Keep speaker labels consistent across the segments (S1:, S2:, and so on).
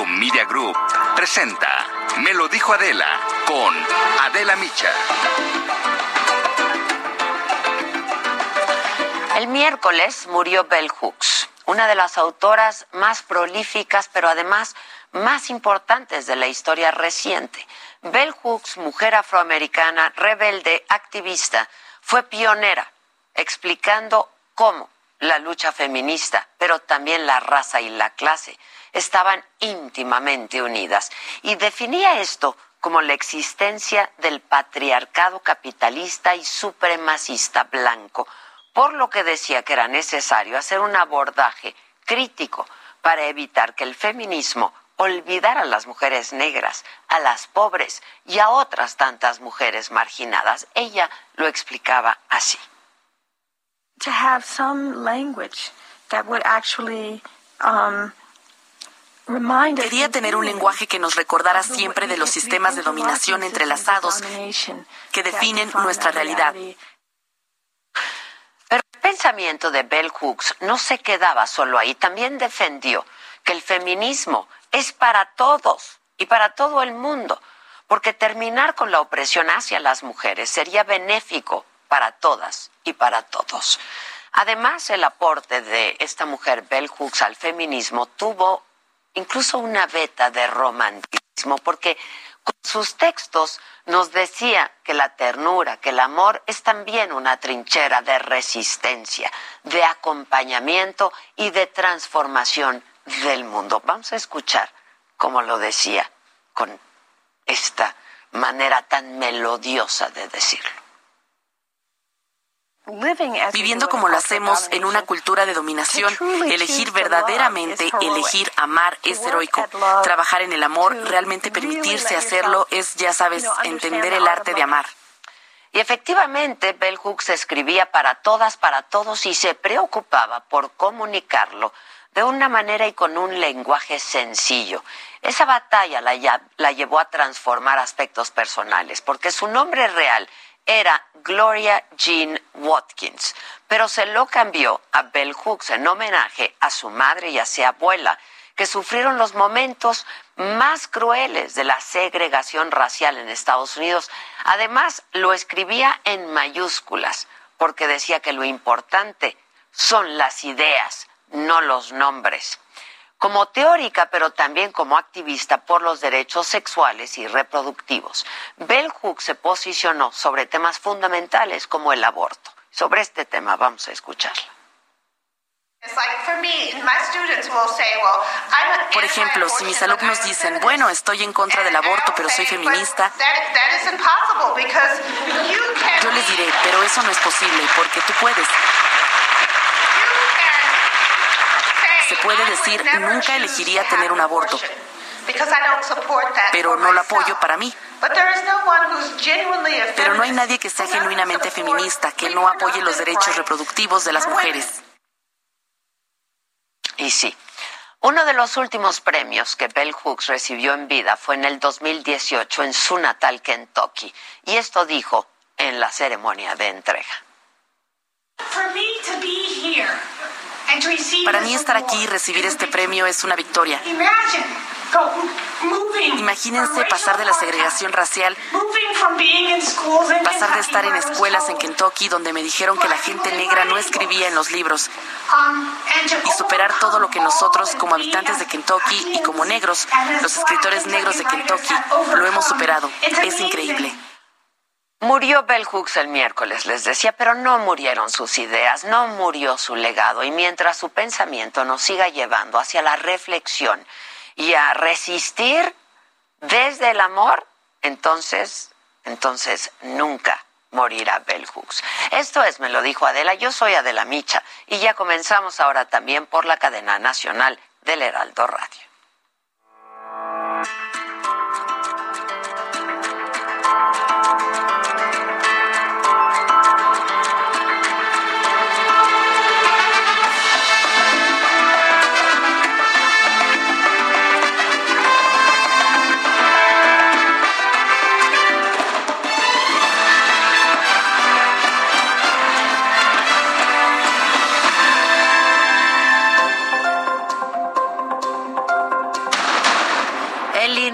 S1: Media Group presenta Me lo dijo Adela con Adela Micha.
S2: El miércoles murió Bell Hooks, una de las autoras más prolíficas, pero además más importantes de la historia reciente. Bell Hooks, mujer afroamericana, rebelde, activista, fue pionera explicando cómo la lucha feminista, pero también la raza y la clase estaban íntimamente unidas y definía esto como la existencia del patriarcado capitalista y supremacista blanco, por lo que decía que era necesario hacer un abordaje crítico para evitar que el feminismo olvidara a las mujeres negras, a las pobres y a otras tantas mujeres marginadas. Ella lo explicaba así.
S3: To have some language that would actually um,
S4: Quería tener un lenguaje que nos recordara siempre de los sistemas de dominación entrelazados que definen nuestra realidad.
S2: Pero el pensamiento de Bell Hooks no se quedaba solo ahí, también defendió que el feminismo es para todos y para todo el mundo, porque terminar con la opresión hacia las mujeres sería benéfico para todas y para todos. Además, el aporte de esta mujer Bell Hooks al feminismo tuvo incluso una beta de romanticismo, porque con sus textos nos decía que la ternura, que el amor es también una trinchera de resistencia, de acompañamiento y de transformación del mundo. Vamos a escuchar cómo lo decía con esta manera tan melodiosa de decirlo.
S4: Viviendo como lo hacemos en una cultura de dominación, elegir verdaderamente, elegir amar es heroico. Trabajar en el amor, realmente permitirse hacerlo es, ya sabes, entender el arte de amar.
S2: Y efectivamente, Bell Hooks escribía para todas, para todos y se preocupaba por comunicarlo de una manera y con un lenguaje sencillo. Esa batalla la, la llevó a transformar aspectos personales, porque su nombre real era Gloria Jean Watkins, pero se lo cambió a Bell Hooks en homenaje a su madre y a su abuela, que sufrieron los momentos más crueles de la segregación racial en Estados Unidos. Además, lo escribía en mayúsculas, porque decía que lo importante son las ideas, no los nombres como teórica, pero también como activista por los derechos sexuales y reproductivos. Bell Hooks se posicionó sobre temas fundamentales como el aborto. Sobre este tema vamos a escucharla.
S4: Por ejemplo, si mis alumnos dicen, bueno, estoy en contra del aborto, pero soy feminista, yo les diré, pero eso no es posible, porque tú puedes. Se puede decir, nunca elegiría tener un aborto, pero no lo apoyo para mí. Pero no hay nadie que sea genuinamente feminista, que no apoye los derechos reproductivos de las mujeres.
S2: Y sí, uno de los últimos premios que Bell Hooks recibió en vida fue en el 2018 en su natal Kentucky. Y esto dijo en la ceremonia de entrega.
S4: Para mí estar aquí y recibir este premio es una victoria. Imagínense pasar de la segregación racial, pasar de estar en escuelas en Kentucky donde me dijeron que la gente negra no escribía en los libros y superar todo lo que nosotros como habitantes de Kentucky y como negros, los escritores negros de Kentucky, lo hemos superado. Es increíble.
S2: Murió Bell Hooks el miércoles, les decía, pero no murieron sus ideas, no murió su legado. Y mientras su pensamiento nos siga llevando hacia la reflexión y a resistir desde el amor, entonces, entonces nunca morirá Bell Hooks. Esto es, me lo dijo Adela, yo soy Adela Micha y ya comenzamos ahora también por la cadena nacional del Heraldo Radio.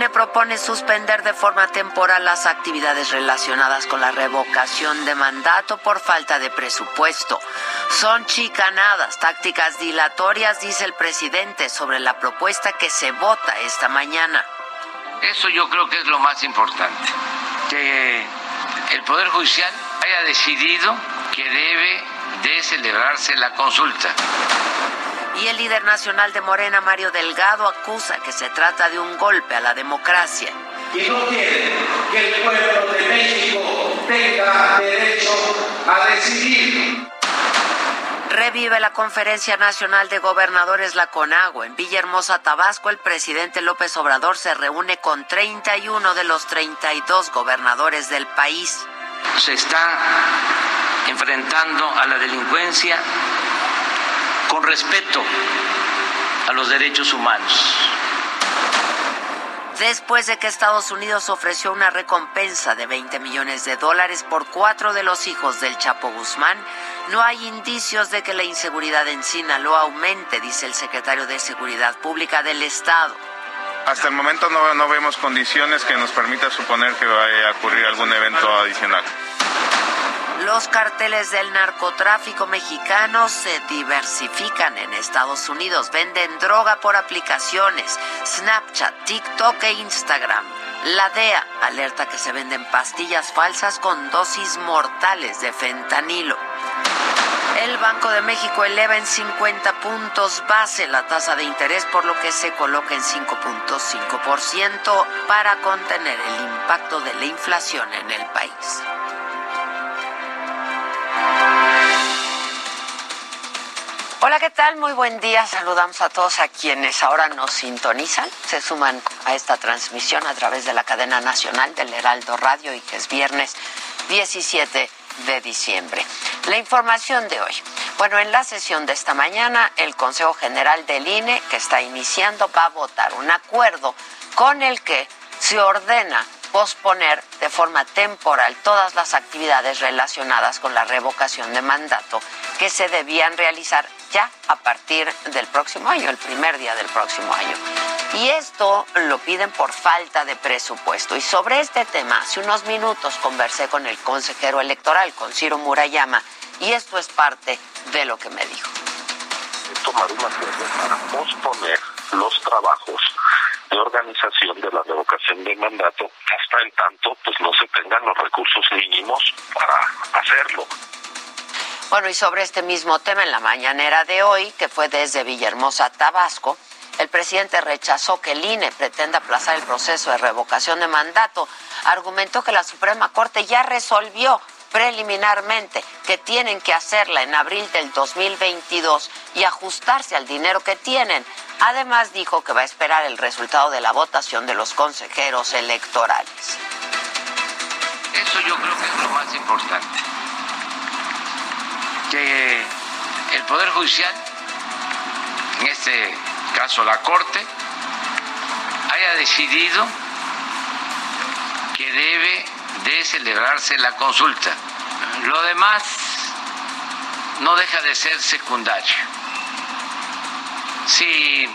S2: Propone suspender de forma temporal las actividades relacionadas con la revocación de mandato por falta de presupuesto. Son chicanadas, tácticas dilatorias, dice el presidente, sobre la propuesta que se vota esta mañana.
S5: Eso yo creo que es lo más importante, que el Poder Judicial haya decidido que debe de celebrarse la consulta.
S2: Y el líder nacional de Morena, Mario Delgado, acusa que se trata de un golpe a la democracia.
S6: Y no quiere que el pueblo de México tenga derecho a decidir.
S2: Revive la Conferencia Nacional de Gobernadores La Conagua. En Villahermosa, Tabasco, el presidente López Obrador se reúne con 31 de los 32 gobernadores del país.
S5: Se está enfrentando a la delincuencia con respeto a los derechos humanos.
S2: Después de que Estados Unidos ofreció una recompensa de 20 millones de dólares por cuatro de los hijos del Chapo Guzmán, no hay indicios de que la inseguridad en Sinaloa aumente, dice el secretario de Seguridad Pública del Estado.
S7: Hasta el momento no, no vemos condiciones que nos permita suponer que vaya a ocurrir algún evento adicional.
S2: Los carteles del narcotráfico mexicano se diversifican en Estados Unidos. Venden droga por aplicaciones, Snapchat, TikTok e Instagram. La DEA alerta que se venden pastillas falsas con dosis mortales de fentanilo. El Banco de México eleva en 50 puntos base la tasa de interés, por lo que se coloca en 5.5% para contener el impacto de la inflación en el país. Hola, ¿qué tal? Muy buen día. Saludamos a todos a quienes ahora nos sintonizan, se suman a esta transmisión a través de la cadena nacional del Heraldo Radio y que es viernes 17 de diciembre. La información de hoy. Bueno, en la sesión de esta mañana, el Consejo General del INE, que está iniciando, va a votar un acuerdo con el que se ordena posponer de forma temporal todas las actividades relacionadas con la revocación de mandato que se debían realizar ya a partir del próximo año, el primer día del próximo año. Y esto lo piden por falta de presupuesto. Y sobre este tema, hace unos minutos conversé con el consejero electoral, con Ciro Murayama, y esto es parte de lo que me dijo.
S8: Tomar una para posponer los trabajos de organización de la revocación del mandato hasta en tanto pues no se tengan los recursos mínimos para hacerlo.
S2: Bueno, y sobre este mismo tema, en la mañanera de hoy, que fue desde Villahermosa, Tabasco, el presidente rechazó que el INE pretenda aplazar el proceso de revocación de mandato. Argumentó que la Suprema Corte ya resolvió preliminarmente que tienen que hacerla en abril del 2022 y ajustarse al dinero que tienen. Además dijo que va a esperar el resultado de la votación de los consejeros electorales.
S5: Eso yo creo que es lo más importante que el Poder Judicial, en este caso la Corte, haya decidido que debe de celebrarse la consulta. Lo demás no deja de ser secundario. Si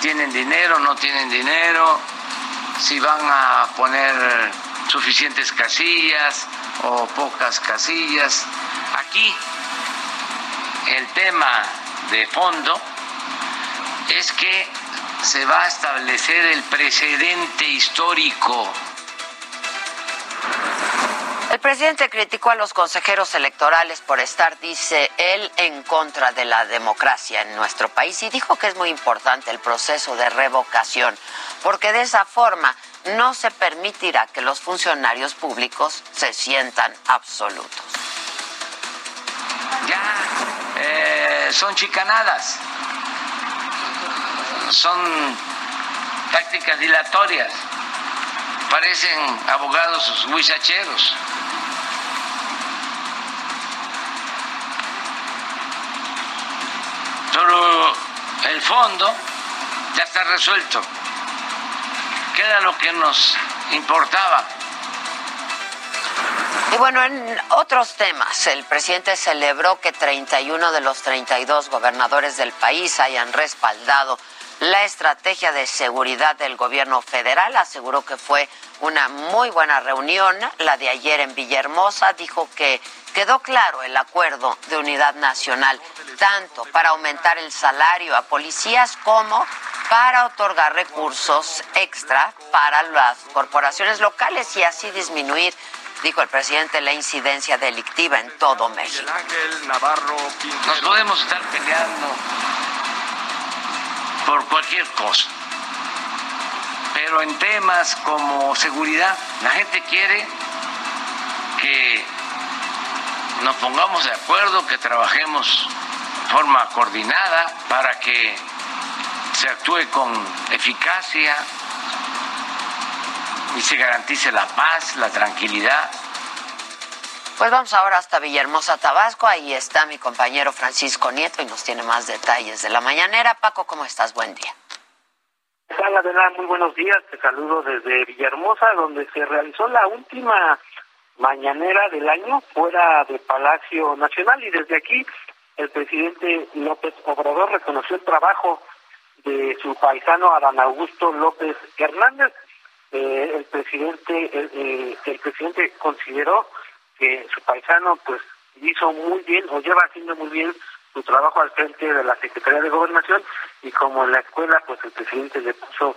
S5: tienen dinero, no tienen dinero, si van a poner suficientes casillas o pocas casillas. Aquí el tema de fondo es que se va a establecer el precedente histórico.
S2: El presidente criticó a los consejeros electorales por estar, dice él, en contra de la democracia en nuestro país y dijo que es muy importante el proceso de revocación, porque de esa forma no se permitirá que los funcionarios públicos se sientan absolutos.
S5: Son chicanadas, son tácticas dilatorias, parecen abogados huizacheros. Pero el fondo ya está resuelto. Queda lo que nos importaba.
S2: Y bueno, en otros temas, el presidente celebró que 31 de los 32 gobernadores del país hayan respaldado la estrategia de seguridad del gobierno federal. Aseguró que fue una muy buena reunión, la de ayer en Villahermosa. Dijo que quedó claro el acuerdo de unidad nacional, tanto para aumentar el salario a policías como para otorgar recursos extra para las corporaciones locales y así disminuir, dijo el presidente, la incidencia delictiva en todo México.
S5: Nos podemos estar peleando por cualquier cosa, pero en temas como seguridad, la gente quiere que nos pongamos de acuerdo, que trabajemos de forma coordinada para que se actúe con eficacia y se garantice la paz, la tranquilidad.
S2: Pues vamos ahora hasta Villahermosa, Tabasco. Ahí está mi compañero Francisco Nieto y nos tiene más detalles de la mañanera. Paco, ¿cómo estás? Buen día.
S9: Hola, verdad, muy buenos días. Te saludo desde Villahermosa, donde se realizó la última mañanera del año fuera del Palacio Nacional y desde aquí el presidente López Obrador reconoció el trabajo de su paisano Adán Augusto López Hernández. Eh, el presidente eh, el presidente consideró que su paisano pues hizo muy bien o lleva haciendo muy bien su trabajo al frente de la Secretaría de Gobernación y como en la escuela pues el presidente le puso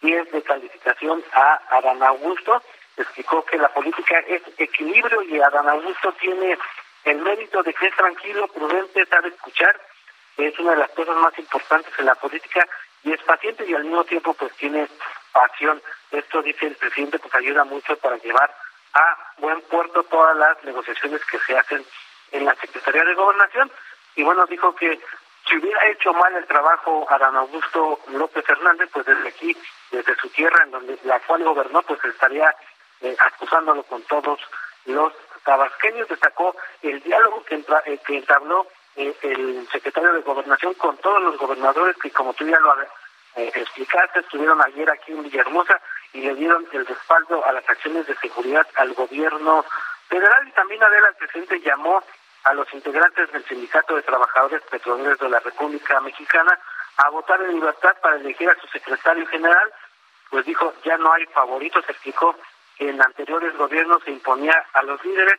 S9: 10 de calificación a Adán Augusto, explicó que la política es equilibrio y Adán Augusto tiene el mérito de que es tranquilo, prudente, sabe escuchar es una de las cosas más importantes en la política y es paciente y al mismo tiempo pues tiene pasión. Esto dice el presidente pues ayuda mucho para llevar a buen puerto todas las negociaciones que se hacen en la Secretaría de Gobernación. Y bueno dijo que si hubiera hecho mal el trabajo Adán Augusto López Hernández pues desde aquí desde su tierra en donde la cual gobernó pues estaría eh, acusándolo con todos los tabasqueños. Destacó el diálogo que, eh, que entabló eh, el secretario de Gobernación con todos los gobernadores que, como tú ya lo eh, explicaste, estuvieron ayer aquí en Villahermosa y le dieron el respaldo a las acciones de seguridad al gobierno federal. Y también Adela, el presidente llamó a los integrantes del Sindicato de Trabajadores Petroleros de la República Mexicana a votar en libertad para elegir a su secretario general. Pues dijo, ya no hay favoritos, explicó que en anteriores gobiernos se imponía a los líderes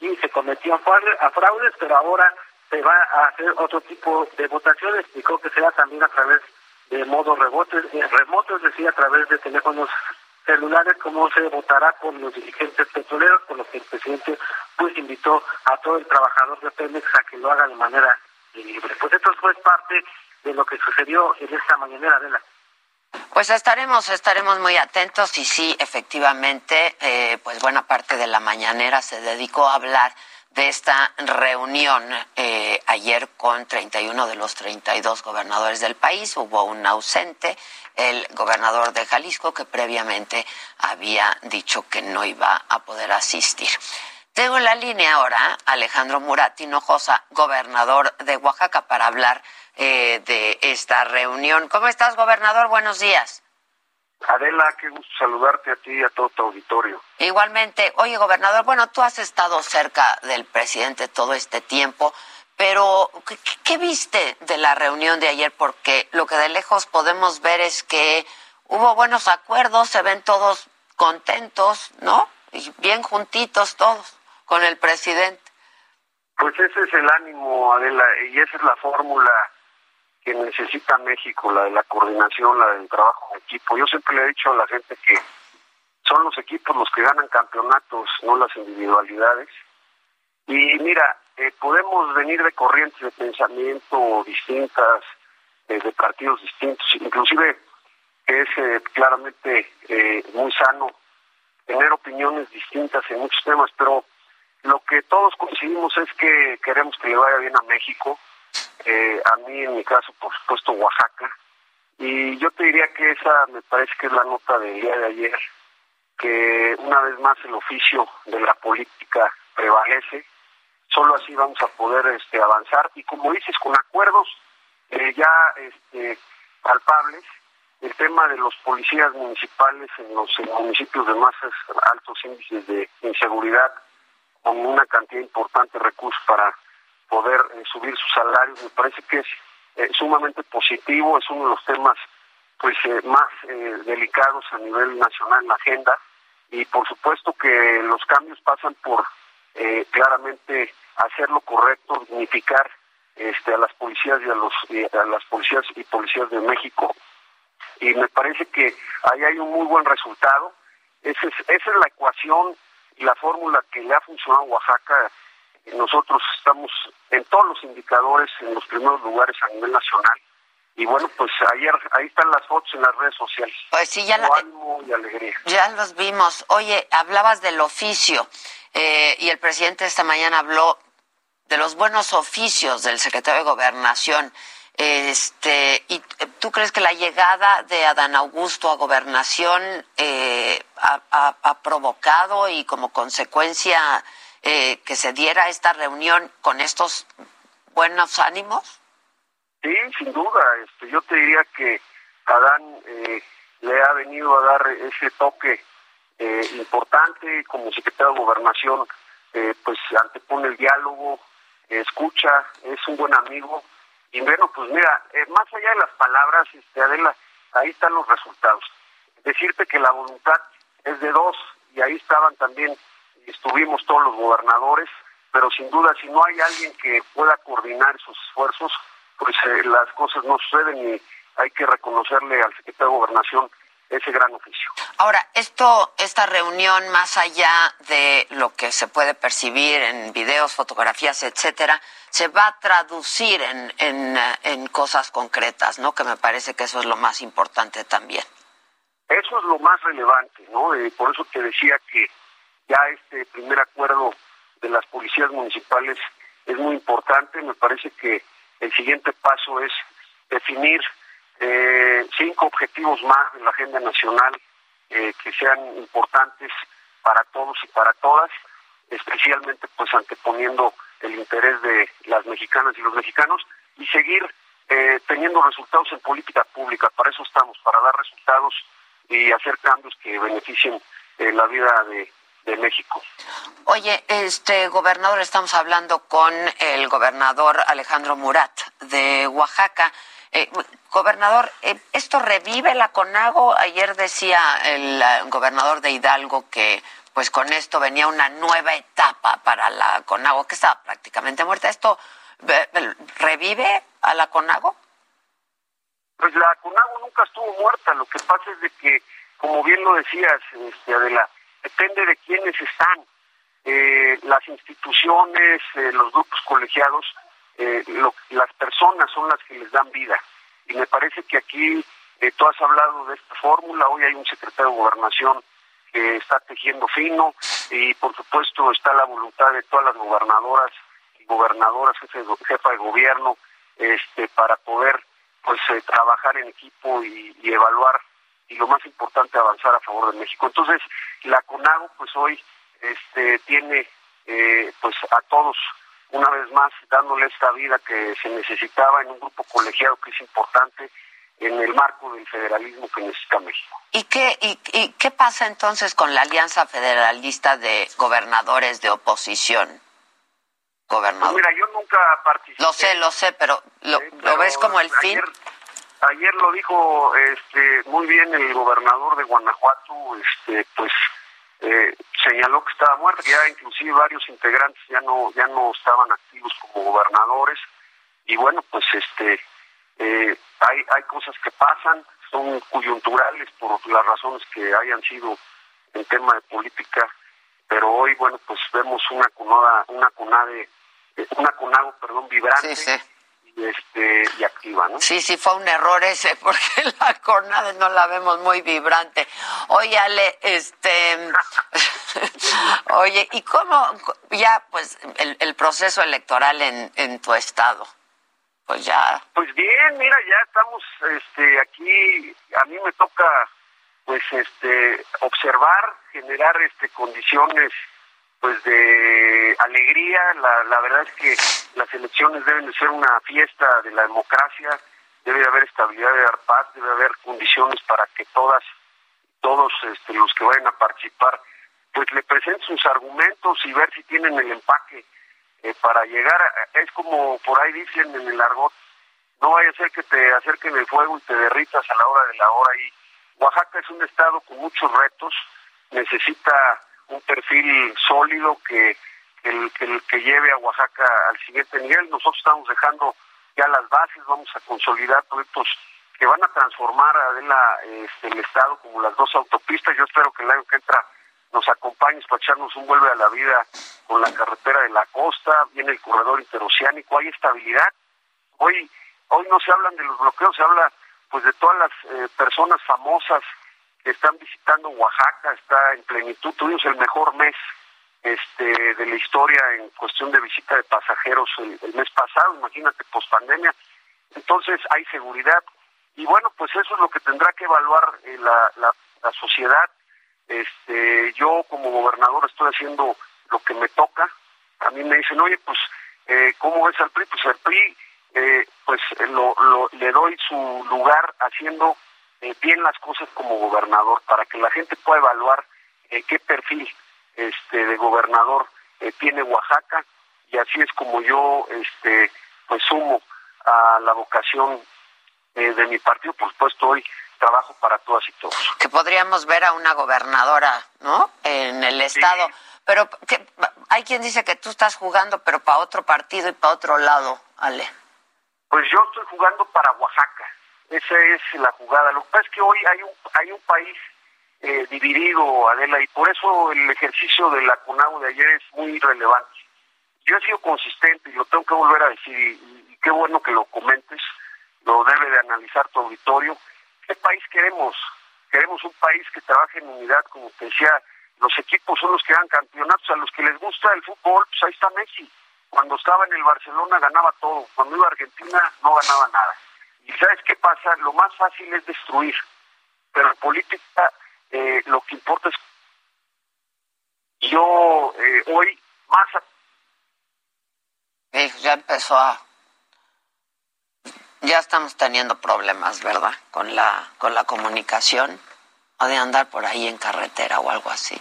S9: y se cometían fraudes, pero ahora se va a hacer otro tipo de votación. Explicó que será también a través de modo rebote, eh, remoto, es decir, a través de teléfonos celulares, como se votará con los dirigentes petroleros, por lo que el presidente pues invitó a todo el trabajador de Pemex a que lo haga de manera libre. Pues esto fue parte de lo que sucedió en esta mañanera de la
S2: pues estaremos, estaremos muy atentos y sí, efectivamente, eh, pues buena parte de la mañanera se dedicó a hablar de esta reunión eh, ayer con 31 de los 32 gobernadores del país. Hubo un ausente, el gobernador de Jalisco, que previamente había dicho que no iba a poder asistir. Tengo en la línea ahora Alejandro Murat Hinojosa, gobernador de Oaxaca, para hablar eh, de esta reunión. ¿Cómo estás, gobernador? Buenos días.
S10: Adela, qué gusto saludarte a ti y a todo tu auditorio.
S2: Igualmente, oye, gobernador, bueno, tú has estado cerca del presidente todo este tiempo, pero ¿qué, viste de la reunión de ayer? Porque lo que de lejos podemos ver es que hubo buenos acuerdos, se ven todos contentos, ¿no? Y bien juntitos todos con el presidente.
S10: Pues ese es el ánimo, Adela, y esa es la fórmula que necesita México, la de la coordinación, la del trabajo en equipo. Yo siempre le he dicho a la gente que son los equipos los que ganan campeonatos, no las individualidades. Y mira, eh, podemos venir de corrientes de pensamiento distintas, eh, de partidos distintos, inclusive es eh, claramente muy sano tener opiniones distintas en muchos temas, pero lo que todos coincidimos es que queremos que le vaya bien a México, a mí en mi caso por supuesto Oaxaca, y yo te diría que esa me parece que es la nota del día de ayer, que una vez más el oficio de la política prevalece, solo así vamos a poder este, avanzar. Y como dices, con acuerdos eh, ya este, palpables, el tema de los policías municipales en los municipios de más altos índices de inseguridad, con una cantidad importante de recursos para poder eh, subir sus salarios, me parece que es eh, sumamente positivo, es uno de los temas pues más delicados a nivel nacional en la agenda y por supuesto que los cambios pasan por claramente hacer lo correcto, dignificar este, a las policías y a los a las policías y policías de México y me parece que ahí hay un muy buen resultado. Esa es, esa es la ecuación y la fórmula que le ha funcionado a Oaxaca. Nosotros estamos en todos los indicadores en los primeros lugares a nivel nacional. Y bueno, pues ayer ahí están las fotos en las redes sociales.
S2: Pues sí, ya, la,
S10: y alegría.
S2: ya los vimos. Oye, hablabas del oficio eh, y el presidente esta mañana habló de los buenos oficios del secretario de Gobernación. Este, ¿Y tú crees que la llegada de Adán Augusto a gobernación eh, ha, provocado y como consecuencia eh, que se diera esta reunión con estos buenos ánimos?
S10: Sí, sin duda. Este, yo te diría que Adán eh, le ha venido a dar ese toque importante como secretario de gobernación, pues antepone el diálogo, escucha, es un buen amigo. Y bueno, pues mira, eh, más allá de las palabras, este, Adela, ahí están los resultados. Decirte que la voluntad es de dos, y ahí estaban también, estuvimos todos los gobernadores, pero sin duda, si no hay alguien que pueda coordinar sus esfuerzos, pues eh, las cosas no suceden y hay que reconocerle al secretario de Gobernación ese gran oficio.
S2: Ahora, esto, esta reunión, más allá de lo que se puede percibir en videos, fotografías, etcétera, se va a traducir en, en, en cosas concretas, ¿no? Que me parece que eso es lo más importante también.
S10: Eso es lo más relevante, ¿no? Eh, por eso te decía que ya este primer acuerdo de las policías municipales es muy importante. Me parece que el siguiente paso es definir eh, cinco objetivos más de la agenda nacional eh, que sean importantes para todos y para todas, especialmente pues anteponiendo el interés de las mexicanas y los mexicanos y seguir eh, teniendo resultados en política pública. Para eso estamos, para dar resultados y hacer cambios que beneficien eh, la vida de, de México.
S2: Oye, este gobernador, estamos hablando con el gobernador Alejandro Murat de Oaxaca. Eh, gobernador, eh, ¿esto revive la CONAGO? Ayer decía el gobernador de Hidalgo que pues con esto venía una nueva etapa para la CONAGO, que estaba prácticamente muerta. ¿Esto revive a la CONAGO?
S10: Pues la CONAGO nunca estuvo muerta. Lo que pasa es de que, como bien lo decías, este, Adela, depende de quiénes están. las instituciones, los grupos colegiados eh, las personas son las que les dan vida. Y me parece que aquí eh, tú has hablado de esta fórmula, hoy hay un secretario de gobernación que está tejiendo fino y por supuesto está la voluntad de todas las gobernadoras y gobernadoras, jefa de gobierno, este, para poder pues eh, trabajar en equipo y, evaluar y lo más importante avanzar a favor de México. Entonces la CONAGO pues hoy este tiene eh, pues a todos una vez más dándole esta vida que se necesitaba en un grupo colegiado que es importante en el marco del federalismo que necesita México.
S2: ¿Y qué, y, qué pasa entonces con la Alianza Federalista de Gobernadores de Oposición? Gobernador.
S10: Pues mira, yo nunca participé.
S2: Lo sé, lo sé, pero ¿lo, ¿lo ves como el fin?
S10: Ayer lo dijo este, muy bien el gobernador de Guanajuato, este, pues eh, señaló que estaba muerta, ya inclusive varios integrantes ya no ya no estaban activos como gobernadores. Y bueno pues este eh, hay hay cosas que pasan son coyunturales por las razones que hayan sido en tema de política, pero hoy, bueno, pues vemos una cunada, una cunade, una cunado, perdón, vibrante. Y, este, y activa, ¿no?
S2: Sí, sí, fue un error ese, porque la CONADE no la vemos muy vibrante. Oye, Ale, este, oye, ¿y cómo, ya, pues, el, el proceso electoral en, en tu estado? Pues ya.
S10: Pues bien, mira, ya estamos, este, aquí, a mí me toca pues este observar, generar este condiciones pues de alegría, la, la verdad es que las elecciones deben de ser una fiesta de la democracia, debe haber estabilidad, de haber paz, debe haber condiciones para que todas, todos este, los que vayan a participar, pues le presenten sus argumentos y ver si tienen el empaque eh, para llegar, es como por ahí dicen en el argot, no vaya a ser que te acerquen el fuego y te derritas a la hora de la hora. Y Oaxaca es un estado con muchos retos, necesita un perfil sólido que, el, que, lleve a Oaxaca al siguiente nivel. Nosotros estamos dejando ya las bases, vamos a consolidar proyectos que van a transformar a este, el estado como las dos autopistas. Yo espero que el año que entra nos acompañes para echarnos un vuelve a la vida con la carretera de la costa, viene el corredor interoceánico, hay estabilidad. Hoy hoy no se hablan de los bloqueos, se habla pues de todas las eh, personas famosas están visitando Oaxaca, está en plenitud, tuvimos el mejor mes este de la historia en cuestión de visita de pasajeros el, mes pasado, imagínate, post pandemia. Entonces hay seguridad y bueno, pues eso es lo que tendrá que evaluar eh, la, la, sociedad. Este, yo como gobernador estoy haciendo lo que me toca. A mí me dicen, oye, pues, eh, ¿cómo ves al PRI? Pues el PRI eh, pues lo, le doy su lugar haciendo eh, bien las cosas como gobernador para que la gente pueda evaluar eh, qué perfil este de gobernador tiene Oaxaca y así es como yo este pues sumo a la vocación de mi partido. Por supuesto hoy trabajo para todas y todos.
S2: Que podríamos ver a una gobernadora no en el estado. Pero que, hay quien dice que tú estás jugando pero para otro partido y para otro lado Ale.
S10: Pues yo estoy jugando para Oaxaca. Esa es la jugada. Lo que pasa es que hoy hay un, hay un país eh, dividido, Adela, y por eso el ejercicio de la CUNAU de ayer es muy relevante. Yo he sido consistente y lo tengo que volver a decir, y, qué bueno que lo comentes, lo debe de analizar tu auditorio. ¿Qué país queremos? Queremos un país que trabaje en unidad, como te decía, los equipos son los que dan campeonatos, a los que les gusta el fútbol, pues ahí está Messi cuando estaba en el Barcelona ganaba todo, cuando iba a Argentina no ganaba nada. Y sabes qué pasa, lo más fácil es destruir, pero en política eh, lo que importa es... Yo eh, hoy más...
S2: ya empezó a... Ya estamos teniendo problemas, ¿verdad? Con la, con la comunicación, o de andar por ahí en carretera o algo así.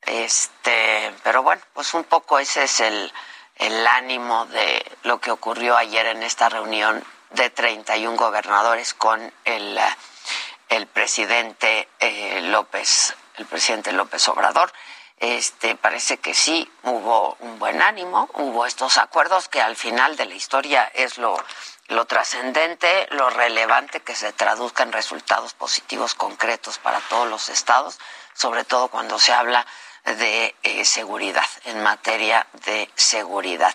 S2: Este, pero bueno, pues un poco ese es el, el ánimo de lo que ocurrió ayer en esta reunión de 31 gobernadores con el, el presidente eh, López, el presidente López Obrador. Este parece que sí hubo un buen ánimo, hubo estos acuerdos que al final de la historia es lo, lo trascendente, lo relevante que se traduzca en resultados positivos concretos para todos los estados, sobre todo cuando se habla de eh, seguridad, en materia de seguridad.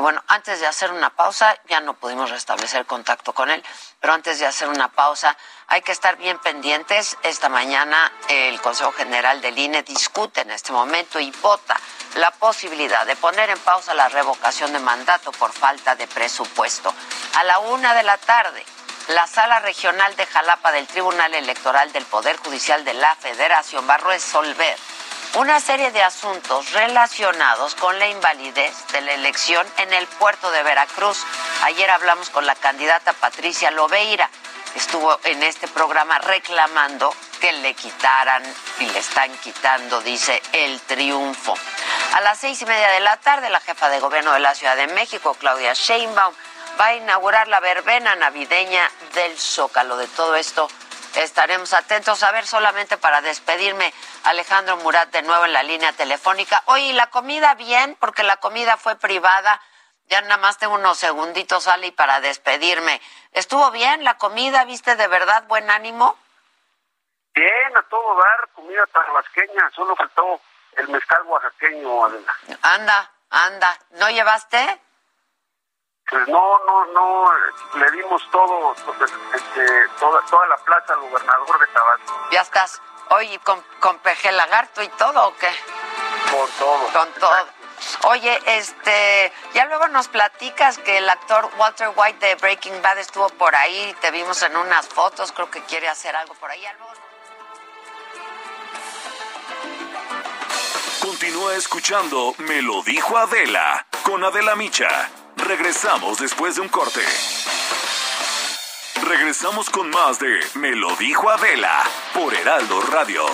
S2: Y bueno, antes de hacer una pausa, ya no pudimos restablecer contacto con él, pero antes de hacer una pausa, hay que estar bien pendientes. Esta mañana el Consejo General del INE discute en este momento y vota la posibilidad de poner en pausa la revocación de mandato por falta de presupuesto. A la una de la tarde, la Sala Regional de Jalapa del Tribunal Electoral del Poder Judicial de la Federación va a resolver una serie de asuntos relacionados con la invalidez de la elección en el puerto de Veracruz. Ayer hablamos con la candidata Patricia Lobeira. Estuvo en este programa reclamando que le quitaran y le están quitando, dice, el triunfo. A las seis y media de la tarde, la jefa de gobierno de la Ciudad de México, Claudia Sheinbaum, va a inaugurar la verbena navideña del Zócalo. De todo esto estaremos atentos. A ver, solamente para despedirme, Alejandro Murat de nuevo en la línea telefónica. Oye, la comida bien? Porque la comida fue privada. Ya nada más tengo unos segunditos, Ali, para despedirme. ¿Estuvo bien la comida? ¿Viste de verdad buen ánimo?
S10: Bien, a todo dar, comida tabasqueña, solo faltó el mezcal oaxaqueño, Adela.
S2: Anda, anda. ¿No llevaste?
S10: Pues no, no, no, le dimos todo, este, toda, toda la plaza al gobernador de Tabasco.
S2: Ya estás. Oye, ¿con, con peje lagarto y todo o qué?
S10: Con todo.
S2: Con todo. Oye, este, ya luego nos platicas que el actor Walter White de Breaking Bad estuvo por ahí, te vimos en unas fotos, creo que quiere hacer algo por ahí. Ya luego-
S11: Continúa escuchando Me lo dijo Adela con Adela Micha. Regresamos después de un corte. Regresamos con más de Me lo dijo Adela por Heraldo Radio.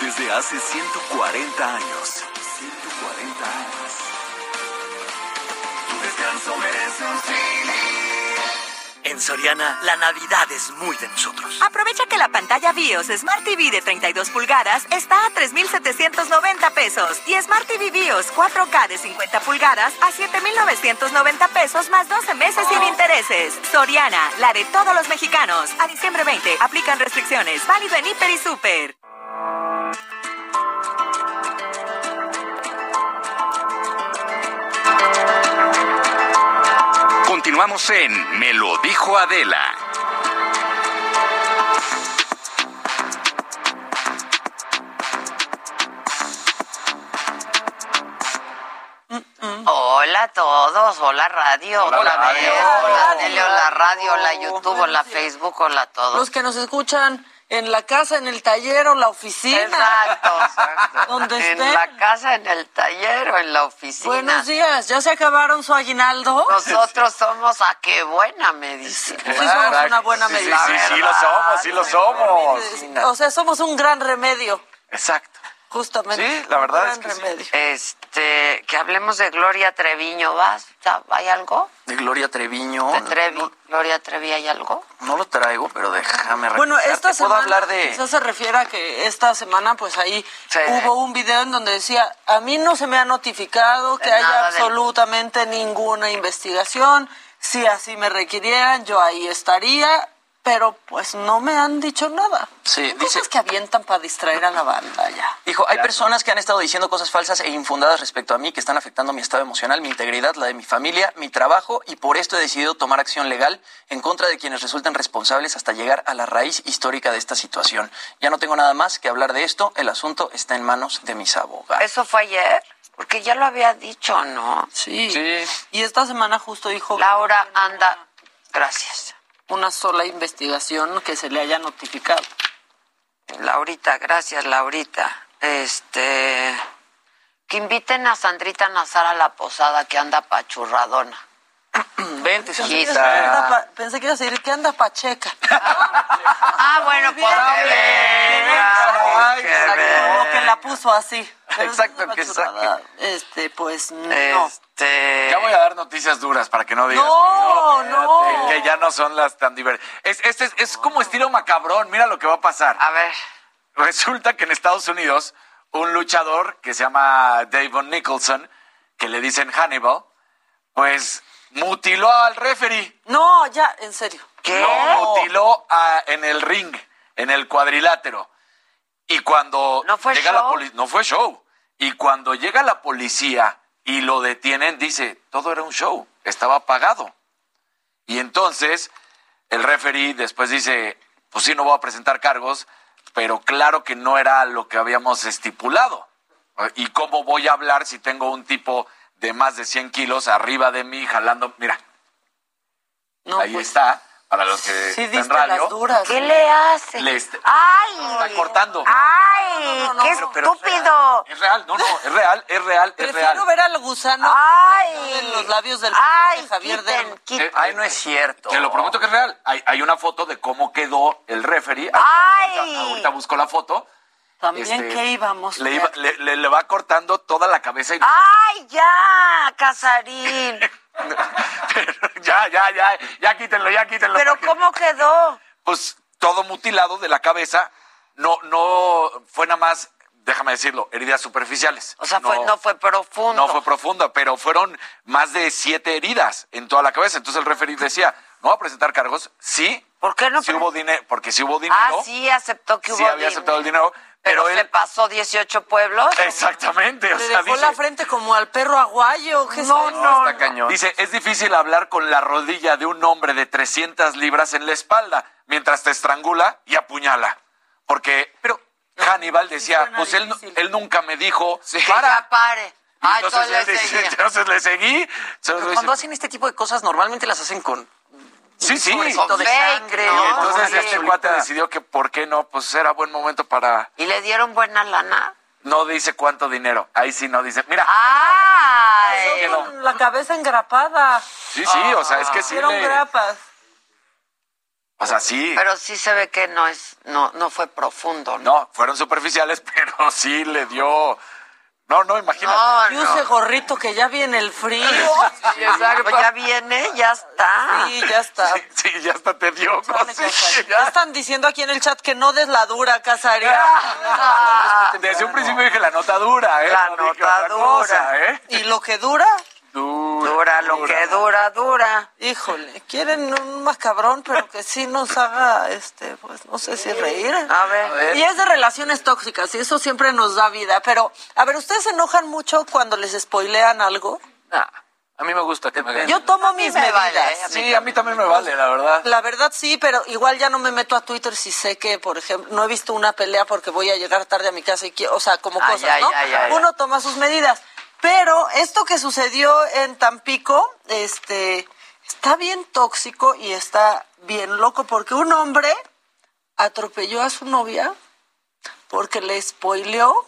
S11: Desde hace 140 años. 140 años. Tu descanso merece un
S12: Soriana, la Navidad es muy de nosotros.
S13: Aprovecha que la pantalla BIOS Smart TV de 32 pulgadas está a 3,790 pesos y Smart TV BIOS 4K de 50 pulgadas a 7,990 pesos más 12 meses sin intereses. Soriana, la de todos los mexicanos. A diciembre 20, aplican restricciones. Válido en Hiper y Super.
S1: Continuamos en Me lo dijo Adela.
S2: Hola a todos, hola radio, hola,
S14: Hola,
S2: radio,
S14: radio.
S2: hola tele, hola radio, hola YouTube, hola Facebook, hola a todos.
S14: Los que nos escuchan en la casa, en el taller o la oficina.
S2: Exacto,
S14: Donde
S2: En
S14: estén.
S2: la casa, en el taller o en la oficina.
S14: Buenos días, ¿ya se acabaron su aguinaldo?
S2: Nosotros somos a qué buena medicina.
S14: Sí, somos una buena medicina.
S15: Sí, sí, sí lo somos, sí lo somos.
S14: O sea, somos un gran remedio,
S15: Exacto.
S14: Justamente.
S15: Sí, la verdad es que sí.
S2: Este, que hablemos de Gloria Treviño, ¿vas? ¿Hay algo?
S12: De Gloria Treviño.
S2: ¿De Trevi? ¿Gloria Trevi hay algo?
S12: No lo traigo, pero déjame
S14: Bueno, esta
S12: puedo
S14: semana,
S12: hablar de...
S14: quizás se refiere a que esta semana, pues ahí
S12: Sí.
S14: hubo un video en donde decía, a mí no se me ha notificado que
S2: De
S14: haya absolutamente ninguna investigación, si así me requirieran, yo ahí estaría, pero pues no me han dicho nada.
S12: Sí, dice-
S14: cosas que avientan para distraer a la banda ya.
S12: Dijo, hay personas que han estado diciendo cosas falsas e infundadas respecto a mí que están afectando mi estado emocional, mi integridad, la de mi familia, mi trabajo y por esto he decidido tomar acción legal en contra de quienes resulten responsables hasta llegar a la raíz histórica de esta situación. Ya no tengo nada más que hablar de esto, el asunto está en manos de mis abogados.
S2: ¿Eso fue ayer? Porque ya lo había dicho, ¿no?
S14: Sí.
S12: Sí.
S14: Y esta semana justo dijo
S2: Laura anda. Gracias.
S14: Una sola investigación que se le haya notificado.
S2: Laurita, gracias, Laurita. Este. Que inviten a Sandrita Nazar a la posada que anda pachurradona.
S12: Vente,
S14: pa- Pensé que iba a decir que anda pacheca.
S2: Ah, bueno, pues que venga, que venga.
S14: O que la puso así. Pero
S12: Exacto, que
S14: churrada. Este, pues no.
S2: Este.
S15: Ya voy a dar noticias duras para que no digas
S14: No,
S15: que,
S14: no.
S15: que ya no son las tan divertidas. Es, este es, es como estilo macabrón. Mira lo que va a pasar.
S2: A ver.
S15: Resulta que en Estados Unidos, un luchador que se llama Davon Nicholson, que le dicen Hannibal, pues mutiló al referee.
S14: No, ya, en serio.
S2: ¿Qué?
S15: Lo mutiló a- en el ring, en el cuadrilátero. Y cuando
S2: ¿No fue
S15: llega la
S2: show?
S15: policía, no fue show. Y cuando llega la policía y lo detienen, dice, todo era un show, estaba pagado. Y entonces el referee después dice, pues sí, no voy a presentar cargos, pero claro que no era lo que habíamos estipulado. ¿Y cómo voy a hablar si tengo un tipo de más de 100 kilos arriba de mí jalando? Mira,
S14: No,
S15: ahí
S14: pues,
S15: está, para los que
S14: Sí,
S15: están radio.
S14: las duras.
S2: ¿Qué le hace?
S15: Le est-
S2: ¡Ay!
S15: está cortando.
S2: ¡Ay!
S14: No, no, no,
S2: ¡Qué
S14: pero-
S15: pero-
S2: estúpido!
S15: Es real, no, no, es real, es real, es
S14: Prefiero
S15: real.
S14: ver al gusano
S2: ¡Ay!
S14: en los labios del
S2: ¡Ay!
S14: Javier
S2: quiten, quiten.
S15: Eh,
S12: Ay, no es cierto.
S15: Te lo prometo que es real. Hay, hay una foto de cómo quedó el referee.
S2: ¡Ay!
S15: Ahorita, ahorita busco la foto.
S14: También
S15: Este,
S14: que íbamos.
S15: Le, iba- le- le- le va cortando toda la cabeza y...
S2: ¡Ay, ya! Casarín.
S15: Pero ya, ya, ya, ya quítenlo, ya quítenlo.
S2: ¿Pero
S15: porque,
S2: cómo quedó?
S15: Pues todo mutilado de la cabeza. No, no, fue nada más déjame decirlo, heridas superficiales.
S2: O sea, fue, no fue profundo.
S15: No fue profundo, pero fueron más de siete heridas en toda la cabeza. Entonces el referee decía, no va a presentar cargos, sí.
S2: ¿Por qué no?
S15: Sí hubo dinero, porque sí hubo dinero.
S2: Ah, sí, aceptó que hubo
S15: sí había aceptado el dinero,
S2: pero,
S15: pero,
S2: se
S15: él...
S2: pasó 18 pueblos.
S15: Exactamente. o
S14: Le
S15: sea,
S14: dejó
S15: dice-
S14: la frente como al perro aguayo. ¿qué
S2: No, no,
S16: Está cañón.
S15: Dice, es difícil hablar con la rodilla de un hombre de 300 libras en la espalda mientras te estrangula y apuñala. Porque
S16: Pero
S15: Hannibal decía, pues él, él nunca me dijo,
S2: Que
S15: para.
S2: ya pare. Ah,
S15: entonces,
S2: entonces le
S15: entonces seguí. Entonces
S12: Pero
S15: dice,
S12: cuando hacen este tipo de cosas, normalmente las hacen con
S15: sí, sí.
S12: sobrecito de
S2: fake,
S12: sangre.
S2: ¿no?
S15: Y entonces
S2: Sí.
S15: este cuate decidió que por qué no, pues era buen momento para...
S2: ¿Y le dieron buena lana?
S15: No dice cuánto dinero. Ahí sí no dice. Mira, no.
S14: Con la cabeza engrapada.
S15: sí, sí, o sea, es que sí
S14: Hicieron
S15: le...
S14: grapas.
S15: O sea, sí.
S2: Pero sí se ve que no es, no, no fue profundo, ¿no?
S15: No, fueron superficiales, pero sí le dio... No, no, imagínate.
S2: No,
S14: Y use gorrito que ya viene el frío.
S16: Sí, exacto.
S2: Ya viene, ya está.
S14: Sí, ya está.
S15: Sí, sí, ya hasta te dio. Sí,
S14: Casarín.
S15: ya.
S14: Ya están diciendo aquí en el chat que no des la dura, Casarín.
S2: Ah,
S15: Desde un principio dije la nota dura, ¿eh?
S2: La
S15: No
S2: nota dura.
S15: cosa, ¿eh?
S14: Y lo que dura,
S15: Dura,
S2: dura lo que dura, dura.
S14: híjole, quieren un macabrón, pero que sí nos haga, este, pues no sé si reír.
S2: A ver.
S14: Y es de relaciones tóxicas, y eso siempre nos da vida. Pero, a ver, ¿ustedes se enojan mucho cuando les spoilean algo?
S16: Nah, a mí me gusta que me hagan.
S14: Yo tomo mis
S2: me
S14: medidas.
S2: vale, ¿eh? A mí
S15: Sí, a mí también me vale, la verdad.
S14: La verdad sí, pero igual ya no me meto a Twitter si sé que, por ejemplo, no he visto una pelea porque voy a llegar tarde a mi casa y quiero, o sea, como
S2: Ah,
S14: cosas,
S2: ya,
S14: ¿no?
S2: ya, ya, ya.
S14: Uno toma sus medidas. Pero esto que sucedió en Tampico, este, está bien tóxico y está bien loco porque un hombre atropelló a su novia porque le spoileó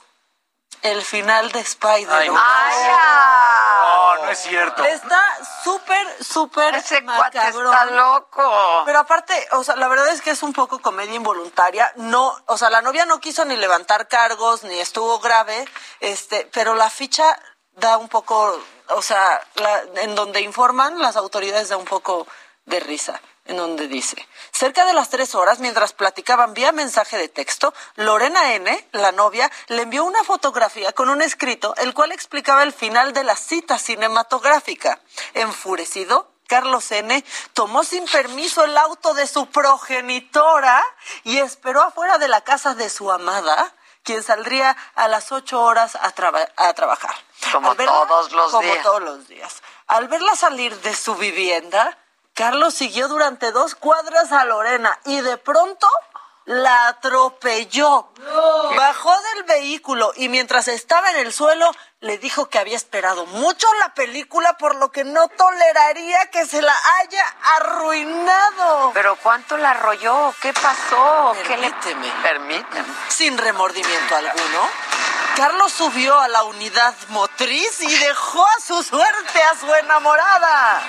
S14: el final de Spider-Man.
S16: Ay, no.
S15: No, no es cierto.
S14: Está súper, súper
S2: Ese cuate está loco.
S14: Pero aparte, o sea, la verdad es que es un poco comedia involuntaria. No, o sea, la novia no quiso ni levantar cargos, ni estuvo grave, este, pero la ficha da un poco, o sea, la- en donde informan las autoridades da un poco de risa. En donde dice, cerca de las tres horas, mientras platicaban vía mensaje de texto, Lorena N., la novia, le envió una fotografía con un escrito, el cual explicaba el final de la cita cinematográfica. Enfurecido, Carlos N. tomó sin permiso el auto de su progenitora y esperó afuera de la casa de su amada, quien saldría a las ocho horas a, a trabajar.
S2: Como
S14: Al verla-
S2: todos los
S14: como
S2: días.
S14: todos los días. Al verla salir de su vivienda, Carlos siguió durante dos cuadras a Lorena y de pronto la atropelló. Bajó del vehículo y mientras estaba en el suelo le dijo que había esperado mucho la película por lo que no toleraría que se la haya arruinado.
S2: ¿Pero cuánto la arrolló? ¿Qué pasó? ¿Qué le...
S14: Permíteme.
S2: Permíteme.
S14: Sin remordimiento alguno, Carlos subió a la unidad motriz y dejó a su suerte a su enamorada.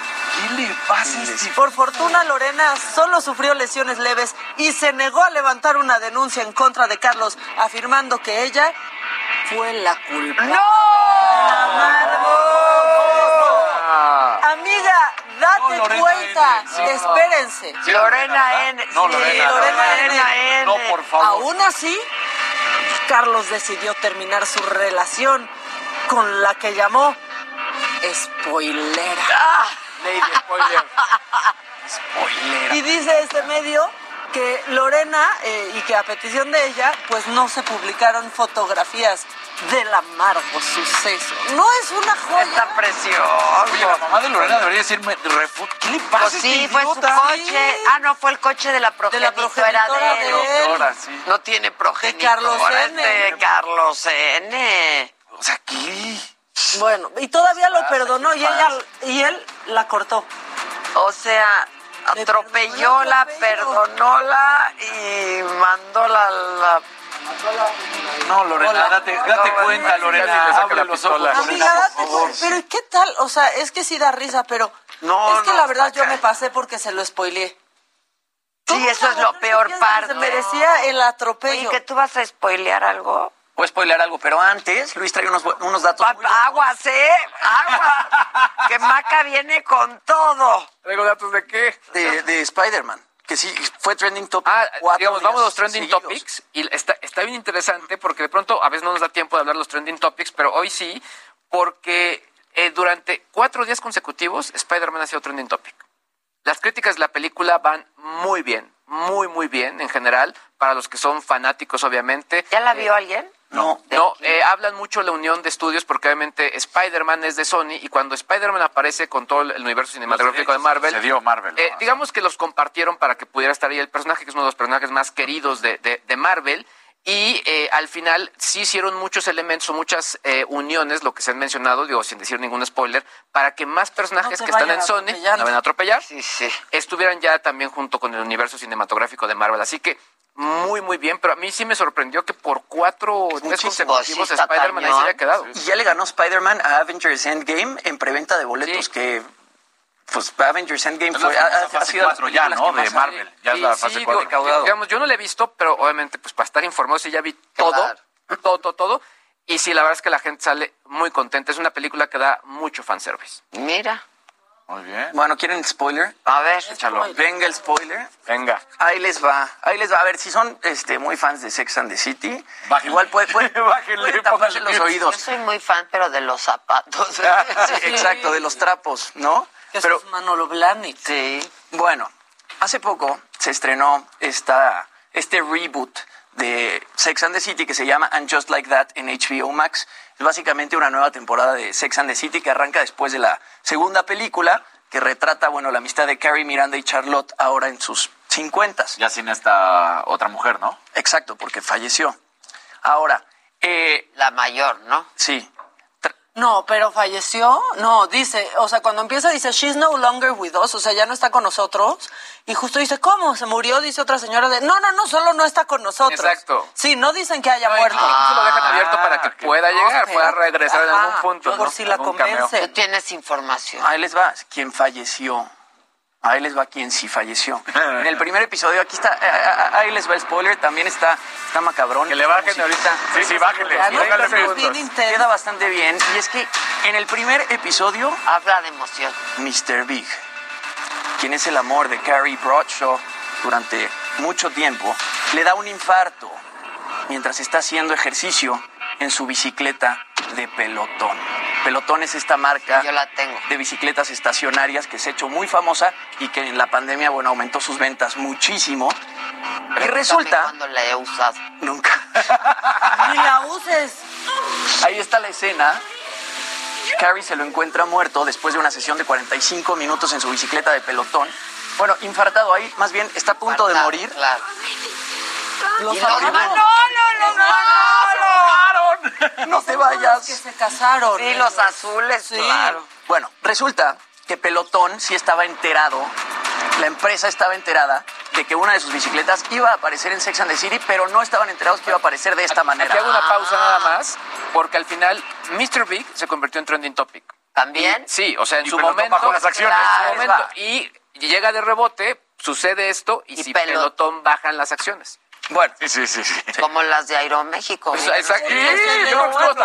S15: ¿Qué le pasa a este
S14: Por fortuna, Lorena solo sufrió lesiones leves y se negó a levantar una denuncia en contra de Carlos, afirmando que ella fue la culpable.
S16: Ah.
S14: Amiga, date
S15: No,
S14: cuenta.
S15: N, sí.
S14: Espérense.
S15: Sí,
S2: Lorena N.
S15: No,
S2: Sí,
S15: Lorena,
S14: Lorena
S2: Lorena
S14: N.
S2: N.
S15: No, por favor.
S14: Aún así, Carlos decidió terminar su relación con la que llamó spoilera.
S16: Lady spoiler. Spoiler.
S14: Y dice este medio que Lorena eh, y que a petición de ella, pues no se publicaron fotografías del amargo suceso. No es una joya.
S2: Está precioso.
S15: Oye, la mamá de Lorena debería decirme, ¿qué le pasa
S2: Pues
S15: este
S2: sí, fue su coche. Ah, no, fue el coche de la
S14: De la
S2: progenitora
S14: progenitora
S2: de él.
S14: de él.
S15: Doctora, sí.
S2: No tiene progenitora.
S14: Carlos N.
S2: este Carlos N.
S15: O sea, ¿qué?
S14: Bueno, y todavía lo perdonó y ella y él la cortó.
S2: O sea, Atropelló la,
S14: perdonó,
S2: perdonóla y mandó la... la...
S15: No, Lorena,
S14: Hola.
S15: date, date
S2: No,
S15: cuenta, Lorena, abre
S16: la
S15: los
S16: pistola.
S15: ojos.
S14: Amiga, date cuenta. Pero ¿qué tal? O sea, es que sí da risa, pero
S2: No,
S14: es que
S2: no,
S14: la verdad yo me pasé porque se lo spoileé.
S2: Sí, eso es lo peor
S14: Se
S2: parte.
S14: merecía el atropello.
S2: que tú vas a spoilear algo.
S12: Puedo spoilear algo, pero antes Luis trae unos, unos datos.
S2: Pa-
S12: muy buenos.
S2: Aguas, ¿eh? Agua. que Maca viene con todo.
S16: ¿Traigo datos de qué?
S12: de, de Spider-Man, que sí fue trending topic.
S16: Ah,
S12: cuatro
S16: digamos,
S12: días
S16: vamos a los trending
S12: seguidos.
S16: topics y está, está bien interesante porque de pronto a veces no nos da tiempo de hablar los trending topics, pero hoy sí, porque eh, durante cuatro días consecutivos Spider-Man ha sido trending topic. Las críticas de la película van muy bien, muy, muy bien en general, para los que son fanáticos, obviamente.
S2: ¿Ya la vio alguien?
S12: No.
S16: No, eh, hablan mucho de la unión de estudios porque obviamente Spider-Man es de Sony y cuando Spider-Man aparece con todo el universo cinematográfico de Marvel,
S15: Se dio Marvel.
S16: eh, digamos que los compartieron para que pudiera estar ahí el personaje, que es uno de los personajes más queridos de, de- de Marvel. Y eh, al final sí hicieron muchos elementos o muchas eh, uniones, lo que se han mencionado, digo, sin decir ningún spoiler, para que más personajes
S14: No
S16: que están en Sony, no van a atropellar,
S2: Sí, sí.
S16: estuvieran ya también junto con el universo cinematográfico de Marvel. Así que muy, muy bien, pero a mí sí me sorprendió que por cuatro días consecutivos Spider-Man ahí se haya quedado.
S12: Y ya le ganó Spider-Man a Avengers Endgame en preventa de boletos,
S16: Sí.
S12: que pues Avengers Endgame fue, ha,
S15: fase
S12: sido de las
S15: cuatro ya,
S12: películas
S15: ¿no? De Marvel. Ya es la
S16: sí,
S15: fase
S16: digo,
S15: 4.
S16: Digamos, yo no la he visto, pero obviamente, pues para estar informado, sí ya vi todo,
S2: Claro.
S16: todo, todo, todo. Y sí, la verdad es que la gente sale muy contenta. Es una película que da mucho fanservice.
S2: Mira.
S15: Muy bien.
S12: Bueno, ¿quieren spoiler?
S2: A ver.
S15: Échalo.
S12: Venga el spoiler.
S15: Venga.
S12: Ahí les va, ahí les va. A ver, si son este, muy fans de Sex and the City,
S15: Bájenle.
S12: igual pueden,
S15: Bájenle,
S12: pueden taparse los oídos.
S2: Yo soy muy fan, pero de los zapatos.
S12: Sí, exacto, de los trapos, ¿no?
S14: Que
S12: Pero
S14: es Manolo Blahnik.
S2: Sí.
S12: bueno, hace poco se estrenó esta, este reboot de Sex and the City que se llama And Just Like That en HBO Max. Es básicamente una nueva temporada de Sex and the City que arranca después de la segunda película que retrata, bueno, la amistad de Carrie, Miranda y Charlotte ahora en sus 50.
S15: Ya sin esta otra mujer, ¿no?
S12: Exacto, porque falleció. Ahora, eh,
S2: La mayor, ¿no?
S12: sí,
S14: No, pero falleció. No, dice, o sea, cuando empieza dice, she's no longer with us, o sea, ya no está con nosotros. Y justo dice, ¿cómo? ¿Se murió? Dice otra señora de, no, no, no, solo no está con nosotros.
S16: Exacto.
S14: Sí, no dicen que haya
S16: No,
S14: muerto.
S16: incluso lo dejan abierto
S15: Ah,
S16: para que
S15: que-
S16: pueda llegar, pueda regresar en algún punto.
S14: Por
S16: ¿no?
S14: si la convence.
S2: Tú tienes información.
S12: Ahí les va, quien falleció. Ahí les va quien sí falleció. En el primer episodio, aquí está, eh, eh, ahí les va el spoiler, también está, está macabrón.
S15: Que le bajen ahorita. Sí, sí, bájenle.
S12: Queda bastante bien. Y es que en el primer episodio,
S2: Habla de emoción.
S12: Mr. Big, quien es el amor de Carrie Bradshaw durante mucho tiempo, le da un infarto mientras está haciendo ejercicio en su bicicleta de pelotón. Pelotón es esta marca
S2: Yo la tengo.
S12: de bicicletas estacionarias que se ha hecho muy famosa y que en la pandemia, bueno, aumentó sus ventas muchísimo. Y resulta,
S2: cuándo la he usado.
S12: nunca,
S14: Ni la uses.
S12: ahí está la escena. Carrie se lo encuentra muerto después de una sesión de 45 minutos en su bicicleta de pelotón. Bueno, infartado ahí, más bien está a punto de morir.
S2: Claro.
S14: Los
S2: Y los
S14: amigos.
S2: amigos.
S14: no, no, no,
S12: No te
S14: Los
S12: vayas.
S14: que se casaron.
S2: Sí, los azules,
S14: Sí.
S2: claro.
S12: Bueno, resulta que Pelotón sí estaba enterado, la empresa estaba enterada de que una de sus bicicletas iba a aparecer en Sex and the City, pero no estaban enterados que iba a aparecer de esta manera.
S16: Aquí hago una pausa nada más, porque al final Mr. Big se convirtió en trending topic.
S2: ¿También?
S16: Sí, o sea, en
S15: Y
S16: su
S15: Pelotón
S16: momento.
S15: bajó las acciones.
S16: en su
S12: Claro.
S16: momento, y llega de rebote, sucede esto, y,
S2: Y
S16: si
S2: Pelotón.
S16: Pelotón bajan las acciones.
S12: Bueno,
S15: Sí, sí, sí. sí.
S2: Como las de Aeroméxico.
S16: Pues, exacto.
S14: Sí,
S16: yo creo que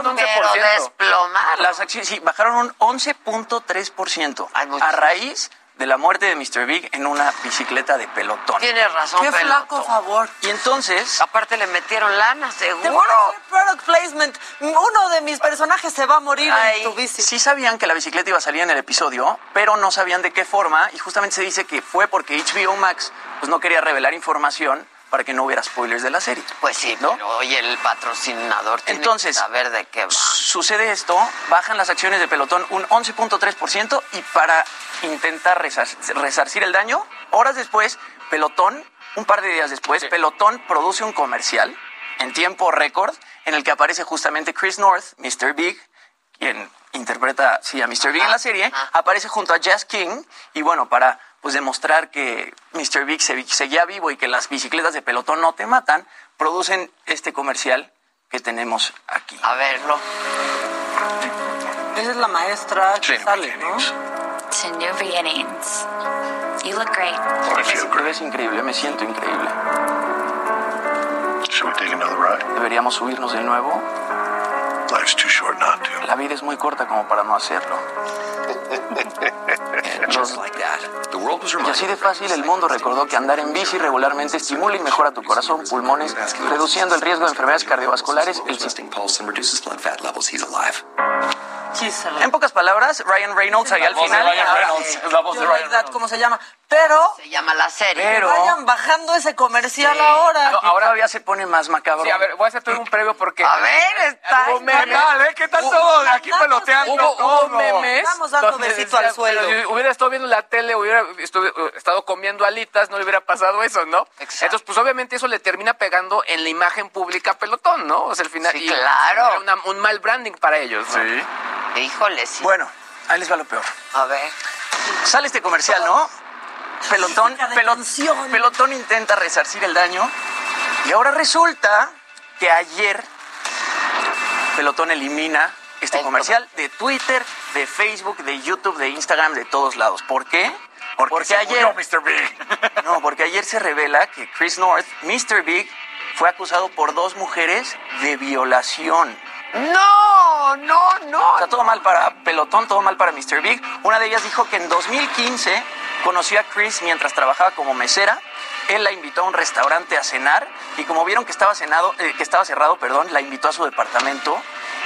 S16: un 11%.
S2: Pero desplomaron.
S12: las acciones sí bajaron un 11.3%
S2: Ay, mucho.
S12: a raíz de la muerte de Mr. Big en una bicicleta de Pelotón.
S2: Tienes razón,
S14: Qué
S2: Pelotón.
S14: flaco favor.
S12: Y entonces,
S2: Aparte le metieron lana,
S14: Te voy a
S2: seguro.
S14: hacer product placement. Uno de mis personajes se va a morir
S2: Ay,
S14: en tu bici.
S12: sí sabían que la bicicleta iba a salir en el episodio, pero no sabían de qué forma, y justamente se dice que fue porque HBO Max pues no quería revelar información para que no hubiera spoilers de la serie.
S2: Pues sí,
S12: ¿No?
S2: pero oye, el patrocinador tiene
S12: Entonces,
S2: que saber de qué va.
S12: Sucede esto, bajan las acciones de Pelotón un 11.3% y para intentar resar- resarcir el daño, horas después, Pelotón, un par de días después, Pelotón produce un comercial en tiempo récord en el que aparece justamente Chris North, Mr. Big, quien interpreta sí, a Mr. Big en la serie,
S2: Ah.
S12: aparece junto a Jazz King y bueno, para pues demostrar que Mr. Big se- seguía vivo y que las bicicletas de pelotón no te matan, producen este comercial que tenemos aquí.
S2: A verlo.
S14: Esa es la maestra que sale, ¿no?
S17: To new beginnings. You look great.
S12: Me ves increíble, me siento increíble.
S18: Should we take another ride?
S12: Deberíamos subirnos de nuevo.
S18: Life's too short not to.
S12: La vida es muy corta como para no hacerlo. Y así de fácil el mundo recordó que andar en bici regularmente estimula y mejora tu corazón, pulmones, reduciendo el riesgo de enfermedades cardiovasculares, el en pocas palabras, Ryan Reynolds ahí al final.
S14: Es la voz de Ryan Reynolds. ¿Cómo se llama? Pero.
S2: Se llama la serie.
S14: Pero. Vayan bajando ese comercial ahora.
S12: No, ahora ya se pone más macabro.
S16: Sí, a ver, voy a hacer todo un previo porque.
S2: A ver, está.
S16: Hubo memes.
S15: Dale, ¿qué tal todo? Aquí peloteando.
S16: Hubo, hubo
S15: todo.
S16: memes.
S14: Estamos dando
S16: donde
S14: besito al suelo.
S16: si Hubiera estado viendo la tele, hubiera estuve- estado comiendo alitas, no le hubiera pasado eso, ¿no?
S2: Exacto.
S16: Entonces, pues obviamente eso le termina pegando en la imagen pública pelotón, ¿no? O sea, al final.
S2: Sí,
S16: y
S2: claro.
S16: una- un mal branding para ellos, ¿no?
S15: Sí.
S2: Híjole, sí.
S12: Bueno, ahí les va lo peor.
S2: A ver.
S12: Sale este comercial, ¿no? Pelotón, pelotón, pelotón intenta resarcir el daño. Y ahora resulta que ayer Pelotón elimina este
S2: El-
S12: comercial de Twitter, de Facebook, de YouTube, de Instagram, de todos lados. ¿Por qué?
S15: Porque, se
S12: ayer,
S15: murió Mr. Big.
S12: no, porque ayer se revela que Chris North, Mr. Big, fue acusado por dos mujeres de violación.
S2: No, no, no.
S12: O sea, todo mal para Pelotón, todo mal para Mr. Big. Una de ellas dijo que en 2015 conoció a Chris mientras trabajaba como mesera. Él la invitó a un restaurante a cenar y como vieron que estaba, cenado, eh, que estaba cerrado, perdón, la invitó a su departamento.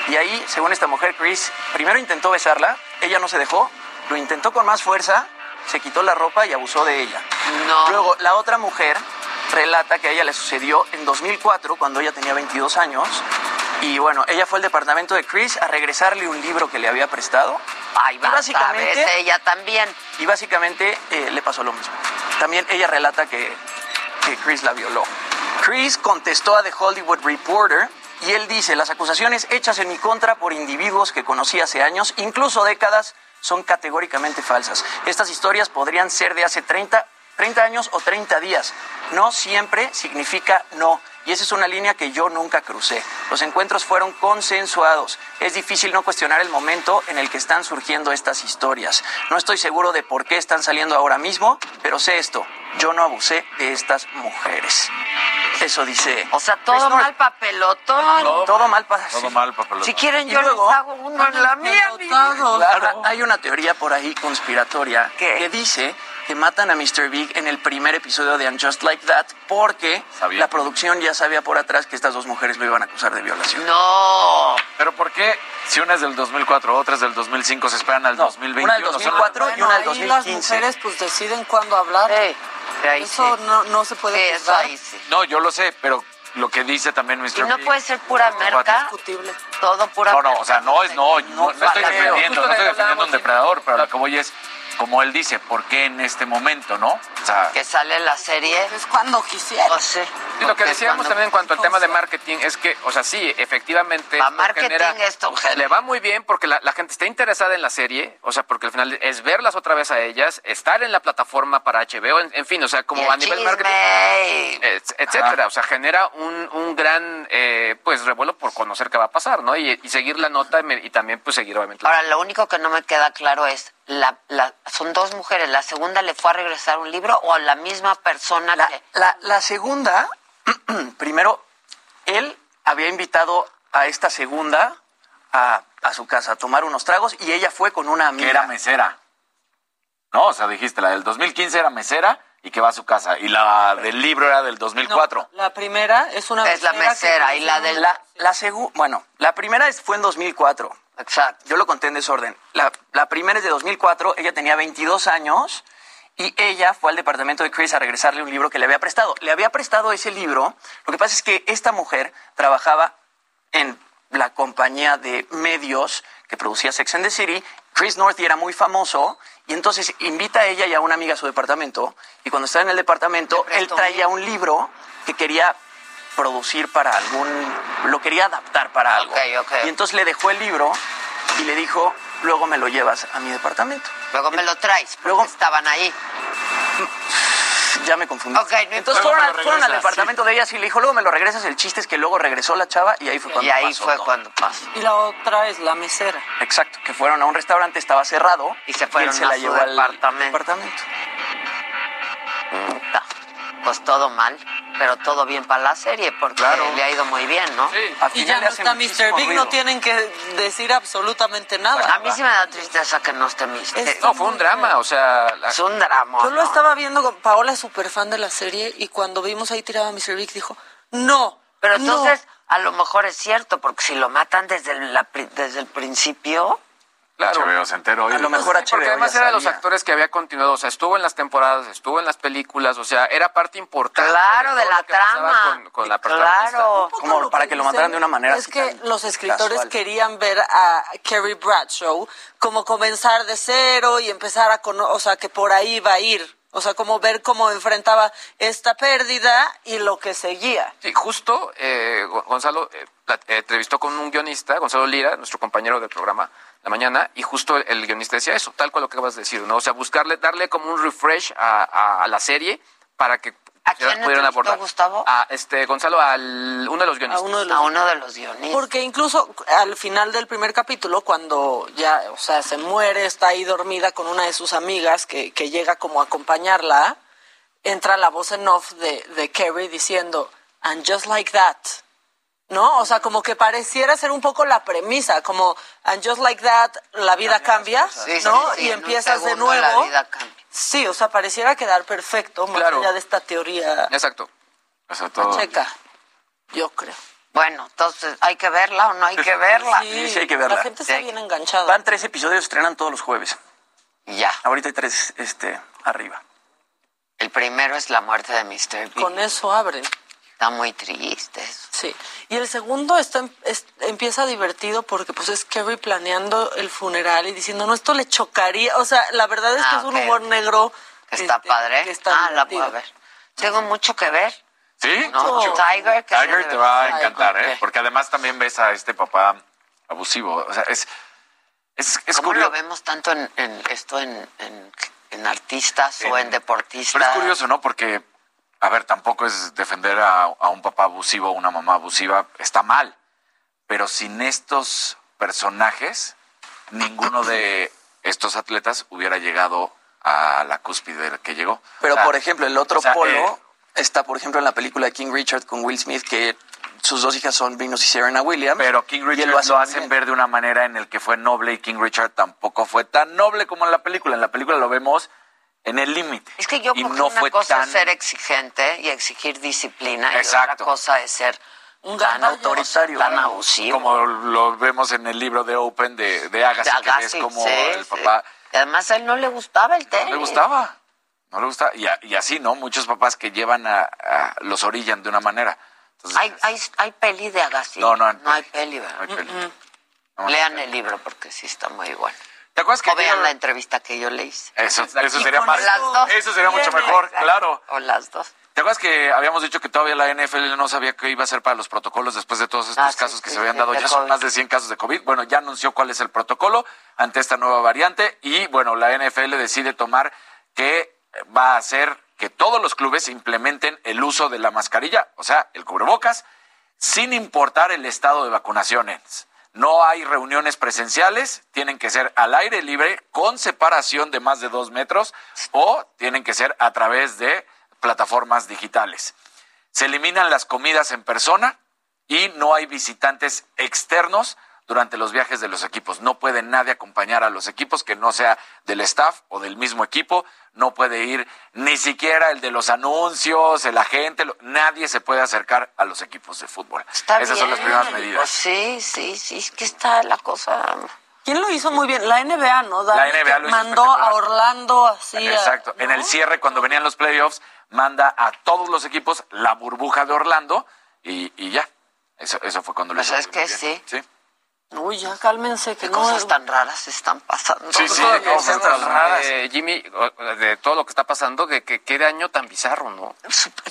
S12: Y ahí, según esta mujer, Chris primero intentó besarla, ella no se dejó, lo intentó con más fuerza, se quitó la ropa y abusó de ella.
S2: No.
S12: Luego, la otra mujer relata que a ella le sucedió en 2004, cuando ella tenía 22 años. Y bueno, ella fue al departamento de Chris a regresarle un libro que le había prestado.
S2: Ay,
S12: Y
S2: va,
S12: básicamente-
S2: sabes, ella también.
S12: Y básicamente eh, le pasó lo mismo. También ella relata que, que Chris la violó. Chris contestó a The Hollywood Reporter y él dice, las acusaciones hechas en mi contra por individuos que conocí hace años, incluso décadas, son categóricamente falsas. Estas historias podrían ser de hace 30, 30 años o 30 días. No siempre significa no. Y esa es una línea que yo nunca crucé. Los encuentros fueron consensuados. Es difícil no cuestionar el momento en el que están surgiendo estas historias. No estoy seguro de por qué están saliendo ahora mismo, pero sé esto. Yo no abusé de estas mujeres. Eso dice.
S2: O sea, todo mal papelotón.
S12: Todo mal para.
S15: Todo mal, papelón.
S2: Si quieren, yo
S12: luego-
S2: les hago uno en la mía.
S12: Claro, hay una teoría por ahí conspiratoria
S2: ¿Qué?
S12: que dice que matan a Mr. Big en el primer episodio de And Just Like That porque
S15: Sabía.
S12: la producción ya sabía por atrás que estas dos mujeres lo iban a acusar de violación.
S2: No.
S15: Pero ¿por qué si una es del 2004, otra es del 2005, se esperan al
S12: No,
S15: 2021?
S12: una del 2004 y una del
S14: ahí las
S12: 2015.
S14: mujeres pues deciden cuándo hablar.
S2: Sí, de ahí
S14: Eso
S2: sí.
S14: no, no se puede
S2: Sí, ahí sí.
S15: No, yo lo sé, pero lo que dice también Mr.
S2: Y no puede ser pura merca.
S14: Discutible.
S2: Todo pura
S15: No, no, o sea, no es, no, no, no estoy defendiendo, no estoy defendiendo a un depredador, pero lo que voy es, como él dice, ¿por qué en este momento, no? O sea,
S2: Que sale la serie.
S14: Es cuando quisiera.
S2: No sé.
S16: Lo que decíamos
S2: cuando-
S16: también en cuanto al tema de marketing es que, o sea, sí, efectivamente. Esto
S2: marketing
S16: genera-
S2: esto genera.
S16: Le va muy bien porque la, la gente está interesada en la serie, o sea, porque al final es verlas otra vez a ellas, estar en la plataforma para HBO, en, en fin, o sea, como a nivel
S2: chisme.
S16: marketing, et- etcétera. O sea, genera un, un gran, eh, pues, revuelo por conocer qué va a pasar, ¿no? Y, y seguir la nota y, me- y también, pues, seguir obviamente. la-
S2: Ahora, lo único que no me queda claro es, la, la, son dos mujeres, ¿la segunda le fue a regresar un libro o la misma persona
S12: La,
S2: que...
S12: la- la segunda, primero, él había invitado a esta segunda a, a su casa a tomar unos tragos y ella fue con una amiga.
S15: que era mesera. No, o sea, dijiste, la del 2015 era mesera y que va a su casa. Y la del libro era del 2004.
S14: La primera es una
S2: Es la
S14: mesera
S2: y la del...
S12: La, la segu- bueno, la primera es- fue en 2004.
S2: Exacto.
S12: Yo lo conté en desorden. La, la primera es de 2004, ella tenía 22 años y ella fue al departamento de Chris a regresarle un libro que le había prestado. Le había prestado ese libro. Lo que pasa es que esta mujer trabajaba en la compañía de medios que producía Sex and the City. Chris North era muy famoso y entonces invita a ella y a una amiga a su departamento y cuando está en el departamento él traía un libro que quería producir para algún lo quería adaptar para algo
S2: Ok, ok.
S12: y entonces le dejó el libro y le dijo luego me lo llevas a mi departamento
S2: Luego me lo traes, porque
S12: Luego-
S2: estaban ahí.
S12: ya me confundí
S2: Ok, no
S12: entonces
S2: importa.
S12: fueron, al- fueron departamento de ella y le dijo luego me lo regresas el chiste es que luego regresó la chava y ahí fue cuando
S2: Y ahí
S12: pasó
S2: fue cuando pasó.
S14: Y la otra es la mesera.
S12: exacto que fueron a un restaurante estaba cerrado
S2: Y se
S12: él
S2: fueron
S12: se
S2: a
S12: la
S2: su
S12: llevó al
S2: departamento.
S12: departamento.
S2: Pues todo mal. pero todo bien para la serie porque le ha ido muy bien, ¿no?
S14: Y ya no está Mr. Big, no tienen que decir absolutamente nada.
S2: A mí sí me da tristeza que no esté Mr. Big.
S16: No, fue un drama, o sea...
S2: Es un drama.
S14: Yo lo estaba viendo, con Paola es súper fan de la serie y cuando vimos ahí tiraba a Mr. Big dijo, no.
S2: Pero
S14: no".
S2: entonces, a lo mejor es cierto, porque si lo matan desde, la desde el principio...
S16: Claro.
S15: HBO se enteró.
S12: A lo mejor
S16: Porque
S12: HBO
S16: además
S12: ya
S16: era de los actores que había continuado, o sea, estuvo en las temporadas, estuvo en las películas, o sea, era parte importante.
S2: Claro, de la trama.
S16: Con, con la.
S2: Claro.
S12: Como para que lo mataran de una manera
S14: Es
S12: así
S14: que
S12: tan
S14: los escritores
S12: casual.
S14: querían ver a Kerry Bradshaw como comenzar de cero y empezar a cono o sea, que por ahí va a ir. O sea, como ver cómo enfrentaba esta pérdida y lo que seguía.
S16: Sí, justo eh, Gon- Gonzalo eh, entrevistó con un guionista, Gonzalo Lira, nuestro compañero del programa La Mañana, y justo el, el guionista decía eso, tal cual lo que acabas de decir, ¿no? O sea, buscarle, darle como un refresh a, a- a la serie para que
S2: ¿A
S16: pudieran-
S2: quién entrevistó
S16: abordar.
S2: Gustavo?
S16: A este, Gonzalo, al uno de los guionistas.
S14: uno de los-
S2: A uno de los guionistas.
S14: Porque incluso al final del primer capítulo, cuando ya, o sea, se muere, está ahí dormida con una de sus amigas que, que llega como a acompañarla, entra la voz en off de, de Kerry diciendo, and just like that. ¿No? O sea, como que pareciera ser un poco la premisa, como, and just like that, la vida cambia,
S2: Sí,
S14: ¿no?
S2: sí,
S14: y empiezas de
S2: la
S14: nuevo.
S2: vida cambia.
S14: Sí, o sea, pareciera quedar perfecto, más
S16: Claro.
S14: allá de esta teoría
S16: Exacto.
S15: Eso todo.
S14: checa, yo creo.
S2: Bueno, entonces, ¿hay que verla o no hay que verla?
S12: Sí, sí hay que verla.
S14: La gente está
S2: Sí.
S14: bien enganchada.
S12: Van tres episodios, estrenan todos los jueves.
S2: Ya.
S12: Ahorita hay tres este, arriba.
S2: El primero es la muerte de Mr.
S14: Con eso abren.
S2: Está muy triste eso.
S14: Sí, y el segundo está, es- empieza divertido porque pues es Kerry planeando el funeral y diciendo, no, esto le chocaría, o sea, la verdad es que
S2: Ah,
S14: es un humor negro.
S2: Que está
S14: este,
S2: padre.
S14: que está
S2: ah, la
S14: divertido.
S2: puedo ver. Tengo mucho que ver.
S15: ¿Sí?
S2: ¿no? Tiger, que
S15: Tiger te va a encantar, ¿eh? Porque además también ves a este papá abusivo. O sea, es, es, es
S2: ¿Cómo
S15: curioso.
S2: lo vemos tanto en, en esto en, en, en artistas o
S15: En-
S2: en deportistas?
S15: Pero es curioso, ¿no? Porque, a ver, tampoco es defender a, a un papá abusivo o una mamá abusiva. Está mal. Pero sin estos personajes, ninguno de estos atletas hubiera llegado a la cúspide que llegó.
S12: Pero,
S15: O sea,
S12: por ejemplo, el otro
S15: o sea,
S12: polo
S15: eh,
S12: está, por ejemplo, en la película de King Richard con Will Smith, que sus dos hijas son Venus y Serena Williams.
S15: Pero King Richard
S12: lo hace
S15: hacen
S12: bien.
S15: ver de una manera en el que fue noble y King Richard tampoco fue tan noble como en la película. En la película lo vemos en el límite.
S2: Es que yo
S15: y
S2: creo que
S15: no
S2: una
S15: fue
S2: cosa
S15: tan
S2: es ser exigente y exigir disciplina y
S15: Exacto.
S2: otra cosa es ser
S14: Un
S2: tan autoritario, tan abusivo.
S15: como lo vemos en el libro de Open de, de Agassi,
S2: De
S15: que es como
S2: sí,
S15: el
S2: sí.
S15: papá
S2: Y además a él no le gustaba el tenis.
S15: no le gustaba. No le gustaba. Y, a- y así, ¿no? Muchos papás que llevan a, a- los orillan de una manera. Entonces,
S2: Hay, hay, hay peli de Agassi.
S15: No, no hay
S2: hay peli, ¿verdad?
S15: no hay peli. No.
S2: Lean el libro porque sí está muy bueno.
S15: ¿Te acuerdas que
S2: O vean la entrevista que yo le hice.
S15: Eso, sería más.
S2: las dos.
S15: Eso sería mucho mejor,
S2: exacto.
S15: claro.
S2: O las dos.
S15: ¿Te acuerdas que habíamos dicho que todavía la NFL no sabía qué iba a hacer para los protocolos después de todos estos
S2: Ah, sí,
S15: casos que
S2: sí,
S15: se habían
S2: sí,
S15: dado? Ya son más de 100 casos de COVID. Bueno, ya anunció cuál es el protocolo ante esta nueva variante y bueno, la NFL decide tomar que va a hacer que todos los clubes implementen el uso de la mascarilla, o sea, el cubrebocas, sin importar el estado de vacunaciones. No hay reuniones presenciales, tienen que ser al aire libre, con separación de más de dos metros, o tienen que ser a través de plataformas digitales. Se eliminan las comidas en persona y no hay visitantes externos durante los viajes de los equipos. No puede nadie acompañar a los equipos que no sea del staff o del mismo equipo. No puede ir ni siquiera el de los anuncios, el agente. lo- nadie se puede acercar a los equipos de fútbol.
S2: Está
S15: Esas son las primeras medidas.
S2: Pues sí, sí, sí, es que está la cosa.
S14: ¿Quién lo hizo muy bien? La NBA, ¿no? Dani,
S15: La NBA lo hizo
S14: mandó a. Orlando así.
S15: Exacto. En el cierre, cuando venían los playoffs, manda a todos los equipos la burbuja de Orlando y, y ya. Eso, eso fue cuando lo
S2: Pues
S15: hizo
S2: es que
S15: bien.
S2: sí.
S15: Sí.
S14: Uy, ya cálmense, que
S2: Qué
S14: no.
S2: cosas tan raras están pasando.
S15: Sí, sí,
S16: que
S15: cosas tan raras.
S16: eh, Jimmy, de todo lo que está pasando, que, que qué año tan bizarro, ¿no?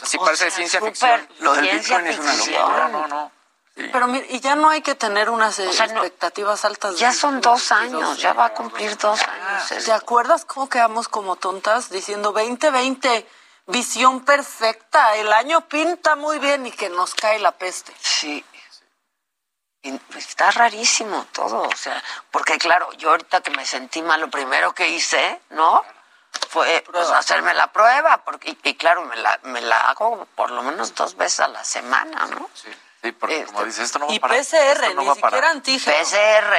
S16: Así
S2: O
S16: parece
S2: sea,
S16: ciencia ficción.
S12: Lo del Bitcoin es una locura.
S15: No, no.
S14: Pero mira, y ya no hay que tener unas
S2: O sea, no-
S14: expectativas altas.
S2: Ya son dos años, ya va a cumplir dos años.
S14: ¿Te acuerdas cómo quedamos como tontas diciendo 2020, visión perfecta, el año pinta muy bien y que nos cae la peste?
S2: Sí. Y está rarísimo todo, o sea, porque claro, yo ahorita que me sentí mal, lo primero que hice, ¿no? fue pues, hacerme la prueba, porque, y, claro, me la, me la hago por lo menos dos veces a la semana, ¿no?
S15: Sí, sí porque como
S2: Este,
S15: dices, esto no va
S14: Y
S15: a parar.
S14: PCR,
S15: esto no
S14: ni siquiera antígeno.
S2: PCR,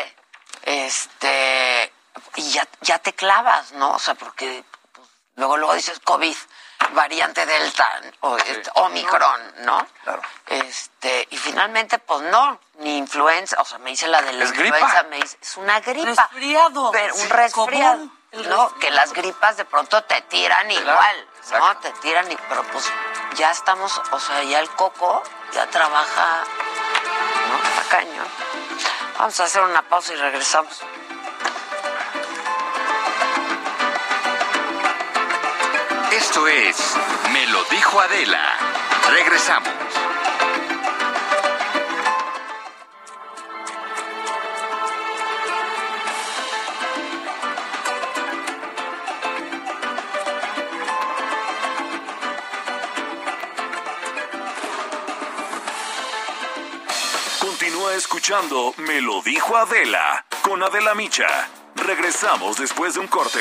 S2: este, y ya, ya te clavas, ¿no? O sea, porque pues, luego, luego dices COVID, variante Delta, o este, Omicron, ¿no?
S15: Claro.
S2: Este, y finalmente, pues no, ni influenza, o sea, me hice la de la
S15: Es gripa.
S2: influenza, me hice, es una gripa.
S14: Resfriado.
S2: Pero
S14: Sí,
S2: un resfriado.
S14: común,
S2: No,
S14: resfriado.
S2: que las gripas de pronto te tiran igual, ¿no? Te tiran, y, pero pues ya estamos, o sea, ya el coco ya trabaja, ¿no? Cañón. Vamos a hacer una pausa y regresamos.
S1: Esto es Me lo dijo Adela. Regresamos.
S11: Continúa escuchando Me lo dijo Adela con Adela Micha. Regresamos después de un corte.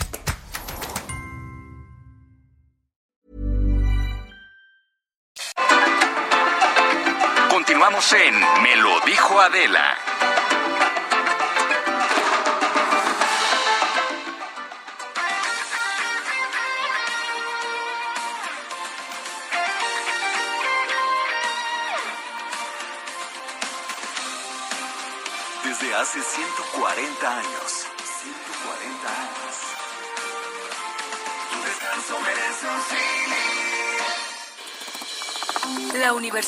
S1: Adela.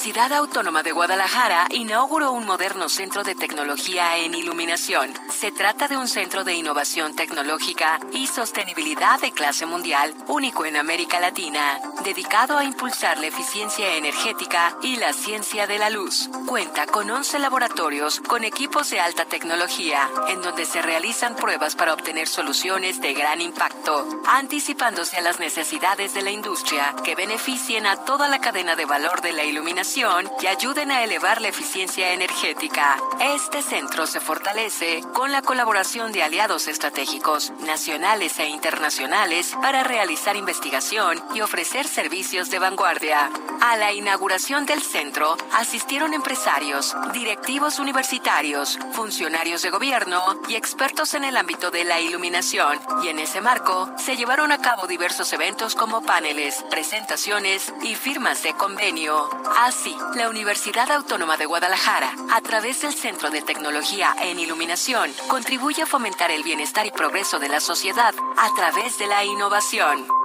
S19: Universidad Autónoma de Guadalajara inauguró un moderno centro de tecnología en iluminación. Se trata de un centro de innovación tecnológica y sostenibilidad de clase mundial, único en América Latina, dedicado a impulsar la eficiencia energética y la ciencia de la luz. Cuenta con 11 laboratorios con equipos de alta tecnología, en donde se realizan pruebas para obtener soluciones de gran impacto, anticipándose a las necesidades de la industria que beneficien a toda la cadena de valor de la iluminación y ayuden a elevar la eficiencia energética. Este centro se fortalece con la colaboración de aliados estratégicos nacionales e internacionales para realizar investigación y ofrecer servicios de vanguardia. A la inauguración del centro asistieron empresarios, directivos universitarios, funcionarios de gobierno y expertos en el ámbito de la iluminación. Y en ese marco se llevaron a cabo diversos eventos como paneles, presentaciones y firmas de convenio. Así, la Universidad Autónoma de Guadalajara, a través del Centro de Tecnología en Iluminación, contribuye a fomentar el bienestar y progreso de la sociedad a través de la innovación.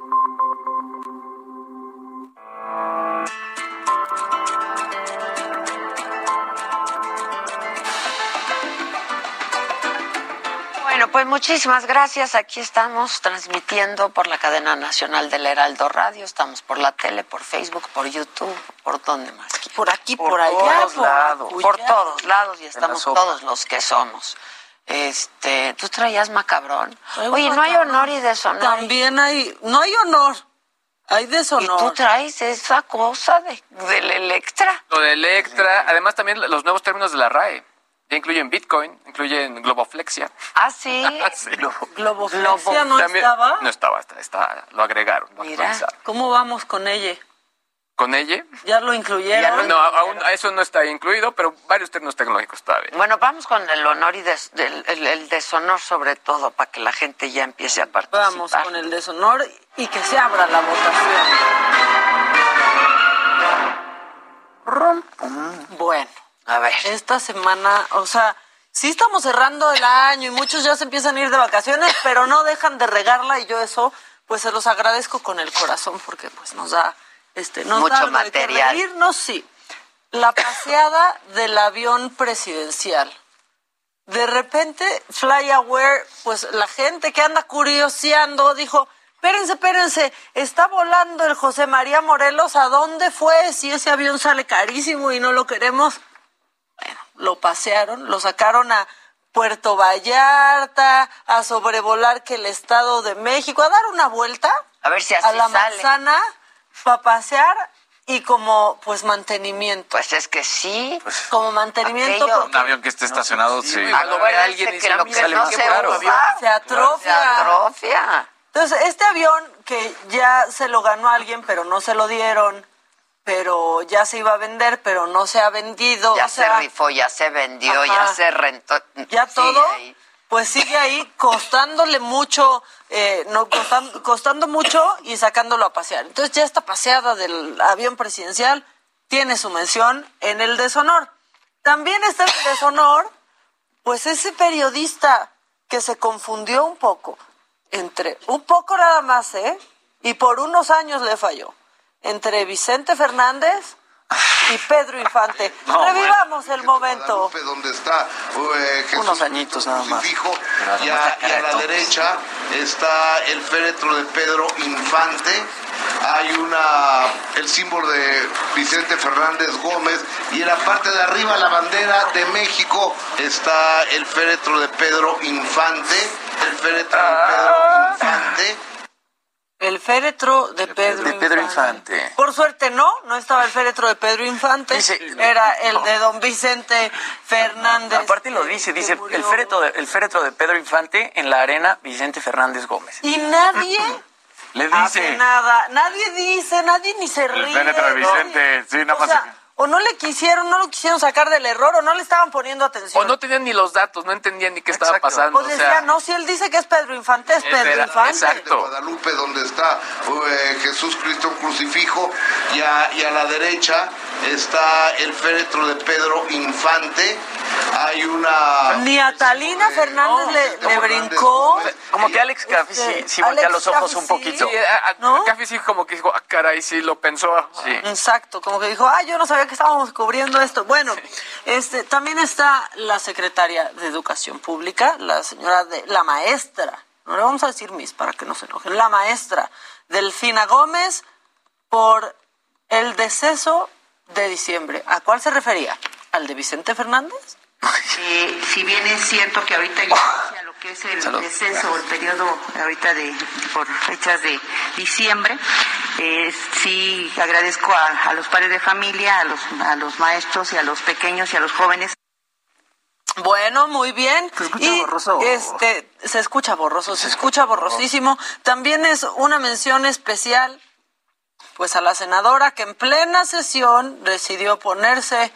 S2: Bueno, pues muchísimas gracias. Aquí estamos transmitiendo por la cadena nacional del Heraldo Radio. Estamos por la tele, por Facebook, por YouTube, por donde más. quieran.
S14: Por aquí, por,
S2: Por
S14: allá.
S2: todos
S14: por
S2: lados.
S14: acullá.
S2: Por todos lados y estamos todos los que somos. Este, ¿tú traías macabrón?
S14: Traigo
S2: Oye, no hay honor y deshonor.
S14: También hay, no hay honor, hay deshonor.
S2: Y tú traes esa cosa de, del Electra.
S16: Lo de Electra, además también los nuevos términos de la RAE. Ya incluyen Bitcoin, incluyen globoflexia.
S2: Ah, sí.
S16: Sí.
S14: Globoflexia no
S16: También-
S14: estaba.
S16: No estaba, está, está- lo agregaron, lo
S14: Mira. ¿cómo vamos con ella?
S16: ¿Con ella?
S14: ¿Ya lo incluyeron?
S16: No, aún eso no está incluido, pero varios términos tecnológicos todavía.
S2: Bueno, vamos con el honor y des- el, el deshonor sobre todo para que la gente ya empiece a participar.
S14: Vamos con el deshonor y que se abra la votación. Bueno,
S2: a ver.
S14: Esta semana, o sea, sí estamos cerrando el año y muchos ya se empiezan a ir de vacaciones, pero no dejan de regarla y yo eso, pues se los agradezco con el corazón porque pues nos da, este, nos
S2: Mucho
S14: da
S2: material.
S14: reírnos, sí. La paseada del avión presidencial. De repente, FlyAware, pues la gente que anda curioseando dijo, espérense, espérense, está volando el José María Morelos, ¿a dónde fue? Si ese avión sale carísimo y no lo queremos. Lo pasearon, lo sacaron a Puerto Vallarta, a sobrevolar que el Estado de México, a dar una vuelta.
S2: A ver si así
S14: A la
S2: sale.
S14: manzana, para pasear y como, pues, mantenimiento.
S2: Pues es que sí.
S14: como mantenimiento.
S2: Aquello-
S15: Un avión que esté estacionado, sí.
S2: Acuérdense que lo que no se usa,
S14: se atrofia.
S2: Se atrofia.
S14: Entonces, este avión que ya se lo ganó alguien, pero no se lo dieron, pero ya se iba a vender, pero no se ha vendido.
S2: Ya
S14: o
S2: se rifó, ya se vendió,
S14: Ajá.
S2: ya se rentó.
S14: ya todo,
S2: ahí.
S14: pues sigue ahí costándole mucho, eh, no, costan- costando mucho y sacándolo a pasear. Entonces ya esta paseada del avión presidencial tiene su mención en el deshonor. También está en el deshonor, pues ese periodista que se confundió un poco entre, un poco nada más, ¿eh? Y por unos años le falló, entre Vicente Fernández y Pedro Infante.
S20: No,
S14: Revivamos el momento.
S20: donde está eh, Jesús
S12: Unos añitos nada más. Pero
S20: y, a, y a la derecha está el féretro de Pedro Infante. Hay una el símbolo de Vicente Fernández Gómez y en la parte de arriba la bandera de México está el féretro de Pedro Infante. El féretro de Pedro Infante.
S14: El féretro de Pedro,
S12: De Pedro
S14: Infante.
S12: Infante.
S14: Por suerte no, no estaba el féretro de Pedro Infante, era el de don Vicente Fernández.
S12: Aparte lo dice, dice el féretro, de, el féretro de Pedro Infante en la arena Vicente Fernández Gómez.
S14: Y nadie
S15: Le
S14: hace
S15: dice.
S14: nada, nadie dice, nadie ni se
S15: El
S14: ríe.
S15: féretro de
S14: ¿no?
S15: Vicente, sí, nada
S14: O
S15: más.
S14: sea, o no le quisieron, no lo quisieron sacar del error, o no le estaban poniendo atención.
S16: O no tenían ni los datos, no entendían ni qué estaba pasando.
S14: Pues
S16: o
S14: decía,
S16: sea,
S14: no, si él dice que es Pedro Infante, es Pedro
S16: Era-
S14: Infante.
S20: de Guadalupe, donde está eh, Jesús Cristo crucifijo, y a, y a la derecha está el féretro de Pedro Infante. Hay una.
S14: Ni a Talina Fernández le, le brincó.
S12: Como que Alex Caffi sí, sí voltea los ojos
S14: Caffi
S12: un poquito.
S16: Sí, a- a- Caffi sí como que dijo, ah, caray, sí, lo pensó.
S14: Exacto, como que dijo, ah, yo no sabía que estábamos cubriendo esto. Bueno, este, también está la secretaria de Educación Pública, la señora de, la maestra, no le vamos a decir Miss para que no se enojen, la maestra Delfina Gómez por el deceso de diciembre. ¿A cuál se refería? ¿Al de Vicente Fernández?
S21: Eh, si bien es cierto que ahorita ya lo que es el
S14: Salud.
S21: deceso, el periodo ahorita de por fechas de diciembre, eh, sí agradezco a, a los padres de familia, a los, a los maestros y a los pequeños y a los jóvenes.
S14: Bueno, muy bien.
S21: Se escucha
S14: y
S21: borroso.
S14: este se escucha borroso, se escucha borrosísimo. También es una mención especial pues a la senadora que en plena sesión decidió ponerse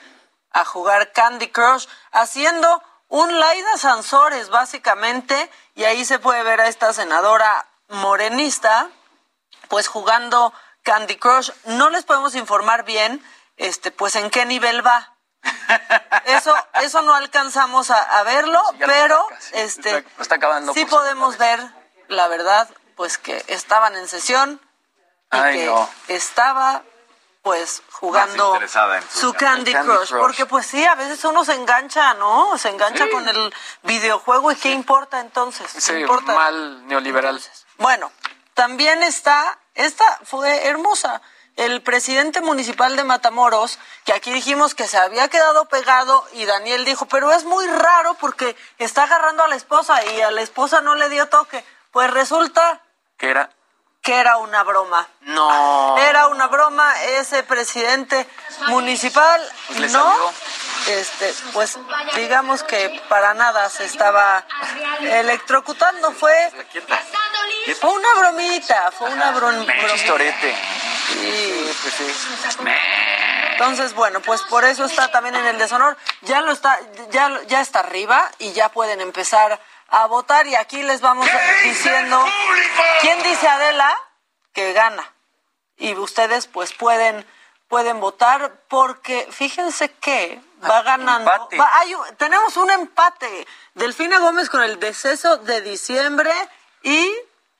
S14: a jugar Candy Crush haciendo un Laida Sansores básicamente y ahí se puede ver a esta senadora morenista pues jugando Candy Crush. No les podemos informar bien este pues en qué nivel va. Eso, eso no alcanzamos a, a verlo, pero
S12: está
S14: este
S12: está acabando
S14: sí podemos ver, la verdad, pues que estaban en sesión y
S15: Ay,
S14: que
S15: no.
S14: estaba pues jugando su Candy, Crush, porque pues sí, a veces uno se engancha, ¿no? Se engancha
S16: Sí.
S14: con el videojuego y qué importa entonces. ¿Qué
S16: Sí,
S14: importa?
S16: mal neoliberal.
S14: Bueno, también está, esta fue hermosa, el presidente municipal de Matamoros, que aquí dijimos que se había quedado pegado y Daniel dijo, pero es muy raro porque está agarrando a la esposa y a la esposa no le dio toque. Pues resulta
S12: ¿Qué era?
S14: Que era una broma.
S12: No.
S14: Era una broma ese presidente municipal,
S12: Pues
S14: ¿no? Este, pues digamos que para nada se estaba electrocutando, fue fue una bromita, fue una bromita. Sí,
S12: pues sí.
S14: Entonces, bueno, pues por eso está también en el deshonor. Ya lo está, ya, ya está arriba y ya pueden empezar a votar. Y aquí les vamos diciendo quién dice Adela que gana. Y ustedes pues pueden, pueden votar porque fíjense que va ganando. va- hay tenemos un empate. Delfina Gómez con el deceso de diciembre y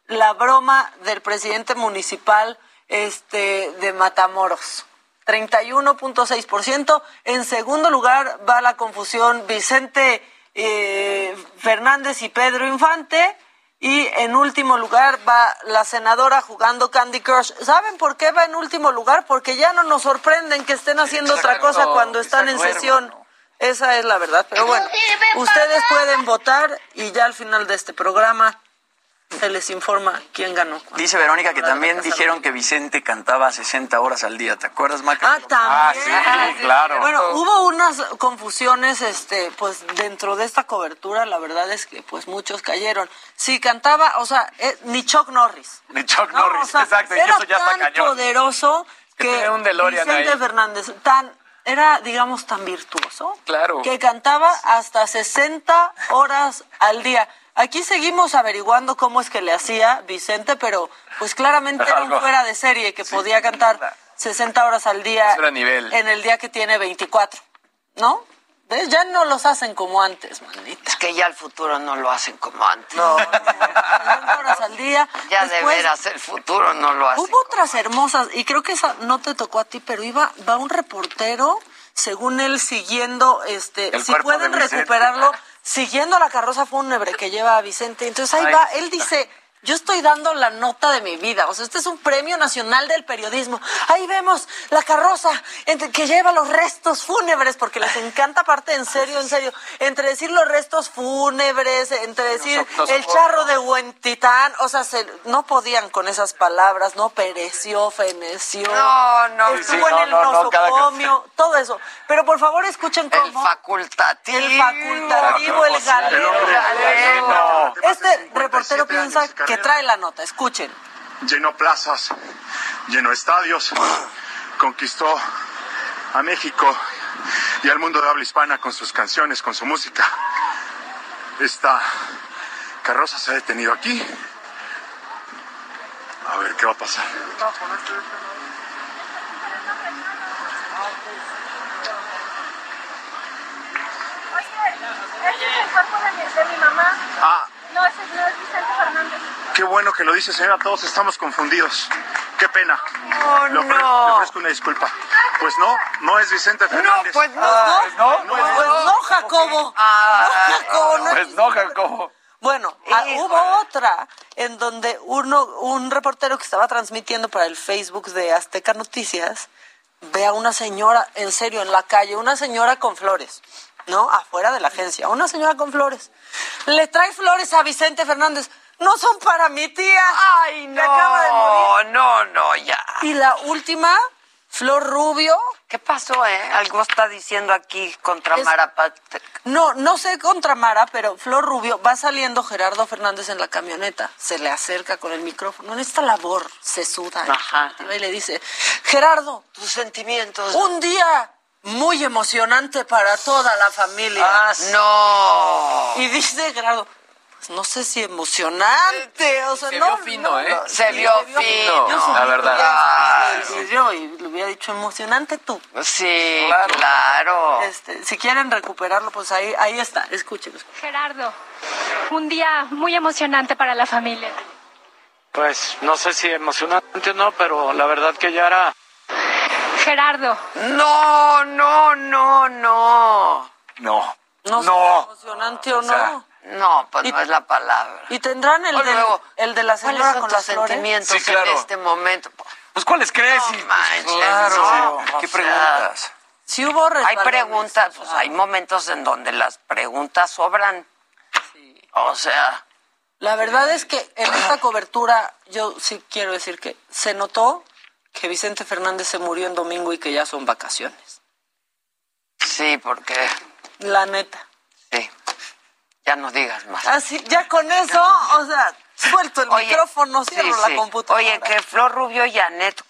S14: la broma del presidente municipal este, de Matamoros. 31.6%. En segundo lugar va la confusión Vicente eh, Fernández y Pedro Infante. Y en último lugar va la senadora jugando Candy Crush. ¿Saben por qué va en último lugar? Porque ya no nos sorprenden que estén haciendo otra cosa cuando están en sesión. Esa es la verdad. Pero bueno, ustedes pueden votar y ya al final de este programa se les informa quién ganó.
S12: Dice Verónica que también dijeron que Vicente cantaba 60 horas al día. ¿Te acuerdas, Maca?
S14: Ah, también.
S12: Ah, sí, claro.
S14: Bueno, hubo unas confusiones, este, pues dentro de esta cobertura, la verdad es que pues muchos cayeron. Sí, cantaba, o sea, eh, ni Chuck Norris.
S15: Ni Chuck
S14: No,
S15: Norris,
S14: o sea,
S15: exacto. Y eso ya está
S14: tan
S15: cañón.
S14: poderoso
S16: Que un
S14: Vicente
S16: ahí.
S14: Fernández, tan, era, digamos, tan virtuoso
S16: Claro.
S14: que cantaba hasta 60 horas al día. Aquí seguimos averiguando cómo es que le hacía Vicente, pero pues claramente era un fuera de serie que podía cantar 60 horas al día
S16: nivel.
S14: en el día que tiene 24, ¿no? ¿Ves? Ya no los hacen como antes, manita.
S2: Es que ya el futuro no lo hacen como antes.
S14: No, 60 horas al día.
S2: Ya de
S14: Después,
S2: veras el futuro no lo hacen.
S14: Hubo otras hermosas, y creo que esa no te tocó a ti, pero iba, va un reportero, según él, siguiendo, este,
S15: El
S14: si pueden
S15: de Vicente.
S14: recuperarlo, siguiendo la carroza fúnebre que lleva a Vicente. Entonces ahí
S15: Ay,
S14: va, él dice, yo estoy dando la nota de mi vida, o sea, este es un premio nacional del periodismo. Ahí vemos la carroza entre- que lleva los restos fúnebres, porque les encanta aparte, en serio, en serio, entre decir los restos fúnebres, entre decir el charro de Huentitán, o sea, se- no podían con esas palabras, ¿no? Pereció, feneció.
S2: No, no,
S14: Estuvo
S16: sí,
S14: en
S16: no,
S14: el
S16: no, no, cada
S14: nosocomio, todo eso. Pero por favor escuchen
S2: El
S14: cómo.
S2: facultativo.
S14: El facultativo, el galeno. Este reportero piensa que trae la nota, escuchen.
S22: llenó plazas, llenó estadios, conquistó a México y al mundo de habla hispana con sus canciones, con su música. Esta carroza se ha detenido aquí. A ver qué va a pasar.
S23: Ese es el cuerpo de mi, de mi mamá.
S22: Ah,
S23: No, ese no es Vicente Fernández.
S22: Qué bueno que lo dice, señora. Todos estamos confundidos. Qué pena.
S2: Oh,
S22: le, ofre-
S2: no.
S22: le ofrezco una disculpa. Pues no, no es Vicente
S2: No,
S22: Fernández.
S2: pues no.
S15: no,
S14: Pues no, Jacobo.
S2: Ah,
S14: no, Jacobo, no es
S15: Pues no, Jacobo.
S14: Bueno, ah, hubo otra en donde uno, un reportero que estaba transmitiendo para el Facebook de Azteca Noticias ve a una señora, en serio, en la calle, una señora con flores, ¿no? Afuera de la agencia, una señora con flores. Le trae flores a Vicente Fernández. No son para mi tía.
S2: Ay,
S14: que acaba de morir.
S2: no, no, no, ya.
S14: Y la última, Flor Rubio.
S2: ¿Qué pasó, eh? Algo está diciendo aquí contra
S14: Es-
S2: Marapate.
S14: No, no sé contra Mara, pero Flor Rubio va saliendo Gerardo Fernández en la camioneta. Se le acerca con el micrófono. En esta labor se suda.
S2: Ajá.
S14: Y le dice, Gerardo,
S2: Tus sentimientos.
S14: un día muy emocionante para toda la familia.
S2: Ah, no.
S14: Y dice Gerardo, no sé si emocionante, o sea,
S16: Se
S14: no,
S16: vio fino,
S14: no,
S16: ¿eh?
S14: no,
S2: Se vio fino,
S16: la verdad.
S2: Ah,
S14: yo, y le hubiera dicho emocionante tú.
S2: Sí,
S15: Claro.
S2: claro.
S14: Este, si quieren recuperarlo, pues ahí, ahí está, escuchen.
S23: Gerardo, un día muy emocionante para la familia.
S24: Pues no sé si emocionante o no, pero la verdad que ya era
S23: Gerardo,
S2: No, no, no, no.
S15: No.
S14: No, sé
S15: No.
S14: si emocionante o no.
S15: sea,
S2: No, pues
S14: Y-
S2: no es la palabra.
S14: y tendrán el,
S2: luego,
S14: el de la
S2: ¿Cuáles
S14: señora con flores.
S2: sentimientos
S15: Sí, claro.
S2: en este momento?
S15: Pues ¿cuáles crees?
S2: No
S15: Y-
S2: manches,
S15: claro.
S2: no,
S12: ¿Qué
S2: sea,
S12: preguntas?
S14: Sí hubo
S2: Hay preguntas, pues hay momentos en donde las preguntas sobran. O sea,
S14: La verdad es que en esta cobertura yo sí quiero decir que se notó que Vicente Fernández se murió en domingo y que ya son vacaciones.
S2: sí, porque
S14: La neta.
S2: Ya no digas más.
S14: Así, ya con eso, o sea, suelto el
S2: Oye,
S14: micrófono, cierro
S2: sí.
S14: la computadora.
S2: Oye, que Flor Rubio y Anet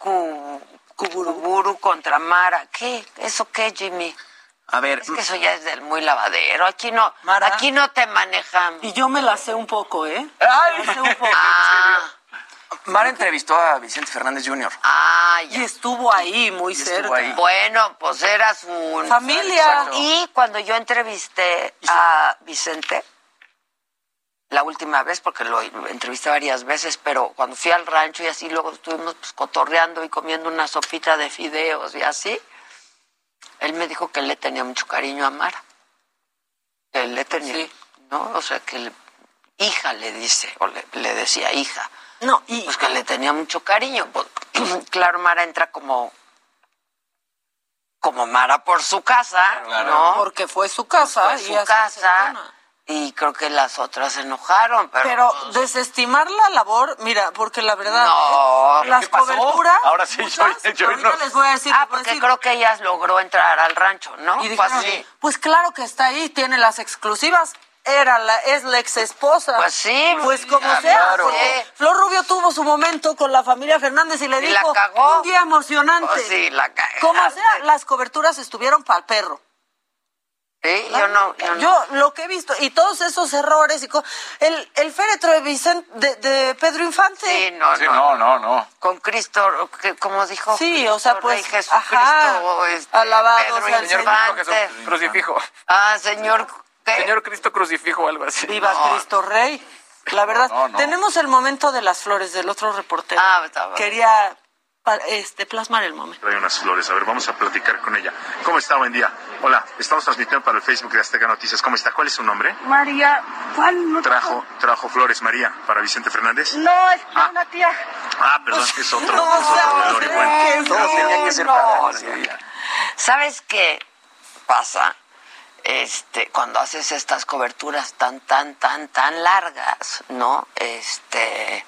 S2: Kuburu contra Mara. ¿Qué? ¿Eso qué, Jimmy?
S12: A ver,
S2: Es que eso ya es del muy lavadero. Aquí no,
S14: Mara.
S2: aquí no te manejamos.
S14: Y yo me la sé un poco, ¿eh?
S15: Ay.
S14: Me la sé un poco.
S2: Ah,
S12: Mara entrevistó a Vicente Fernández Jr.
S2: ah, ya.
S14: Y estuvo ahí, muy
S12: estuvo
S14: cerca.
S12: ahí.
S2: Bueno, pues era su
S14: Familia.
S2: Y cuando yo entrevisté a Vicente, la última vez, porque lo entrevisté varias veces, pero cuando fui al rancho y así, luego estuvimos pues, cotorreando y comiendo una sopita de fideos y así, él me dijo que le tenía mucho cariño a Mara. Que le tenía,
S14: Sí.
S2: ¿no? O sea, que le- hija le dice, o le, le decía hija.
S14: No, y...
S2: Pues que le tenía mucho cariño. Pues, claro, Mara entra como como Mara por su casa, ¿no?
S14: Porque fue su casa
S2: Fue
S14: y
S2: su casa y creo que las otras se enojaron, pero,
S14: Pero desestimar la labor, mira, porque la verdad,
S2: No,
S14: ¿eh? las coberturas.
S15: Ahora sí, yo-
S14: muchas,
S15: yo
S14: ahorita
S15: no-
S14: les voy a decir.
S2: ah, porque
S14: decir.
S2: creo que ellas logró entrar al rancho, ¿no?
S14: Y dijeron,
S2: así.
S14: pues claro que está ahí, tiene las exclusivas. Era la, es la ex esposa.
S2: Pues sí,
S14: Pues como
S2: ah,
S14: sea.
S2: claro.
S14: porque Flor Rubio tuvo su momento con la familia Fernández y le
S2: ¿Y la
S14: dijo
S2: cagó?
S14: un día emocionante.
S2: Pues sí, la.
S14: Como sea, las coberturas estuvieron para el perro.
S2: Sí, yo no, yo no.
S14: Yo lo que he visto, y todos esos errores, y co- el, el féretro de, Vicente, de, de Pedro Infante.
S2: Sí, no,
S15: Sí,
S2: no.
S15: no, no, no.
S2: Con Cristo, que- como dijo.
S14: Sí, o sea,
S2: Cristo Rey
S14: pues,
S2: Jesucristo,
S14: ajá,
S2: este,
S14: alabado
S2: Pedro
S14: sea el
S16: Señor
S2: Infante.
S16: Cristo crucifijo.
S2: Ah, señor, ¿qué?
S16: Señor Cristo crucifijo o algo así.
S14: Viva Cristo Rey. La verdad,
S15: No, no.
S14: tenemos el momento de las flores del otro reportero.
S2: Ah, está bueno.
S14: Quería este, plasmar el momento.
S22: Trae unas flores. A ver, vamos a platicar con ella. ¿Cómo está? Buen día. Hola, estamos transmitiendo para el Facebook de Azteca Noticias. ¿Cómo está? ¿Cuál es su nombre?
S21: María, ¿cuál? No,
S22: Trajo, trajo flores, María, para Vicente Fernández.
S21: no es una tía.
S22: Ah, perdón, es otro,
S14: No,
S22: es otro velorio. Bueno,
S15: Todo tenía que ser
S2: no,
S15: para.
S2: ¿Sabes qué pasa? Este, cuando haces estas coberturas tan, tan, tan, tan largas, ¿no? Este,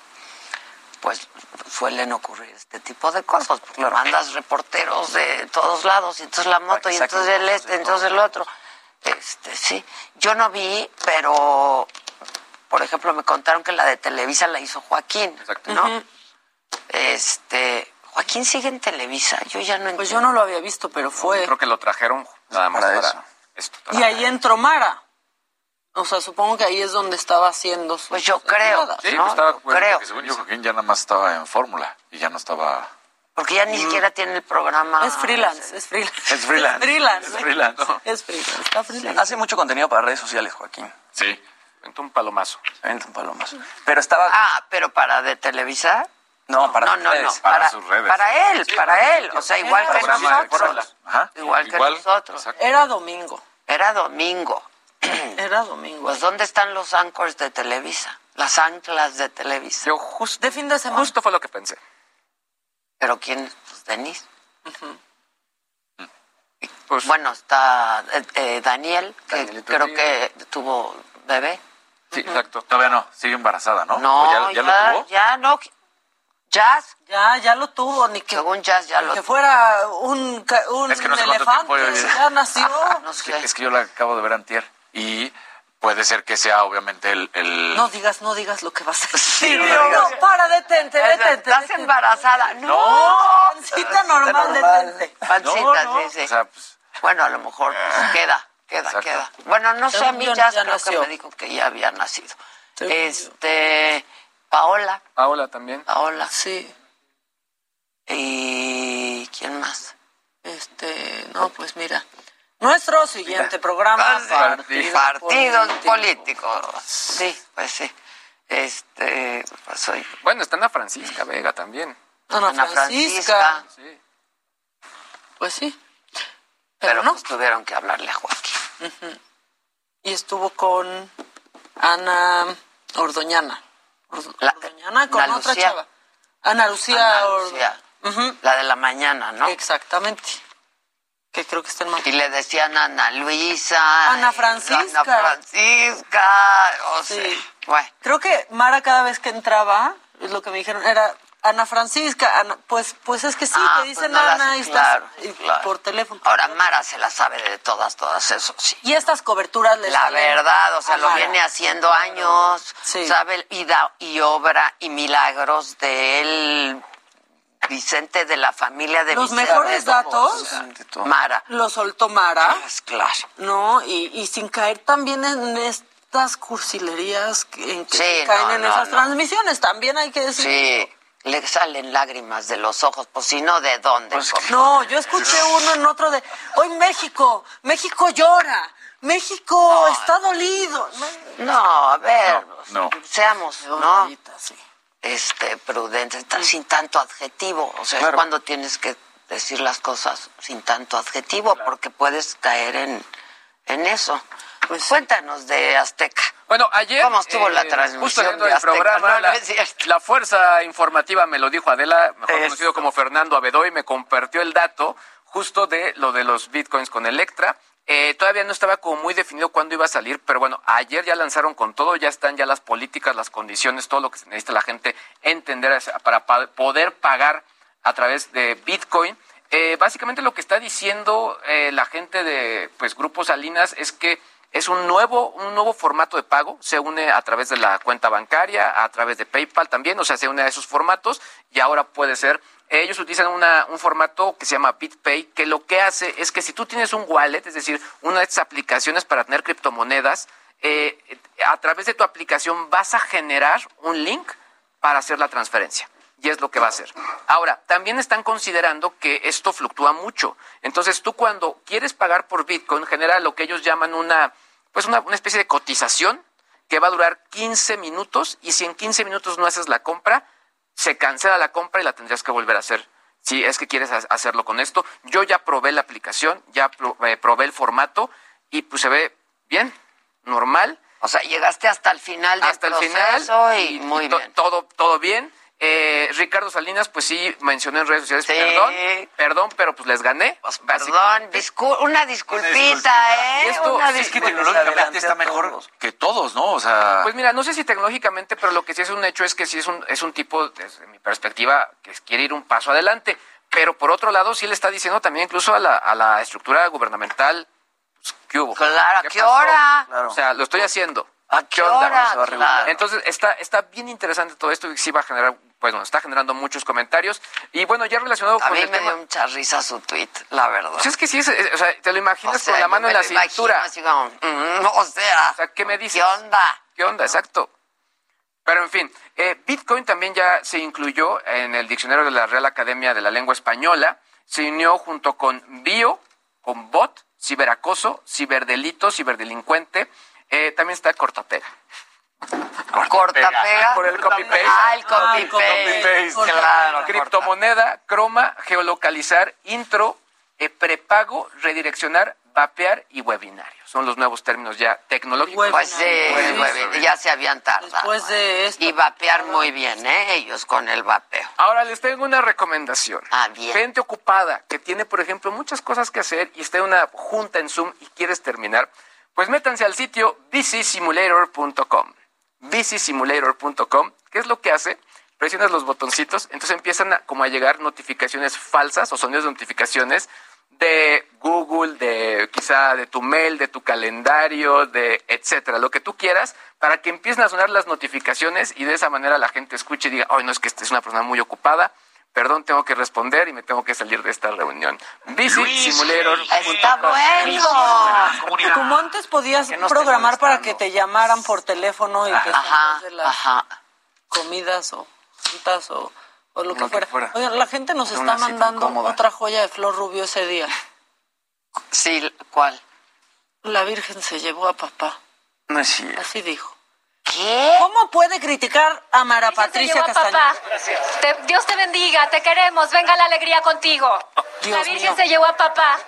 S2: pues suelen ocurrir este tipo de cosas, porque mandas reporteros de todos lados, y entonces la moto, y
S12: Exacto.
S2: entonces el este, entonces el otro. Este, sí. Yo no vi, pero, por ejemplo, me contaron que la de Televisa la hizo Joaquín, ¿no? Este, Joaquín sigue en Televisa, yo ya no entiendo.
S14: Pues yo no lo había visto, pero fue.
S16: Creo que lo trajeron nada más
S15: Para
S16: para,
S15: eso.
S16: esto.
S14: Y ahí entró Mara. O sea, supongo que ahí es donde estaba haciendo sus
S2: Pues yo creo.
S15: Sí,
S2: ¿no?
S15: pues estaba
S2: Yo
S15: bueno,
S2: creo.
S15: porque según yo, Joaquín ya nada más estaba en fórmula y ya no estaba.
S2: Porque ya ni siquiera tiene el programa.
S14: Es freelance, es freelance.
S15: Es freelance.
S14: Es freelance.
S15: Es freelance.
S14: Es freelance, está freelance.
S12: Hace mucho contenido para redes sociales, Joaquín.
S15: Sí.
S16: Vente un palomazo.
S12: Avienta un palomazo. Pero estaba.
S2: Ah, pero para de Televisa.
S12: no, para
S2: no, no,
S12: redes.
S2: no.
S15: para
S2: Para,
S15: sus redes.
S2: para él,
S15: Sí,
S2: para
S15: para
S2: él. O sea, igual que nosotros. Igual que
S15: Igual,
S2: nosotros.
S15: exacto.
S14: Era domingo.
S2: Era domingo.
S14: Era domingo.
S2: Pues, ¿dónde están los anchors de Televisa? Las anclas de Televisa.
S16: Yo justo,
S14: De fin de semana.
S16: justo fue lo que pensé.
S2: ¿Pero quién? Pues Denise.
S16: Pues,
S2: Bueno, está eh, eh, Daniel, que
S15: Danielito
S2: creo que tuvo bebé.
S15: Sí, exacto. Todavía no, sigue embarazada, ¿no?
S2: No,
S15: ¿O
S2: ya,
S15: ya, ya lo tuvo?
S2: ya no. Jazz,
S14: Ya, ya lo tuvo, ni que,
S2: según Jazz ya lo
S14: que
S2: tuvo.
S14: fuera un, ca- un
S15: Es que no sé cuánto
S14: elefante.
S15: tiempo ya-
S14: nació.
S2: No
S15: Es que,
S2: sé.
S15: es que yo la acabo de ver antier y puede ser que sea obviamente el... el-
S14: No digas, no digas lo que vas a decir.
S2: no
S14: no,
S2: digas.
S14: para, detente, detente.
S2: Estás
S14: detente.
S2: embarazada. No.
S14: No, pancita normal, detente.
S2: Pancita,
S15: No, no.
S2: sí, sí.
S15: O sea, pues,
S2: Bueno, a lo mejor pues, queda, queda,
S15: Exacto.
S2: queda. Bueno, no sé, a mí
S14: Ya-
S2: creo
S14: nació.
S2: que me dijo que ya había nacido.
S14: Según yo.
S2: Este, Paola,
S16: Paola también.
S2: Paola.
S14: Sí,
S2: ¿Y quién más?
S14: este, no, pues mira. Nuestro siguiente programa,
S2: Ah, sí,
S14: partido
S2: Partidos
S14: político.
S2: políticos. Sí, pues sí. Este, pues soy
S16: Bueno, está Ana Francisca Vega también.
S14: Ana,
S2: Ana
S14: Francisca.
S2: Francisca.
S16: Sí.
S14: Pues sí.
S2: Pero,
S14: Pero no.
S2: pues tuvieron que hablarle a Joaquín.
S14: Y estuvo con Ana Ordoñana. Ordo-
S2: La-
S14: Ordoñana con
S2: Ana
S14: otra
S2: Lucía.
S14: chava. Ana Lucía.
S2: Ana
S14: Or-
S2: Lucía,
S14: Ujú,
S2: la de la mañana, ¿no?
S14: Exactamente. Que creo que está en.
S2: Y le decían Ana Luisa.
S14: Ana Francisca.
S2: Ana Francisca. O
S14: Sí.
S2: bueno.
S14: Creo que Mara cada vez que entraba, es lo que me dijeron, era Ana Francisca. Ana, pues, pues es que sí,
S2: Ah,
S14: te dicen
S2: pues no las-
S14: Ana y estás
S2: claro,
S14: y
S2: claro.
S14: por teléfono.
S2: Ahora Mara se la sabe de todas, todas, eso sí.
S14: Y estas coberturas les
S2: La
S14: salen
S2: verdad, o sea, lo
S14: Mara.
S2: viene haciendo años,
S14: Sí.
S2: sabe, y, da- y obra y milagros de él, Vicente de la familia de
S14: Los
S2: Vicente.
S14: mejores datos
S2: Mara.
S14: lo soltó Mara,
S2: Pues claro.
S14: ¿no? Y, y sin caer también en estas cursilerías que- en que
S2: Sí,
S14: caen
S2: no,
S14: en
S2: no,
S14: esas
S2: no.
S14: transmisiones, también hay que decir.
S2: Sí, le salen lágrimas de los ojos, pues si no, ¿de dónde? Por-
S14: No, yo escuché uno en otro de, hoy México, México llora, México está dolido. No,
S2: No, a ver,
S15: No, no.
S2: seamos, ¿no?
S14: ahorita sí.
S2: Este, prudentes, tan- sin tanto adjetivo. O sea, es cuando tienes que decir las cosas sin tanto adjetivo, porque puedes caer en, en eso. Pues cuéntanos de Azteca.
S16: Bueno, ayer.
S2: ¿Cómo estuvo la
S16: eh,
S2: transmisión
S16: Justo dentro del programa,
S2: No, no
S16: la,
S2: es cierto.
S16: la fuerza informativa me lo dijo Adela, mejor conocido como Fernando Abedoy, me compartió el dato justo de lo de los bitcoins con Electra. Eh, todavía no estaba como muy definido cuándo iba a salir, pero bueno, ayer ya lanzaron con todo, ya están ya las políticas, las condiciones, todo lo que se necesita la gente entender para pa- poder pagar a través de Bitcoin. Eh, básicamente lo que está diciendo eh, la gente de pues Grupo Salinas es que es un nuevo, un nuevo formato de pago, se une a través de la cuenta bancaria, a través de PayPal también, o sea, se une a esos formatos y ahora puede ser, ellos utilizan una- un formato que se llama BitPay, que lo que hace es que si tú tienes un wallet, es decir, una de estas aplicaciones para tener criptomonedas, eh, a través de tu aplicación vas a generar un link para hacer la transferencia. Y es lo que va a hacer. Ahora, también están considerando que esto fluctúa mucho. Entonces, tú cuando quieres pagar por Bitcoin, genera lo que ellos llaman una, pues una, una especie de cotización que va a durar 15 minutos y si en 15 minutos no haces la compra, se cancela la compra y la tendrías que volver a hacer. Si es que quieres ha- hacerlo con esto. Yo ya probé la aplicación, ya eh, probé el formato y pues se ve bien, normal.
S2: O sea, llegaste hasta el final del
S16: hasta el
S2: proceso
S16: final
S2: y muy bien.
S16: Todo, todo bien. Eh, Ricardo Salinas, pues sí, mencionó en redes sociales, perdón, perdón, pero pues les gané.
S2: Perdón, discul- una disculpita, ¿eh?
S15: Y esto
S2: una
S15: sí, es que tecnológicamente está mejor que todos, ¿no? O sea,
S16: Pues mira, no sé si tecnológicamente, pero lo que sí es un hecho es que sí es un, es un tipo, desde mi perspectiva, que quiere ir un paso adelante. Pero por otro lado, sí le está diciendo también incluso a la, a la estructura gubernamental, pues, ¿qué hubo?
S2: Claro, ¿a qué
S16: pasó?
S2: hora?
S16: O sea, lo estoy haciendo.
S2: ¿A qué
S16: onda?
S2: hora?
S16: Se va a regular.
S2: Claro.
S16: Entonces, está, está bien interesante todo esto y sí va a generar, bueno, está generando muchos comentarios. Y bueno, ya relacionado
S2: A
S16: con
S2: mí
S16: el
S2: me
S16: tema...
S2: dio mucha risa su tweet, la verdad.
S16: Pues es que sí, es, es- o sea, te lo imaginas
S2: O sea,
S16: con la mano en la cintura.
S2: así como, mm, o sea,
S16: O sea, ¿qué me dices?
S2: ¿qué onda?
S16: ¿Qué onda? Exacto. Pero en fin, eh, Bitcoin también ya se incluyó en el diccionario de la Real Academia de la Lengua Española. Se unió junto con bio, con bot, ciberacoso, ciberdelito, ciberdelincuente. Eh, también está cortapega.
S2: Corta pega.
S16: Por el copy-paste.
S2: Ah, el copy-paste. Claro.
S16: Criptomoneda, croma, geolocalizar, intro, eh, prepago, redireccionar, vapear y webinario. Son los nuevos términos ya tecnológicos.
S2: Pues sí, ya se habían tardado.
S14: Después de esto.
S2: Y vapear muy bien, ¿eh? Ellos con el vapeo.
S16: Ahora les tengo una recomendación.
S2: Ah, bien.
S16: Gente ocupada que tiene, por ejemplo, muchas cosas que hacer y está en una junta en Zoom y quieres terminar, pues métanse al sitio bcsimulator.com. bcsimulator.com. ¿Qué es lo que hace? Presionas los botoncitos, entonces empiezan a, como a llegar notificaciones falsas o sonidos de notificaciones de Google, de quizá de tu mail, de tu calendario, de etcétera, lo que tú quieras, para que empiecen a sonar las notificaciones y de esa manera la gente escuche y diga, ay, no es que esta es una persona muy ocupada, perdón, tengo que responder y me tengo que salir de esta reunión. Visit Simulator.
S2: Está bueno.
S14: Como antes podías
S16: Que
S14: programar para que te llamaran por teléfono y te
S2: Ajá,
S14: de las
S2: ajá.
S14: comidas o frutas o, o lo que
S15: Lo que
S14: fuera. Oigan, la gente nos está mandando
S15: incómoda.
S14: otra joya de Flor Rubio ese día.
S2: Sí, ¿cuál?
S14: La Virgen se llevó a papá.
S15: no es cierto.
S14: Así dijo.
S2: ¿Qué?
S14: ¿Cómo puede criticar a Mara
S23: Virgen se
S14: Patricia
S23: llevó a
S14: Castañeda?
S23: papá. Te- Dios te bendiga, te queremos, venga la alegría contigo.
S14: Dios
S23: la Virgen
S14: mío.
S23: se llevó a papá.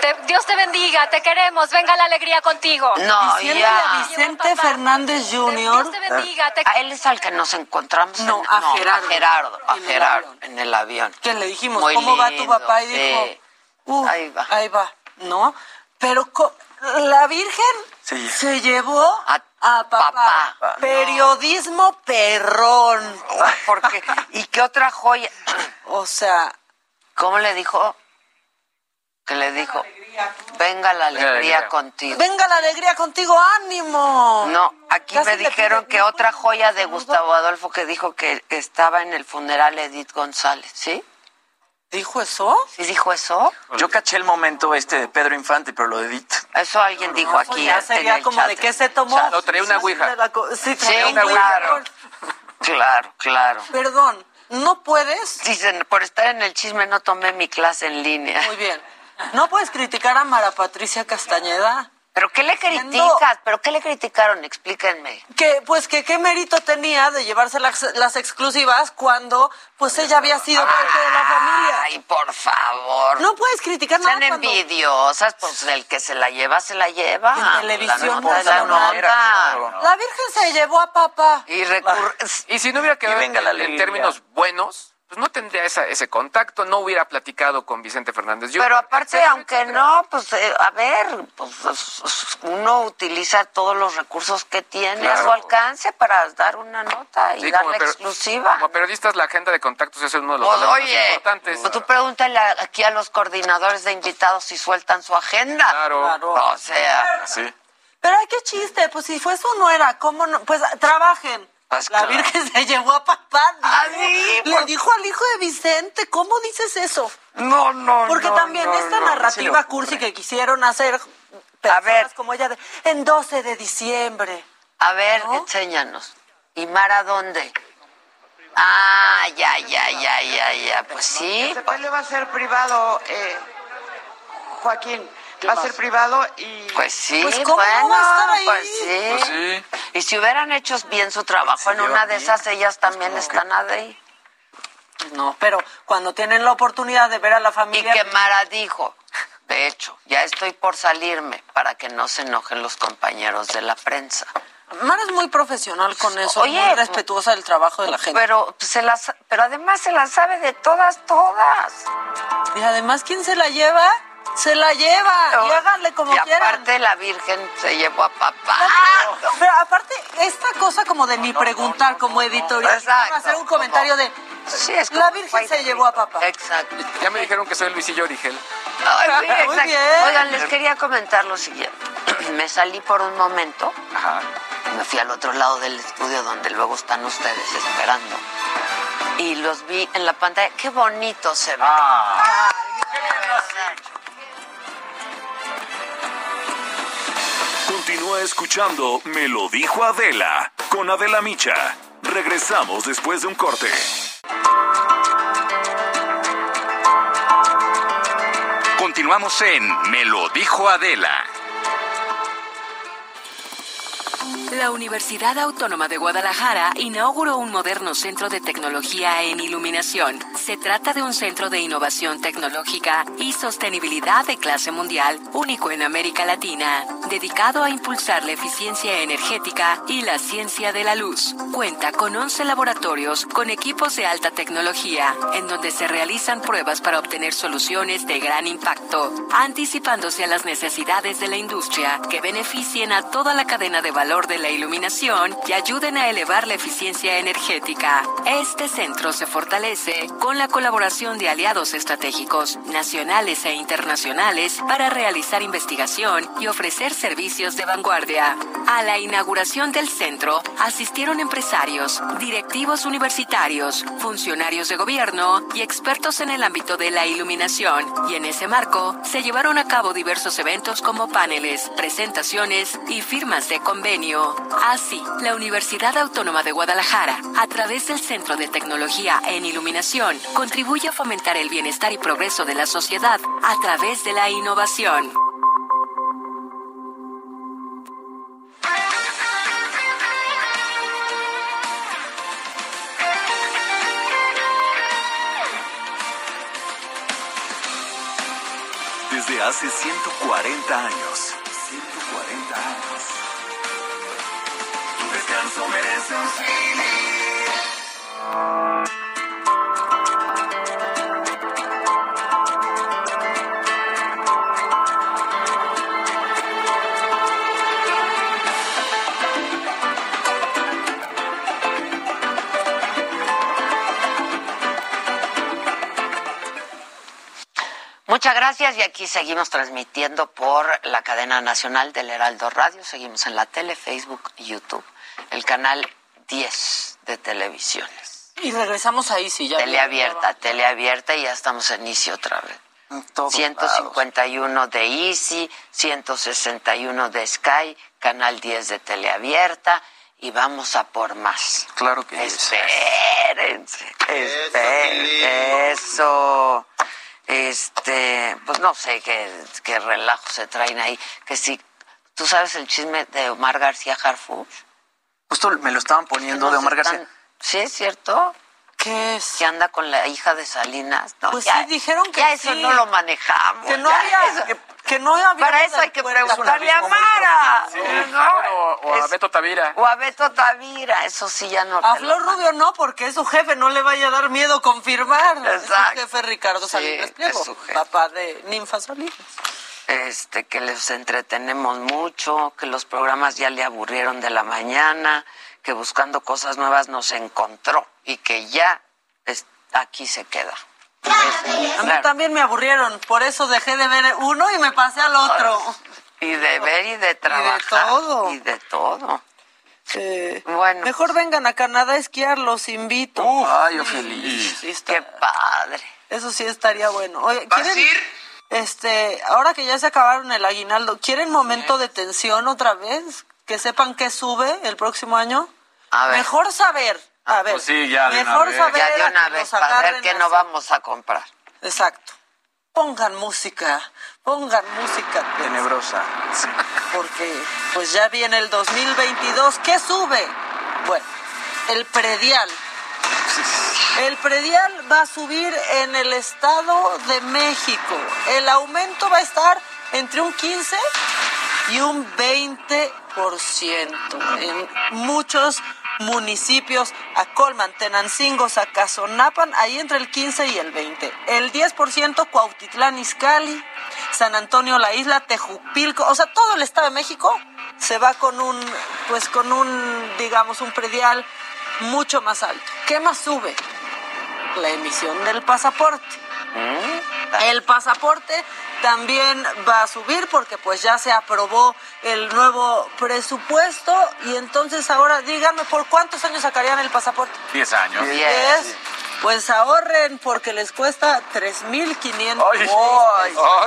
S23: Te- Dios te bendiga, te queremos, venga la alegría contigo.
S2: No,
S14: Diciéndole a
S2: ya.
S14: Vicente Fernández Jr.
S23: Dios te bendiga, te
S2: A él es al que nos encontramos.
S14: No,
S2: en-
S14: a Gerardo.
S2: A Gerardo, a
S14: En el
S2: Gerardo,
S14: avión.
S2: en el avión.
S14: que le dijimos,
S2: Muy
S14: ¿cómo va tu papá? Y
S2: sí.
S14: dijo, "Uh,
S2: Ahí va.
S14: Ahí va, ¿no? Pero la Virgen
S15: Sí.
S14: se llevó
S2: A
S14: a, papá.
S2: papá.
S14: Periodismo perrón.
S2: Porque, ¿Y qué otra joya?
S14: O sea,
S2: ¿Cómo le dijo? Que le dijo, venga la alegría
S16: alegría.
S2: contigo.
S14: venga la alegría contigo, ánimo.
S2: No, aquí
S14: Casi
S2: me
S14: le
S2: dijeron
S14: pide-
S2: que otra joya de Gustavo Adolfo que dijo que estaba en el funeral Edith González, ¿sí?
S14: ¿Dijo eso?
S2: ¿Sí dijo eso?
S12: Yo caché el momento este de Pedro Infante, pero lo de Edith.
S2: Eso alguien dijo
S14: Eso
S2: aquí.
S14: ya
S2: en
S14: sería
S2: el
S14: como
S2: chat.
S14: de qué se tomó.
S16: No, traía una ouija.
S14: Sí, traía una ouija.
S2: claro. Claro, claro.
S14: Perdón, ¿no puedes?
S2: Dicen, por estar en el chisme no tomé mi clase en línea.
S14: Muy bien. ¿No puedes criticar a Mara Patricia Castañeda?
S2: ¿Pero qué le criticas? ¿Pero qué le criticaron? Explíquenme.
S14: Que, pues, que qué mérito tenía de llevarse las, las exclusivas cuando, pues, ella había sido parte de la familia.
S2: Ay, por favor.
S14: No puedes criticar nada
S2: Sean
S14: cuando-
S2: envidiosas, pues el que se la lleva, se la lleva.
S14: En televisión,
S2: La nota es la nota.
S14: La Virgen se llevó a papá.
S2: Y, recur-
S16: Y si no hubiera quedado en,
S12: la
S16: en términos buenos, pues no tendría esa- ese contacto, no hubiera platicado con Vicente Fernández. Yo-
S2: Pero aparte,
S16: etcétera,
S2: aunque
S16: etcétera.
S2: no, pues eh, a ver, pues es- es- uno utiliza todos los recursos que tiene a su
S16: Claro.
S2: alcance para dar una nota y
S16: Sí,
S2: darle exclusiva.
S16: Como periodistas, la agenda de contactos es uno de los
S2: Pues,
S16: más importantes.
S2: pues tú pregúntale aquí a los coordinadores de invitados si sueltan su agenda.
S16: Claro.
S2: O sea,
S15: Sí.
S14: Pero ay, qué chiste, pues si fue su nuera, ¿cómo no? Pues trabajen. La. Virgen se llevó a papá.
S2: Ah, sí,
S14: Le dijo al hijo de Vicente, ¿cómo dices eso?
S2: no, no,
S14: Porque
S2: no,
S14: también
S2: no,
S14: esta
S2: no.
S14: narrativa cursi que quisieron hacer personas
S2: ver.
S14: como ella de, en 12 de diciembre.
S2: A ver,
S14: ¿No?
S2: enséñanos. ¿Y Mara dónde? Ah, ya, ya, ya, ya, ya. Pues sí.
S25: Este baile va a ser privado, eh, Joaquín. Va a ser privado y...
S2: Pues sí,
S14: Pues, ¿cómo
S2: bueno,
S14: va a estar ahí?
S2: pues sí.
S15: Pues sí.
S2: Y si hubieran hecho bien su trabajo, en una de
S15: bien.
S2: esas ellas también están ahí.
S14: No, pero cuando tienen la oportunidad de ver a la
S2: Y
S14: familia...
S2: que Mara dijo, de hecho, ya estoy por salirme para que no se enojen los compañeros de la prensa.
S14: Mara es muy profesional con eso,
S2: Oye,
S14: muy respetuosa del trabajo de la gente.
S2: Pero se las, pero además se la sabe de todas, todas.
S14: Y además, ¿quién se la lleva? Se la lleva. Y háganle como
S2: y
S14: quieran.
S2: aparte la Virgen se llevó a papá.
S14: Pero aparte, esta cosa como de ni preguntar como editorial,
S2: Exacto.
S14: hacer un comentario de
S2: Sí, es
S14: la Virgen se llevó a papá.
S2: Exacto.
S16: Ya me dijeron que soy Luisillo Origel.
S2: Ay, sí,
S14: Muy bien.
S2: Oigan, les quería comentar lo siguiente. Me salí por un momento,
S15: Ajá.
S2: me fui al otro lado del estudio donde luego están ustedes esperando. Y los vi en la pantalla. Qué bonito se ve.
S15: Ah.
S11: Continúa escuchando Me lo dijo Adela con Adela Micha. Regresamos después de un corte.
S1: Continuamos en Me lo dijo Adela.
S19: La Universidad Autónoma de Guadalajara inauguró un moderno centro de tecnología en iluminación. Se trata de un centro de innovación tecnológica y sostenibilidad de clase mundial, único en América Latina, dedicado a impulsar la eficiencia energética y la ciencia de la luz. Cuenta con 11 laboratorios con equipos de alta tecnología, en donde se realizan pruebas para obtener soluciones de gran impacto, anticipándose a las necesidades de la industria que beneficien a toda la cadena de valor de la iluminación y ayuden a elevar la eficiencia energética. Este centro se fortalece con la colaboración de aliados estratégicos nacionales e internacionales para realizar investigación y ofrecer servicios de vanguardia. A la inauguración del centro asistieron empresarios, directivos universitarios, funcionarios de gobierno y expertos en el ámbito de la iluminación. Y en ese marco se llevaron a cabo diversos eventos como paneles, presentaciones y firmas de convenio. Así, la Universidad Autónoma de Guadalajara, a través del Centro de Tecnología en Iluminación, contribuye a fomentar el bienestar y progreso de la sociedad a través de la innovación.
S11: Hace 140 años. 140 años. Tu descanso merece un
S2: Muchas gracias y aquí seguimos transmitiendo por la cadena nacional del Heraldo Radio. Seguimos en la tele, Facebook y YouTube. El canal 10 de televisiones.
S14: Y regresamos ahí, sí, ya.
S2: Teleabierta, teleabierta y ya estamos en Easy otra vez.
S12: todos
S2: 151 de Easy, 161 de Sky, canal 10 de teleabierta y vamos a por más.
S12: Claro que sí.
S2: Espérense, espérense, eso. Este, pues no sé qué, qué relajo se traen ahí, que si ¿Tú sabes el chisme de Omar García Harfuch?
S12: Justo me lo estaban poniendo de Omar
S2: están-
S12: García.
S2: Sí, es cierto.
S14: ¿Qué es?
S2: Que anda con la hija de Salinas. No,
S14: Pues
S2: ya-
S14: sí, dijeron que
S2: ya eso no lo manejamos.
S14: Que no
S2: ya
S14: había,
S2: eso-
S14: que, que no había.
S2: Para eso hay que preguntarle a Mara. ¿no?
S16: O, o a
S2: Es-
S16: Beto Tavira.
S2: O a Beto Tavira, eso sí ya no.
S14: A Flor Rubio no, porque es su jefe, no le vaya a dar miedo confirmar. Es su
S2: Exacto.
S14: jefe Ricardo
S2: Sí,
S14: Salinas Pliego,
S2: es su jefe.
S14: papá de Ninfa Salinas.
S2: este, que les entretenemos mucho, que los programas ya le aburrieron de la mañana, que buscando cosas nuevas nos encontró y que ya es- aquí se queda.
S14: A mí también me aburrieron, por eso dejé de ver uno y me pasé al otro.
S2: Y de ver y de trabajar.
S14: todo.
S2: Y de todo.
S14: Sí.
S2: Bueno.
S14: Mejor vengan a Canadá a esquiar, los invito.
S12: Ay, yo feliz.
S14: Sí, está-
S2: Qué padre.
S14: Eso sí estaría bueno. Oye, ¿quieren, Este, ahora que ya se acabaron el aguinaldo, ¿quieren momento de tensión otra vez? Que sepan que sube el próximo año.
S2: A ver.
S14: Mejor saber. A ver.
S15: pues sí, ya de una
S14: mejor saber
S2: Ya de
S14: a
S2: una
S14: que
S2: vez
S14: nos
S2: para ver
S14: agarren
S2: qué no vamos a comprar.
S14: Exacto. Pongan música, pongan música
S12: Tenebrosa.
S14: porque pues ya viene el 2022. ¿Qué sube? Bueno, el predial. El predial va a subir en el Estado de México. El aumento va a estar entre un 15 y un 20% en muchos municipios, Acolman, Tenancingo, Zacazonapan, ahí entre el 15 y el 20. El 10% Cuautitlán, Izcalli, San Antonio, la isla, Tejupilco, o sea, todo el Estado de México se va con un, pues con un, digamos, un predial mucho más alto. ¿Qué más sube? La emisión del pasaporte. El pasaporte también va a subir porque pues ya se aprobó el nuevo presupuesto y entonces ahora díganme por cuántos años sacarían el pasaporte.
S15: 10 años.
S14: Diez. Pues ahorren porque les cuesta 3.500
S15: Ay,
S14: Ay,
S15: ay,
S14: por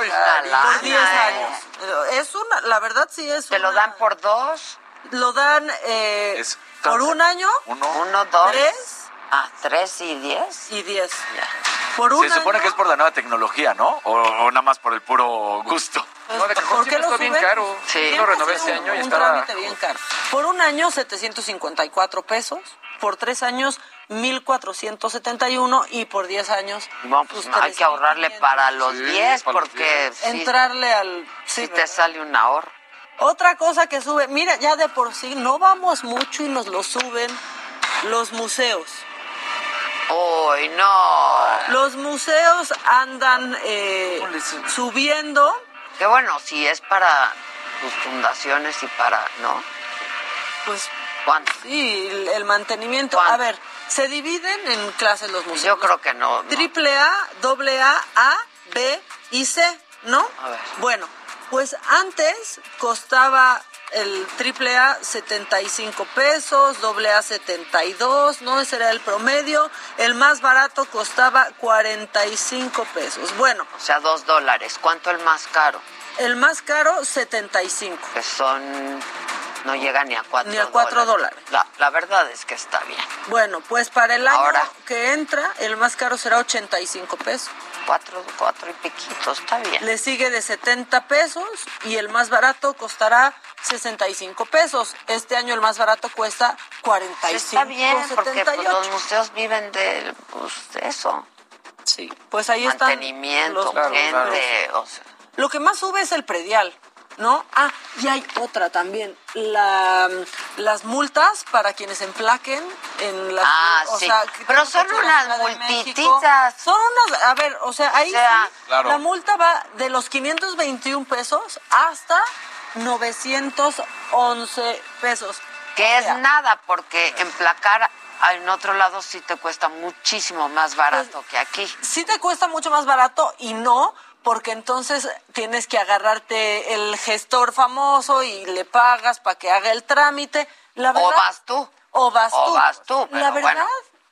S14: 10
S2: lana,
S14: años. Es una, la verdad sí es
S2: ¿Te lo dan por dos?
S14: Lo dan eh,
S15: Es-
S14: por un año,
S15: Uno.
S2: ¿Uno, dos?
S14: tres
S2: Ah, tres y diez.
S14: y 10. Por un
S15: Se supone que es por la nueva tecnología, ¿no? O, o nada más por el puro gusto.
S14: pues,
S16: No, de Cajón
S14: ¿por qué lo
S16: está bien caro.
S2: Sí.
S16: Yo lo renové este año y
S14: un
S16: estaba...
S14: bien caro. Por un año, 754 pesos. Por tres años, 1,471. Y por 10 años,
S2: No, pues
S14: pues,
S2: hay que ahorrarle
S14: 3,500.
S2: para los
S16: Sí,
S2: diez
S16: para los
S2: porque sí,
S14: Entrarle al...
S2: sí
S14: sí,
S2: te sale un ahorro.
S14: Otra cosa que sube, mira, ya de por sí no vamos mucho y nos lo suben los museos.
S2: Uy, no.
S14: Los museos andan eh, subiendo.
S2: Que bueno, si es para tus fundaciones y para, ¿no?
S14: Pues
S2: ¿Cuánto?
S14: sí, el, el mantenimiento.
S2: ¿Cuánto?
S14: A ver, se dividen en clases los museos.
S2: Yo creo que no. no.
S14: Triple A, doble A, A, B y C, ¿no?
S2: A ver.
S14: Bueno, pues antes costaba el triple A 75 pesos, doble A 72, ¿no? Ese era el promedio. El más barato costaba 45 pesos. Bueno,
S2: O sea, dos dólares. ¿Cuánto el más caro?
S14: el más caro 75.
S2: Que son... No llega ni a cuatro
S14: Ni a cuatro dólares.
S2: La, la verdad es que está bien.
S14: Bueno, pues para el año
S2: Ahora.
S14: que entra, el más caro será 85 pesos.
S2: Cuatro, cuatro y piquito, está bien.
S14: Le sigue de 70 pesos y el más barato costará 65 pesos. Este año el más barato cuesta 45,
S2: Está bien, porque pues,
S14: 78.
S2: los museos viven de, pues, de eso.
S14: Sí, pues ahí están
S2: Mantenimiento,
S14: los
S2: gente, o sea,
S14: Lo que más sube es el predial, ¿no? Ah, y hay otra también, la, las multas para quienes emplaquen en las...
S2: Ah,
S14: o
S2: sí.
S14: sea,
S2: Pero son unas multititas.
S14: Son unas, a ver, o sea, ahí
S2: O sea,
S14: sí,
S15: Claro.
S14: la multa va de los 521 pesos hasta 911 pesos.
S2: que es
S14: O sea,
S2: nada, porque emplacar en otro lado sí te cuesta muchísimo más barato que aquí.
S14: sí te cuesta mucho más barato y no porque entonces tienes que agarrarte el gestor famoso y le pagas para que haga el trámite. La
S2: O
S14: verdad,
S2: vas tú.
S14: O vas
S2: O
S14: tú.
S2: vas tú,
S14: La verdad
S2: bueno.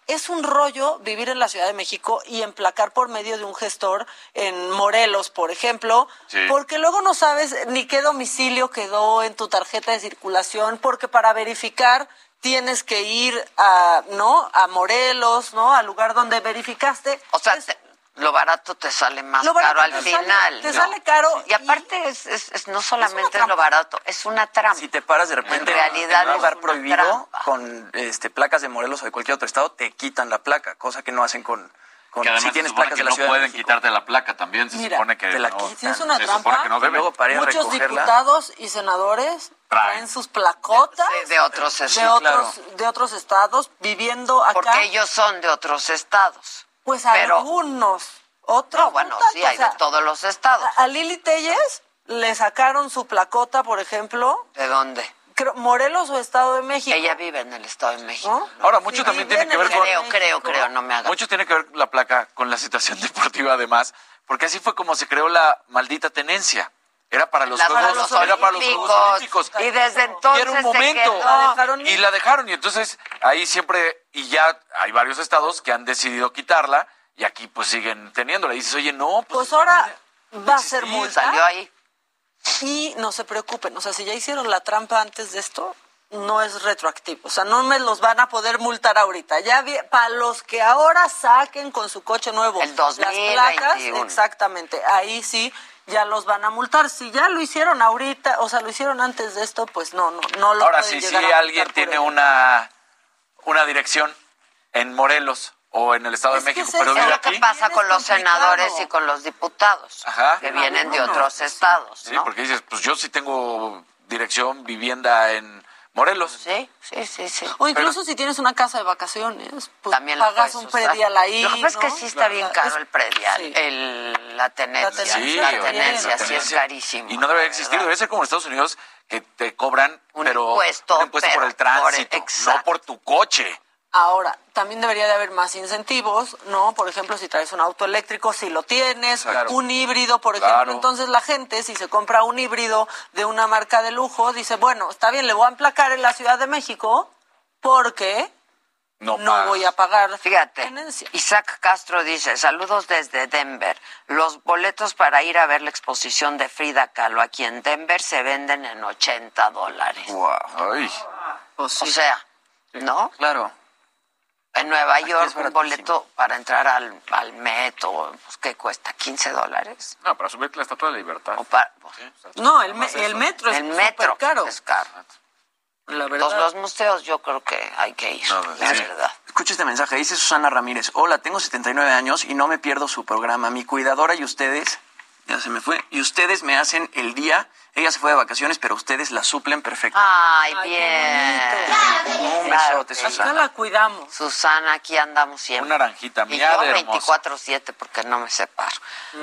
S14: es un rollo vivir en la Ciudad de México y emplacar por medio de un gestor en Morelos, por ejemplo,
S15: Sí.
S14: porque luego no sabes ni qué domicilio quedó en tu tarjeta de circulación, porque para verificar tienes que ir a, ¿no? A Morelos, ¿no? Al lugar donde verificaste.
S2: O sea,
S14: Es-
S2: te, Lo barato te sale más
S14: Lo
S2: caro al
S14: te sale-
S2: final.
S14: te
S2: ¿no?
S14: sale caro
S2: Y aparte es, es- es- no solamente es, lo barato, es una trampa.
S12: Si te paras de repente
S2: en realidad
S12: en un lugar prohibido
S2: trampa.
S12: con este, placas de Morelos o de cualquier otro estado, te quitan la placa, cosa que no hacen con, con
S15: Que además
S12: si
S15: se
S12: tienes
S15: supone
S12: placas
S15: que
S12: de la
S15: no
S12: ciudad. de
S15: pueden quitarte la placa también. Se
S14: Mira,
S15: supone que
S12: te la
S15: no,
S12: quitan.
S14: Sí, es una
S15: se
S14: trampa.
S15: supone que no deben.
S12: Luego, para
S14: Muchos
S12: recogerla,
S14: diputados y senadores traen sus placotas
S2: Sí, de otros
S14: de
S2: estados.
S14: otros, de otros estados viviendo acá.
S2: Porque ellos son de otros estados.
S14: Pues
S2: pero-
S14: algunos, otros.
S2: No, bueno,
S14: tanto,
S2: sí, hay
S14: o sea,
S2: de todos los estados.
S14: A, a Lili Telles le sacaron su placota, por ejemplo,
S2: ¿De dónde?
S14: creo, Morelos o Estado de México.
S2: Ella vive en el Estado de México.
S15: Ahora, mucho
S14: Sí,
S15: también tiene que ver con...
S2: Creo, creo, creo, no me hagas.
S15: Mucho tiene que ver la placa con la situación deportiva además, porque así fue como se creó la maldita tenencia. Era para los Juegos,
S2: para los
S15: era para los Juegos
S2: Olímpicos. Y desde
S15: Y
S2: entonces
S15: era un
S2: se
S15: momento.
S14: La.
S15: Y la dejaron, y entonces ahí siempre, y ya hay varios estados que han decidido quitarla, y aquí pues siguen teniéndola. Y dices, oye, no, pues,
S14: Pues ahora va a ser multa.
S2: Salió ahí.
S14: Y no se preocupen, o sea, si ya hicieron la trampa antes de esto, no es retroactivo. O sea, no me los van a poder multar ahorita. Ya para los que ahora saquen con su coche nuevo
S2: El
S14: las placas,
S2: 2021.
S14: exactamente, ahí sí ya los van a multar. Si ya lo hicieron ahorita, o sea, lo hicieron antes de esto, pues no, no, no lo
S15: Ahora sí, si
S14: a multar
S15: alguien tiene
S14: ello.
S15: una, una dirección en Morelos o en el Estado
S14: Es
S15: de México,
S14: es
S15: pero vive
S2: Es lo que
S15: aquí.
S2: pasa con los
S14: complicado.
S2: senadores y con los diputados,
S15: Ajá.
S2: que vienen de otros estados,
S15: Sí,
S2: ¿no?
S15: porque dices, pues yo sí tengo dirección, vivienda en Morelos.
S2: Sí, sí, sí, sí.
S14: O incluso si tienes una casa de vacaciones, pues
S2: También
S14: pagas un predial ahí.
S2: Lo que pasa es que
S14: ¿no?
S2: sí está bien caro
S14: Es-
S2: el predial,
S14: sí.
S2: el, la tenencia.
S14: La
S2: La
S14: tenencia
S2: sí
S15: la
S2: es
S15: tenencia.
S2: carísimo.
S15: Y no debe existir, debe ser como en Estados Unidos que te cobran
S2: Un
S15: pero
S2: impuesto,
S15: un impuesto por
S2: pero
S15: el tránsito,
S2: por- exacto.
S15: no por tu coche.
S14: Ahora, también debería de haber más incentivos, ¿no? Por ejemplo, si traes un auto eléctrico, si lo tienes, un híbrido, por ejemplo.
S15: Claro.
S14: Entonces la gente, si se compra un híbrido de una marca de lujo, dice, bueno, está bien, le voy a emplacar en la Ciudad de México porque
S15: No,
S14: voy a pagar
S2: Fíjate,
S14: tenencia.
S2: Isaac Castro dice, saludos desde Denver. Los boletos para ir a ver la exposición de Frida Kahlo aquí en Denver se venden en 80 dólares.
S15: Ay,
S12: Pues
S2: O
S12: sí,
S2: sea, ¿no?
S12: claro.
S2: En Nueva York un boleto para entrar al, al Met, pues, ¿qué cuesta? ¿15 dólares?
S16: No, para subirte la Estatua de la Libertad.
S2: O para-
S14: No, el, me- el metro es
S2: el metro
S14: caro.
S2: es caro.
S14: La verdad.
S2: Los, los museos yo creo que hay que ir,
S15: No,
S2: la
S15: sí.
S2: verdad.
S12: Escucha este mensaje, dice Susana Ramírez. Hola, tengo 79 años y no me pierdo su programa. Mi cuidadora y ustedes, ya se me fue, y ustedes me hacen el día. Ella se fue de vacaciones, pero ustedes la suplen perfecto.
S2: Ay, bien.
S12: Un besote.
S14: Acá
S12: Susana.
S14: la cuidamos.
S2: Susana, aquí andamos siempre.
S15: una naranjita,
S2: Y
S15: miada
S2: yo
S15: hermosa.
S2: 24-7 porque no me separo.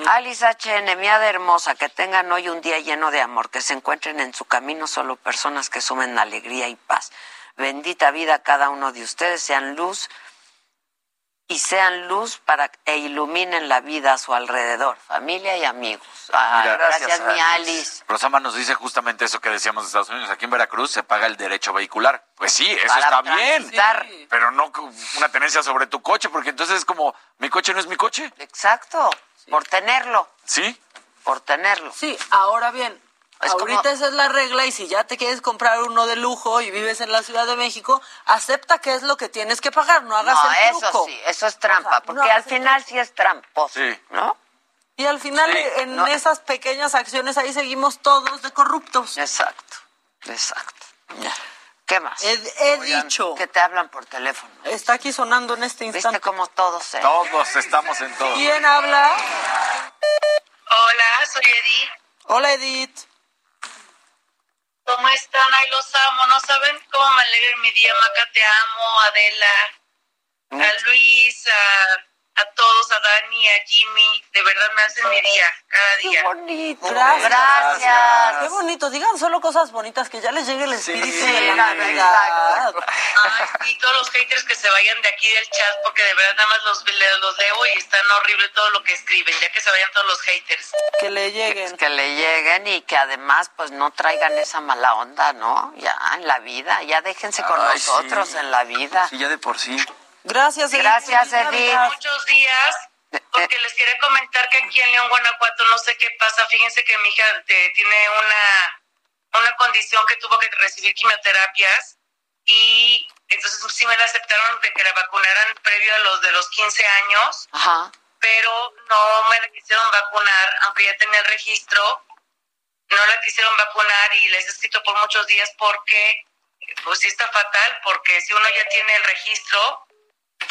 S2: Alice HN, miada hermosa, que tengan hoy un día lleno de amor, que se encuentren en su camino solo personas que sumen alegría y paz. Bendita vida cada uno de ustedes, sean luz y sean luz para e iluminen la vida a su alrededor, familia y amigos. Ay,
S15: Mira,
S2: gracias,
S12: gracias,
S2: mi
S12: Alice.
S15: Rosama nos dice justamente eso que decíamos de Estados Unidos. Aquí en Veracruz se paga el derecho vehicular. Pues sí, eso
S2: Para
S15: está bien. Pero no una tenencia sobre tu coche, porque entonces es como, mi coche no es mi coche.
S2: Exacto, por tenerlo,
S15: ¿Sí?
S2: por tenerlo.
S14: Sí, ahora bien,
S2: Es
S14: ahorita
S2: como-
S14: esa es la regla y si ya te quieres comprar uno de lujo y vives en la Ciudad de México, acepta que es lo que tienes que pagar, no hagas
S2: No,
S14: el
S2: eso
S14: truco.
S2: sí, eso es trampa,
S14: O sea,
S2: porque
S14: no
S2: al final sí es tramposo,
S15: Sí.
S2: ¿no?
S14: Y al final
S15: Sí,
S14: en
S2: no.
S14: esas pequeñas acciones ahí seguimos todos de corruptos.
S2: Exacto, exacto. ¿Qué más?
S14: He, he
S2: Oigan,
S14: dicho,
S2: Que te hablan por teléfono.
S14: está aquí sonando en este
S2: ¿Viste
S14: instante.
S2: cómo todos se...
S15: Todos estamos en todo.
S14: ¿Quién habla?
S26: Hola, soy Edith.
S14: Hola Edith.
S26: ¿Cómo están? Ay, los amo. ¿No saben cómo me alegra mi día? Maca, te amo. Adela, a Luis, a, a todos, a Dani, a Jimmy. De verdad me hacen mi día, cada
S2: Qué
S26: día.
S2: bonito.
S14: Gracias.
S2: Gracias.
S14: Qué bonito, digan solo cosas bonitas, que ya les llegue el espíritu de la Navidad.
S26: y todos los haters que se vayan de aquí del chat, porque de verdad nada más los, los leo y están horrible todo lo que escriben. Ya que se vayan todos los haters.
S14: Que le lleguen.
S2: Que le lleguen y que además pues no traigan esa mala onda, ¿no? Ya en la vida, ya déjense con
S12: Ay, sí.
S2: nosotros en la vida.
S12: Sí, ya de por sí.
S14: Gracias, Edith.
S2: Gracias, Edith.
S26: Muchos días porque les quería comentar que aquí en León, Guanajuato, no sé qué pasa. Fíjense que mi hija eh, tiene una, una condición que tuvo que recibir quimioterapias y entonces sí me la aceptaron de que la vacunaran previo a los de los 15 años
S2: Ajá.
S26: pero no me la quisieron vacunar, aunque ya tenía el registro, no la quisieron vacunar y les he escrito por muchos días porque, pues sí está fatal, porque si uno ya tiene el registro,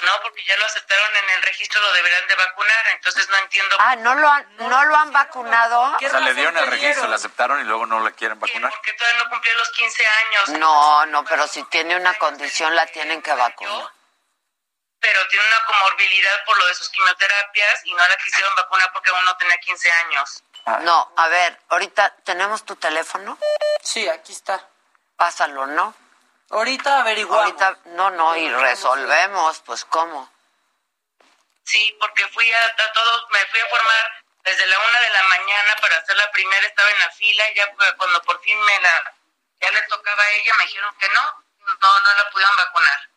S26: no, porque ya lo aceptaron en el registro, lo deberán de vacunar, entonces no entiendo.
S2: Ah, ¿no lo han, no lo han vacunado?
S15: O sea, le dieron el registro, la aceptaron y luego no la quieren vacunar.
S26: Porque todavía no cumplió los 15 años.
S2: No, no, pero si tiene una condición la tienen que vacunar.
S26: Pero tiene una comorbilidad por lo de sus quimioterapias y no la quisieron vacunar porque aún no tenía 15 años.
S2: No, a ver, ahorita, ¿tenemos tu teléfono?
S14: Sí, aquí está.
S2: Pásalo, ¿no?
S14: Ahorita averiguamos.
S2: Ahorita, no, no, y resolvemos, pues, ¿cómo?
S26: Sí, porque fui a, a todos, me fui a formar desde la una de la mañana para hacer la primera, estaba en la fila, y ya cuando por fin me la, ya le tocaba a ella, me dijeron que no, no, no la pudieron vacunar.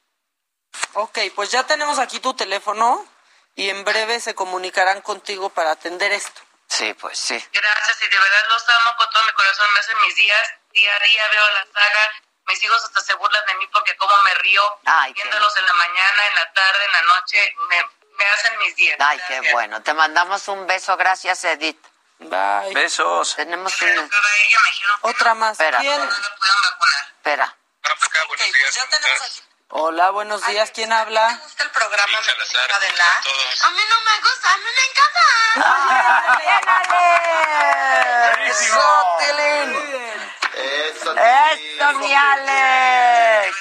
S14: Ok, pues ya tenemos aquí tu teléfono y en breve se comunicarán contigo para atender esto.
S2: Sí, pues sí.
S26: Gracias y de verdad los amo con todo mi corazón, me hacen mis días, día a día veo la saga, mis hijos hasta se burlan de mí porque como me río,
S2: Ay, qué
S26: viéndolos en la mañana, en la tarde, en la noche, me, me hacen mis días.
S2: Ay, qué bueno. Te mandamos un beso. Gracias, Edith.
S14: Bye.
S15: Besos.
S2: Tenemos una...
S14: Otra más.
S2: Espera.
S14: ¿Quién?
S2: Espera.
S14: Hola, buenos días. ¿Quién habla?
S26: el programa
S25: A mí no me gusta, a mí me encanta.
S2: ¡Eso, Tilín!
S20: Eso,
S2: ¡Eso, mi Alex!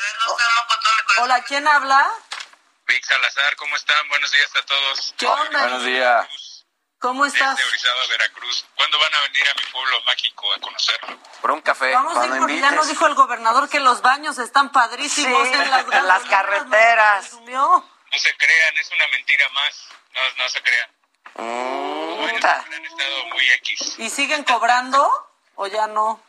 S14: Hola, ¿quién habla?
S27: Vic Salazar, ¿cómo están? Buenos días a todos.
S14: ¿Qué onda?
S15: Buenos días.
S14: ¿Cómo estás?
S27: Desde Orizaba, Veracruz. ¿Cuándo van a venir a mi pueblo mágico a conocerlo?
S15: Por un café.
S14: Vamos a ir porque ya nos dijo el gobernador que los baños están padrísimos
S2: Sí,
S14: en las,
S2: en las carreteras.
S27: No se crean, es una mentira más. No, no se crean.
S2: Puta.
S27: Han estado muy X.
S14: ¿Y siguen cobrando o ya no?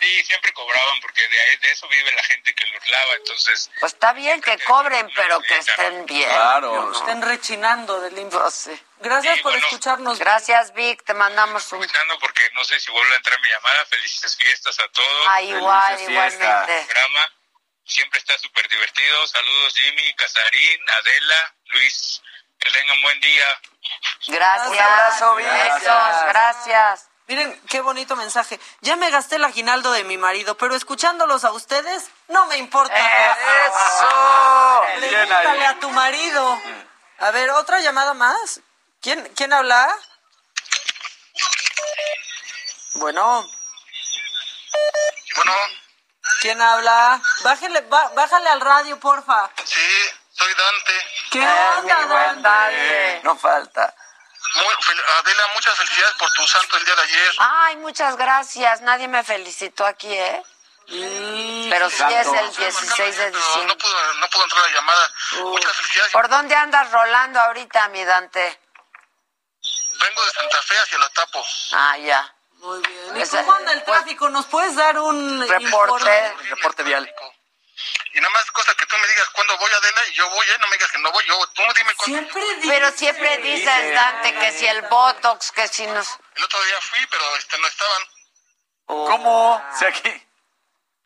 S27: Sí, siempre cobraban porque de, ahí- de eso vive la gente que los lava. Entonces,
S2: Pues está bien que cobren, pero que estén bien.
S15: Claro.
S14: Estén rechinando del limpio.
S2: No sé.
S14: Gracias
S27: Sí,
S14: por
S27: bueno.
S14: escucharnos.
S2: Gracias, Vic. Te mandamos un...
S27: escuchando porque no sé si vuelve a entrar mi llamada. Felices fiestas a todos.
S2: Ah, igual,
S15: Felices
S2: igualmente.
S27: programa. Siempre está súper divertido. Saludos Jimmy, Casarín, Adela, Luis. Que tengan buen día.
S2: Gracias.
S14: Un abrazo, Vic.
S2: Besos, gracias.
S14: Miren, qué bonito mensaje. Ya me gasté el aguinaldo de mi marido, pero escuchándolos a ustedes, no me importa.
S2: ¡Eso!
S14: Pregúntale a tu marido. A ver, otra llamada más. ¿Quién, quién habla? Bueno,
S27: Bueno,
S14: ¿quién habla? Bájale, ba- bájale al radio, porfa.
S27: sí, soy Dante.
S14: ¿Qué onda? Dante.
S15: No falta.
S27: Adela, muchas felicidades por tu santo el día de ayer.
S2: Ay, muchas gracias. Nadie me felicitó aquí, ¿eh? Pero sí es el 16 de diciembre.
S27: pudo, no pudo entrar la llamada. Muchas felicidades.
S2: ¿Por dónde andas rolando ahorita, mi Dante?
S27: Vengo de Santa Fe hacia la Tapo.
S2: Ah, ya.
S14: Muy bien. ¿Y cómo anda el tráfico? ¿Nos puedes dar un
S2: Reporte.
S14: informe?
S15: Reporte vial.
S27: Y nada más cosa que tú me digas cuándo voy, Adela, y yo voy, ¿eh? No me digas que no voy, yo, tú dime cuándo.
S14: Siempre dice-
S2: Pero siempre dices, Dante, que si el Botox, que si nos...
S27: El otro día fui, pero este, no estaban.
S15: ¿Cómo? Si aquí.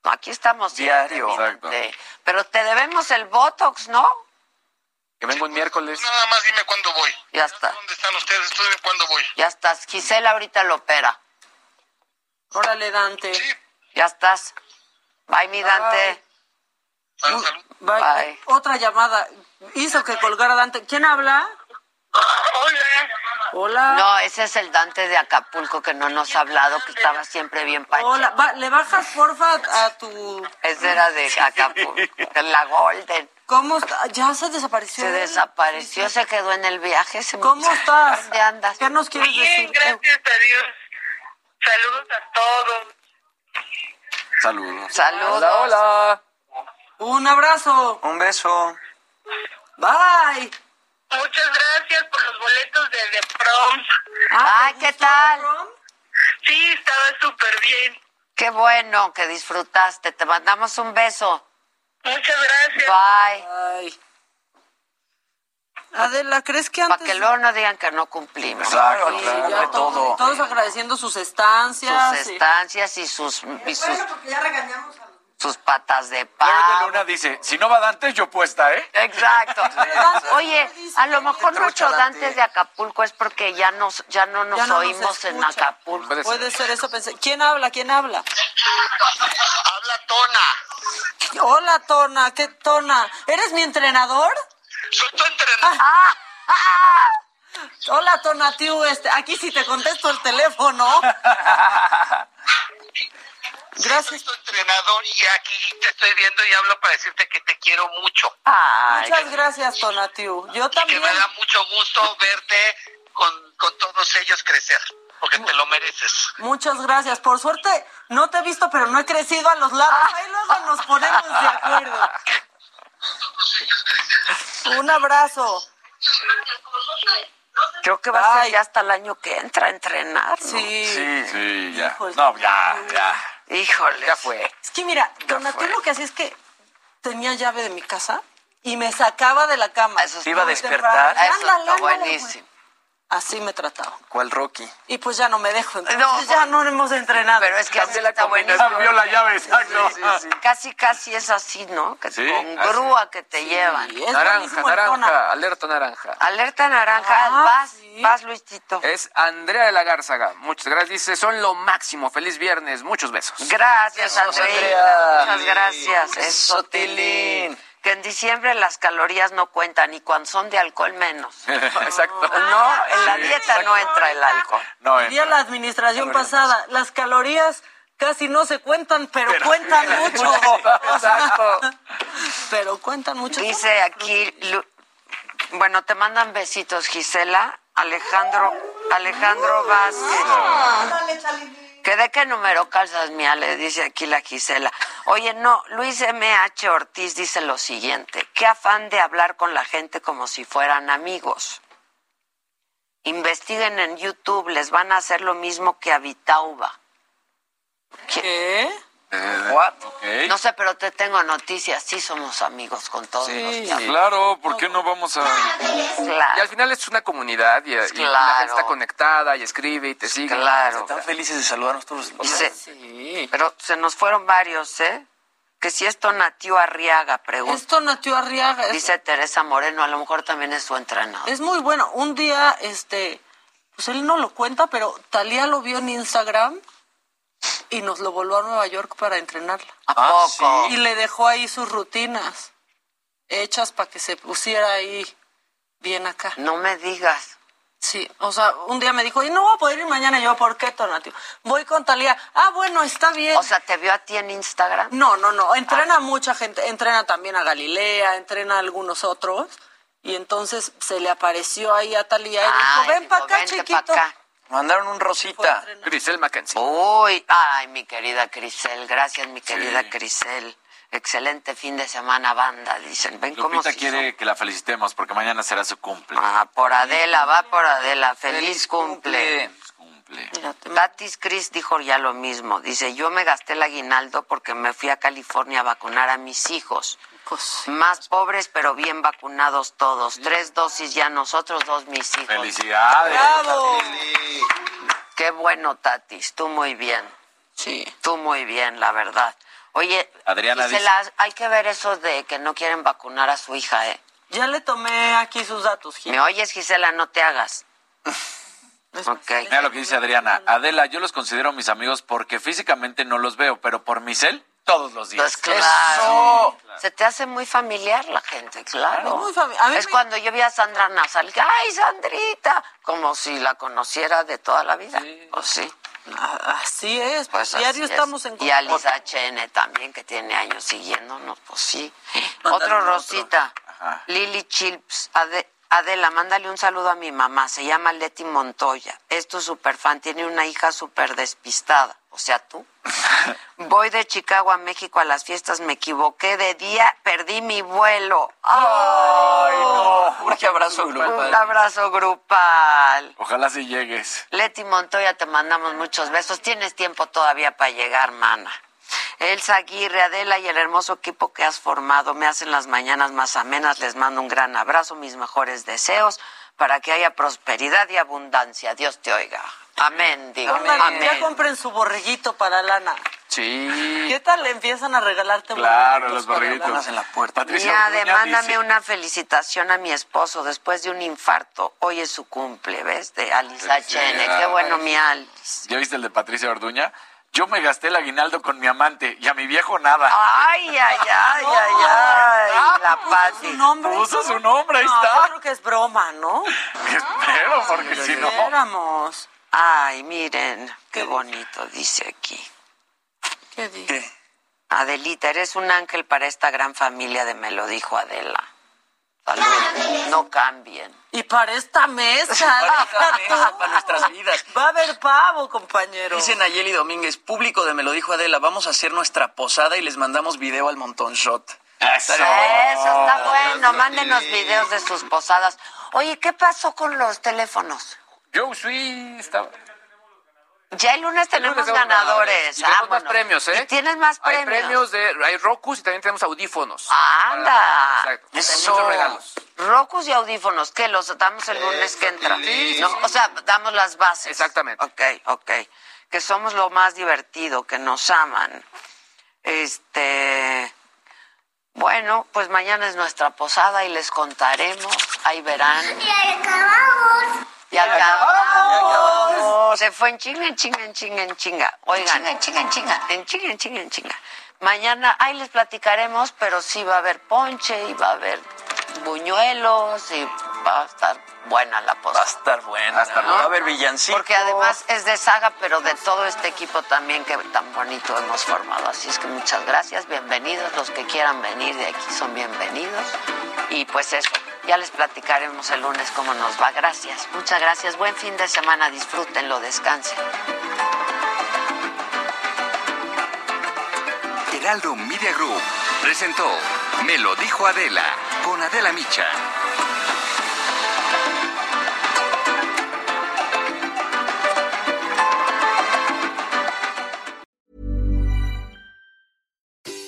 S2: No, aquí estamos
S15: Diario.
S2: Dante. Pero te debemos el Botox, ¿no?
S15: Que vengo el miércoles.
S27: Nada más dime cuándo voy.
S2: Ya está.
S27: ¿Dónde están ustedes? Tú dime cuándo voy.
S2: Ya estás. Gisela ahorita lo opera.
S14: Órale, Dante.
S2: Ya estás. Bye, mi Dante.
S27: Salud, salud.
S14: Bye.
S2: Bye.
S14: Otra llamada. Hizo que colgara Dante. ¿Quién habla?
S26: Hola.
S14: Hola.
S2: No, ese es el Dante de Acapulco que no nos ha hablado, que estaba siempre bien pacho.
S14: Hola. Va- ¿Le bajas, porfa, a tu...
S2: Ese era de Acapulco, de la Golden.
S14: ¿Cómo está? ¿Ya se desapareció?
S2: Se desapareció, se quedó en el viaje. Se
S14: ¿Cómo estás?
S2: ¿Dónde andas?
S14: ¿Qué nos quieres
S26: Bien,
S14: decir?
S26: gracias a Dios. Saludos a todos.
S15: Saludos.
S2: Saludos.
S15: Hola, hola.
S14: Un abrazo.
S15: Un beso.
S14: Bye.
S26: Muchas gracias por los boletos de The Prom.
S14: Ah,
S2: Ay,
S14: ¿te
S2: ¿qué tal?
S14: Prom?
S26: Sí, estaba súper bien.
S2: Qué bueno que disfrutaste. Te mandamos un beso.
S26: Muchas gracias.
S2: Bye.
S14: Ay. Adela, ¿crees que
S2: Para
S14: antes...
S2: que luego no digan que no cumplimos.
S15: Exacto,
S14: Sí,
S15: claro,
S14: ya
S15: de
S14: todo-
S15: todo.
S14: Todos agradeciendo sus estancias.
S2: Sus estancias y sus... y sus-
S14: Bueno, porque ya regañamos a.
S2: sus patas de
S15: Flor de
S2: pavo.
S15: Luna dice, si no va Dante, yo puesta, ¿eh?
S2: Exacto. Oye, a lo mejor nuestro
S12: Dante.
S2: De Acapulco es porque ya nos ya no nos
S14: Ya no nos
S2: oímos en
S14: escucha.
S2: Acapulco.
S16: Puede ser.
S14: Puede ser eso, pensé. ¿Quién habla? ¿Quién habla?
S20: Habla Tona.
S14: Hola, Tona. ¿Qué Tona? ¿Eres mi entrenador?
S20: Soy tu entrenador.
S14: Ah, Hola, Tona, tío. Este, aquí sí te contesto el teléfono. Gracias.
S20: Soy tu entrenador y aquí te estoy viendo y hablo para decirte que te quiero mucho.
S2: Ay,
S14: Muchas gracias, Tonatiu. Yo
S20: Que
S14: también.
S20: me da mucho gusto verte con, con todos ellos crecer, porque te lo mereces.
S14: Muchas gracias. Por suerte, no te he visto, pero no he crecido a los lados. Ahí luego nos ponemos de acuerdo. Un abrazo.
S2: Creo que va a ser ya hasta el año que entra a entrenar. ¿no?
S14: Sí.
S15: Sí, sí, ya.
S14: Hijos.
S15: No, ya, ya.
S2: Híjole.
S16: Ya fue.
S14: Es que mira, Tonatiu lo que hacía es que tenía llave de mi casa y me sacaba de la cama.
S2: Eso
S12: iba a despertar.
S2: Eso está buenísimo.
S14: Así me trataba.
S12: ¿Cuál Rocky?
S14: Y pues ya no me dejo. Entonces
S2: No.
S14: ya no hemos entrenado.
S2: Pero es que así
S16: la
S2: está buenísimo.
S15: Cambió la llave, exacto.
S2: Casi, casi es así, ¿no? Que
S15: Sí,
S2: con
S15: así.
S2: grúa que te llevan.
S16: Naranja, naranja, alerta naranja.
S2: Alerta naranja,
S14: Ah,
S2: vas,
S14: sí.
S2: vas, Luisito.
S16: Es Andrea de la Gárzaga. Muchas gracias. Dice, son lo máximo. Feliz viernes. Muchos besos.
S2: Gracias, Andrea.
S12: Andrea.
S2: Muchas gracias. Eso,
S12: Eso, Tilín.
S2: Que en diciembre las calorías no cuentan y cuando son de alcohol menos.
S16: Exacto.
S2: No, en la dieta no entra el alcohol.
S15: No,
S14: Diría
S15: entra.
S14: la administración pasada, las calorías casi no se cuentan, pero,
S15: Pero-
S14: cuentan mucho.
S16: Exacto.
S14: pero cuentan mucho.
S2: Dice aquí, Lu- bueno, te mandan besitos, Gisela, Alejandro, Alejandro Vázquez. ¿Que de qué número calzas, mía? Le dice aquí la Gisela. Oye, no, Luis M.H. Ortiz dice lo siguiente. Qué afán de hablar con la gente como si fueran amigos. Investiguen en YouTube, les van a hacer lo mismo que a Vitauba.
S14: ¿Qué?
S12: What?
S2: No sé, pero te tengo noticias. Sí somos amigos con todos los
S15: Sí, claro, ¿por qué no vamos a...?
S2: Claro.
S16: Y al final es una comunidad y, y la gente está conectada y escribe y te sigue.
S2: Claro.
S12: Están felices de saludarnos todos los
S2: se-
S16: Sí.
S2: pero se nos fueron varios, ¿eh? Que si esto nació Arriaga, pregunta.
S14: Esto Natio Arriaga es,
S2: Dice Teresa Moreno, a lo mejor también es su entrenador.
S14: es muy bueno. Un día, este, pues él no lo cuenta, pero Talía lo vio en Instagram y nos lo volvió a Nueva York para entrenarla.
S2: ¿A poco?
S14: Y le dejó ahí sus rutinas hechas para que se pusiera ahí bien acá.
S2: No me digas.
S14: Sí, o sea, un día me dijo, y no voy a poder ir mañana. Y yo, ¿por qué, Tonatio? Voy con Talía. Ah, bueno, está bien.
S2: O sea, ¿te vio a ti en Instagram?
S14: no, no, no. Entrena mucha gente. Entrena también a Galilea, entrena a algunos otros. Y entonces se le apareció ahí a Talía y dijo, ven para acá,
S2: "Vente pa'
S14: chiquito.
S2: acá".
S12: Mandaron un Rosita.
S16: Grisel Mackenzie.
S2: Uy, ay, mi querida Crisel. Gracias, mi querida Crisel. Excelente fin de semana, banda, dicen. Ven cómo
S15: Lupita
S2: se
S15: quiere que la felicitemos porque mañana será su cumple.
S2: Ah, por Adela, va por Adela. Feliz, cumple.
S15: Cumple.
S2: Tatis Cris dijo ya lo mismo. Dice, yo me gasté el aguinaldo porque me fui a California a vacunar a mis hijos. Más pobres, pero bien vacunados todos. Tres dosis ya nosotros, dos mis hijos.
S15: Felicidades.
S14: ¡Bravo!
S2: Qué bueno, Tatis. Tú muy bien.
S14: Sí.
S2: Tú muy bien, la verdad. Oye,
S15: Adriana
S2: Gisela, hay que ver eso de que no quieren vacunar a su hija, ¿eh?
S14: Ya le tomé aquí sus datos, Gil.
S2: ¿Me oyes, Gisela? No te hagas. ok.
S15: Mira lo que dice Adriana. Adela, yo los considero mis amigos porque físicamente no los veo, pero por mi cel, todos los días.
S2: Pues claro. Se te hace muy familiar la gente, claro.
S14: Es muy fami- a mí
S2: es
S14: me-
S2: cuando yo vi a Sandra Nazal, ¡ay, Sandrita! Como si la conociera de toda la vida. ¿O sí?
S14: Así es,
S2: Pues
S14: diario
S2: así es.
S14: estamos en
S2: Y a Lisa HN también, que tiene años siguiéndonos, pues sí. Otro Rosita. Lili Chilps. Ade- Adela, mándale un saludo a mi mamá. Se llama Leti Montoya. Es tu super fan. Tiene una hija súper despistada. O sea, tú. Voy de Chicago a México a las fiestas. Me equivoqué de día. Perdí mi vuelo. ¡Ay,
S12: no! Urge abrazo
S2: Un
S12: grupal.
S2: abrazo grupal.
S15: Ojalá si llegues.
S2: Leti Montoya, te mandamos muchos besos. Tienes tiempo todavía para llegar, mana. Elsa Aguirre, Adela y el hermoso equipo que has formado me hacen las mañanas más amenas. Les mando un gran abrazo, mis mejores deseos para que haya prosperidad y abundancia. Dios te oiga. Amén, digo. Amén.
S14: Ya compren su borreguito para lana.
S16: Sí.
S14: ¿Qué tal le empiezan a regalarte
S15: Claro, los borreguitos.
S12: en la puerta.
S15: Patricia
S2: Mira,
S15: Orduña
S2: mándame
S15: dice-
S2: una felicitación a mi esposo después de un infarto. Hoy es su cumple, ¿ves? De Alice H.N. Qué bueno, mi Alice.
S15: ¿Ya viste el de Patricia Orduña? Yo me gasté el aguinaldo con mi amante y a mi viejo nada.
S2: Ay, ay, ay, ay, ay. La Pati.
S14: Su nombre.
S15: Puso su nombre, ahí
S14: No,
S15: está.
S14: yo creo que es broma, ¿no?
S15: Espero, porque si no...
S2: Ay, miren, qué bonito dice aquí.
S14: ¿Qué dice?
S2: Adelita, eres un ángel para esta gran familia de me lo dijo Adela. Salud. No cambien.
S14: Y para esta mesa,
S12: Para esta mesa, para nuestras vidas.
S14: Va a haber pavo, compañero.
S12: Dice Nayeli Domínguez, público de Me lo dijo Adela, vamos a hacer nuestra posada y les mandamos video al montón shot.
S15: Eso.
S2: Eso está bueno. Mándenos videos de sus posadas. Oye, ¿qué pasó con los teléfonos?
S16: Yo sí estaba.
S2: Ya el lunes tenemos
S16: lunes tenemos
S2: ganadores.
S16: Y tenemos más premios, ¿eh?
S2: Y tienes más
S16: Hay
S2: premios.
S16: premios de. Hay Roku y también tenemos audífonos.
S2: Anda.
S16: Exacto.
S2: Eso.
S16: muchos regalos.
S2: Rocus y audífonos, ¿qué? ¿Los damos el lunes que entra?
S16: Sí, sí,
S2: No,
S16: sí.
S2: O sea, damos las bases.
S16: Exactamente.
S2: Ok, ok. Que somos lo más divertido, que nos aman. Este. Bueno, pues mañana es nuestra posada y les contaremos. Ahí verán.
S28: Y acabamos.
S2: Y acabamos. Se fue en chinga, en chinga, en chinga, en chinga. Oigan. En chinga, en chinga, en chinga. En chinga, en chinga, Mañana, ahí les platicaremos, pero sí va a haber ponche y va a haber buñuelos y va a estar buena la posada.
S12: Va a estar buena.
S2: ¿no?
S12: Va a haber villancicos.
S2: Porque además es de saga, pero de todo este equipo también que tan bonito hemos formado. Así es que muchas gracias, bienvenidos. Los que quieran venir de aquí son bienvenidos. Y pues eso, ya les platicaremos el lunes cómo nos va. Gracias, muchas gracias. Buen fin de semana, disfrútenlo, descansen.
S1: Heraldo Media Group presentó Me lo dijo Adela con Adela Micha.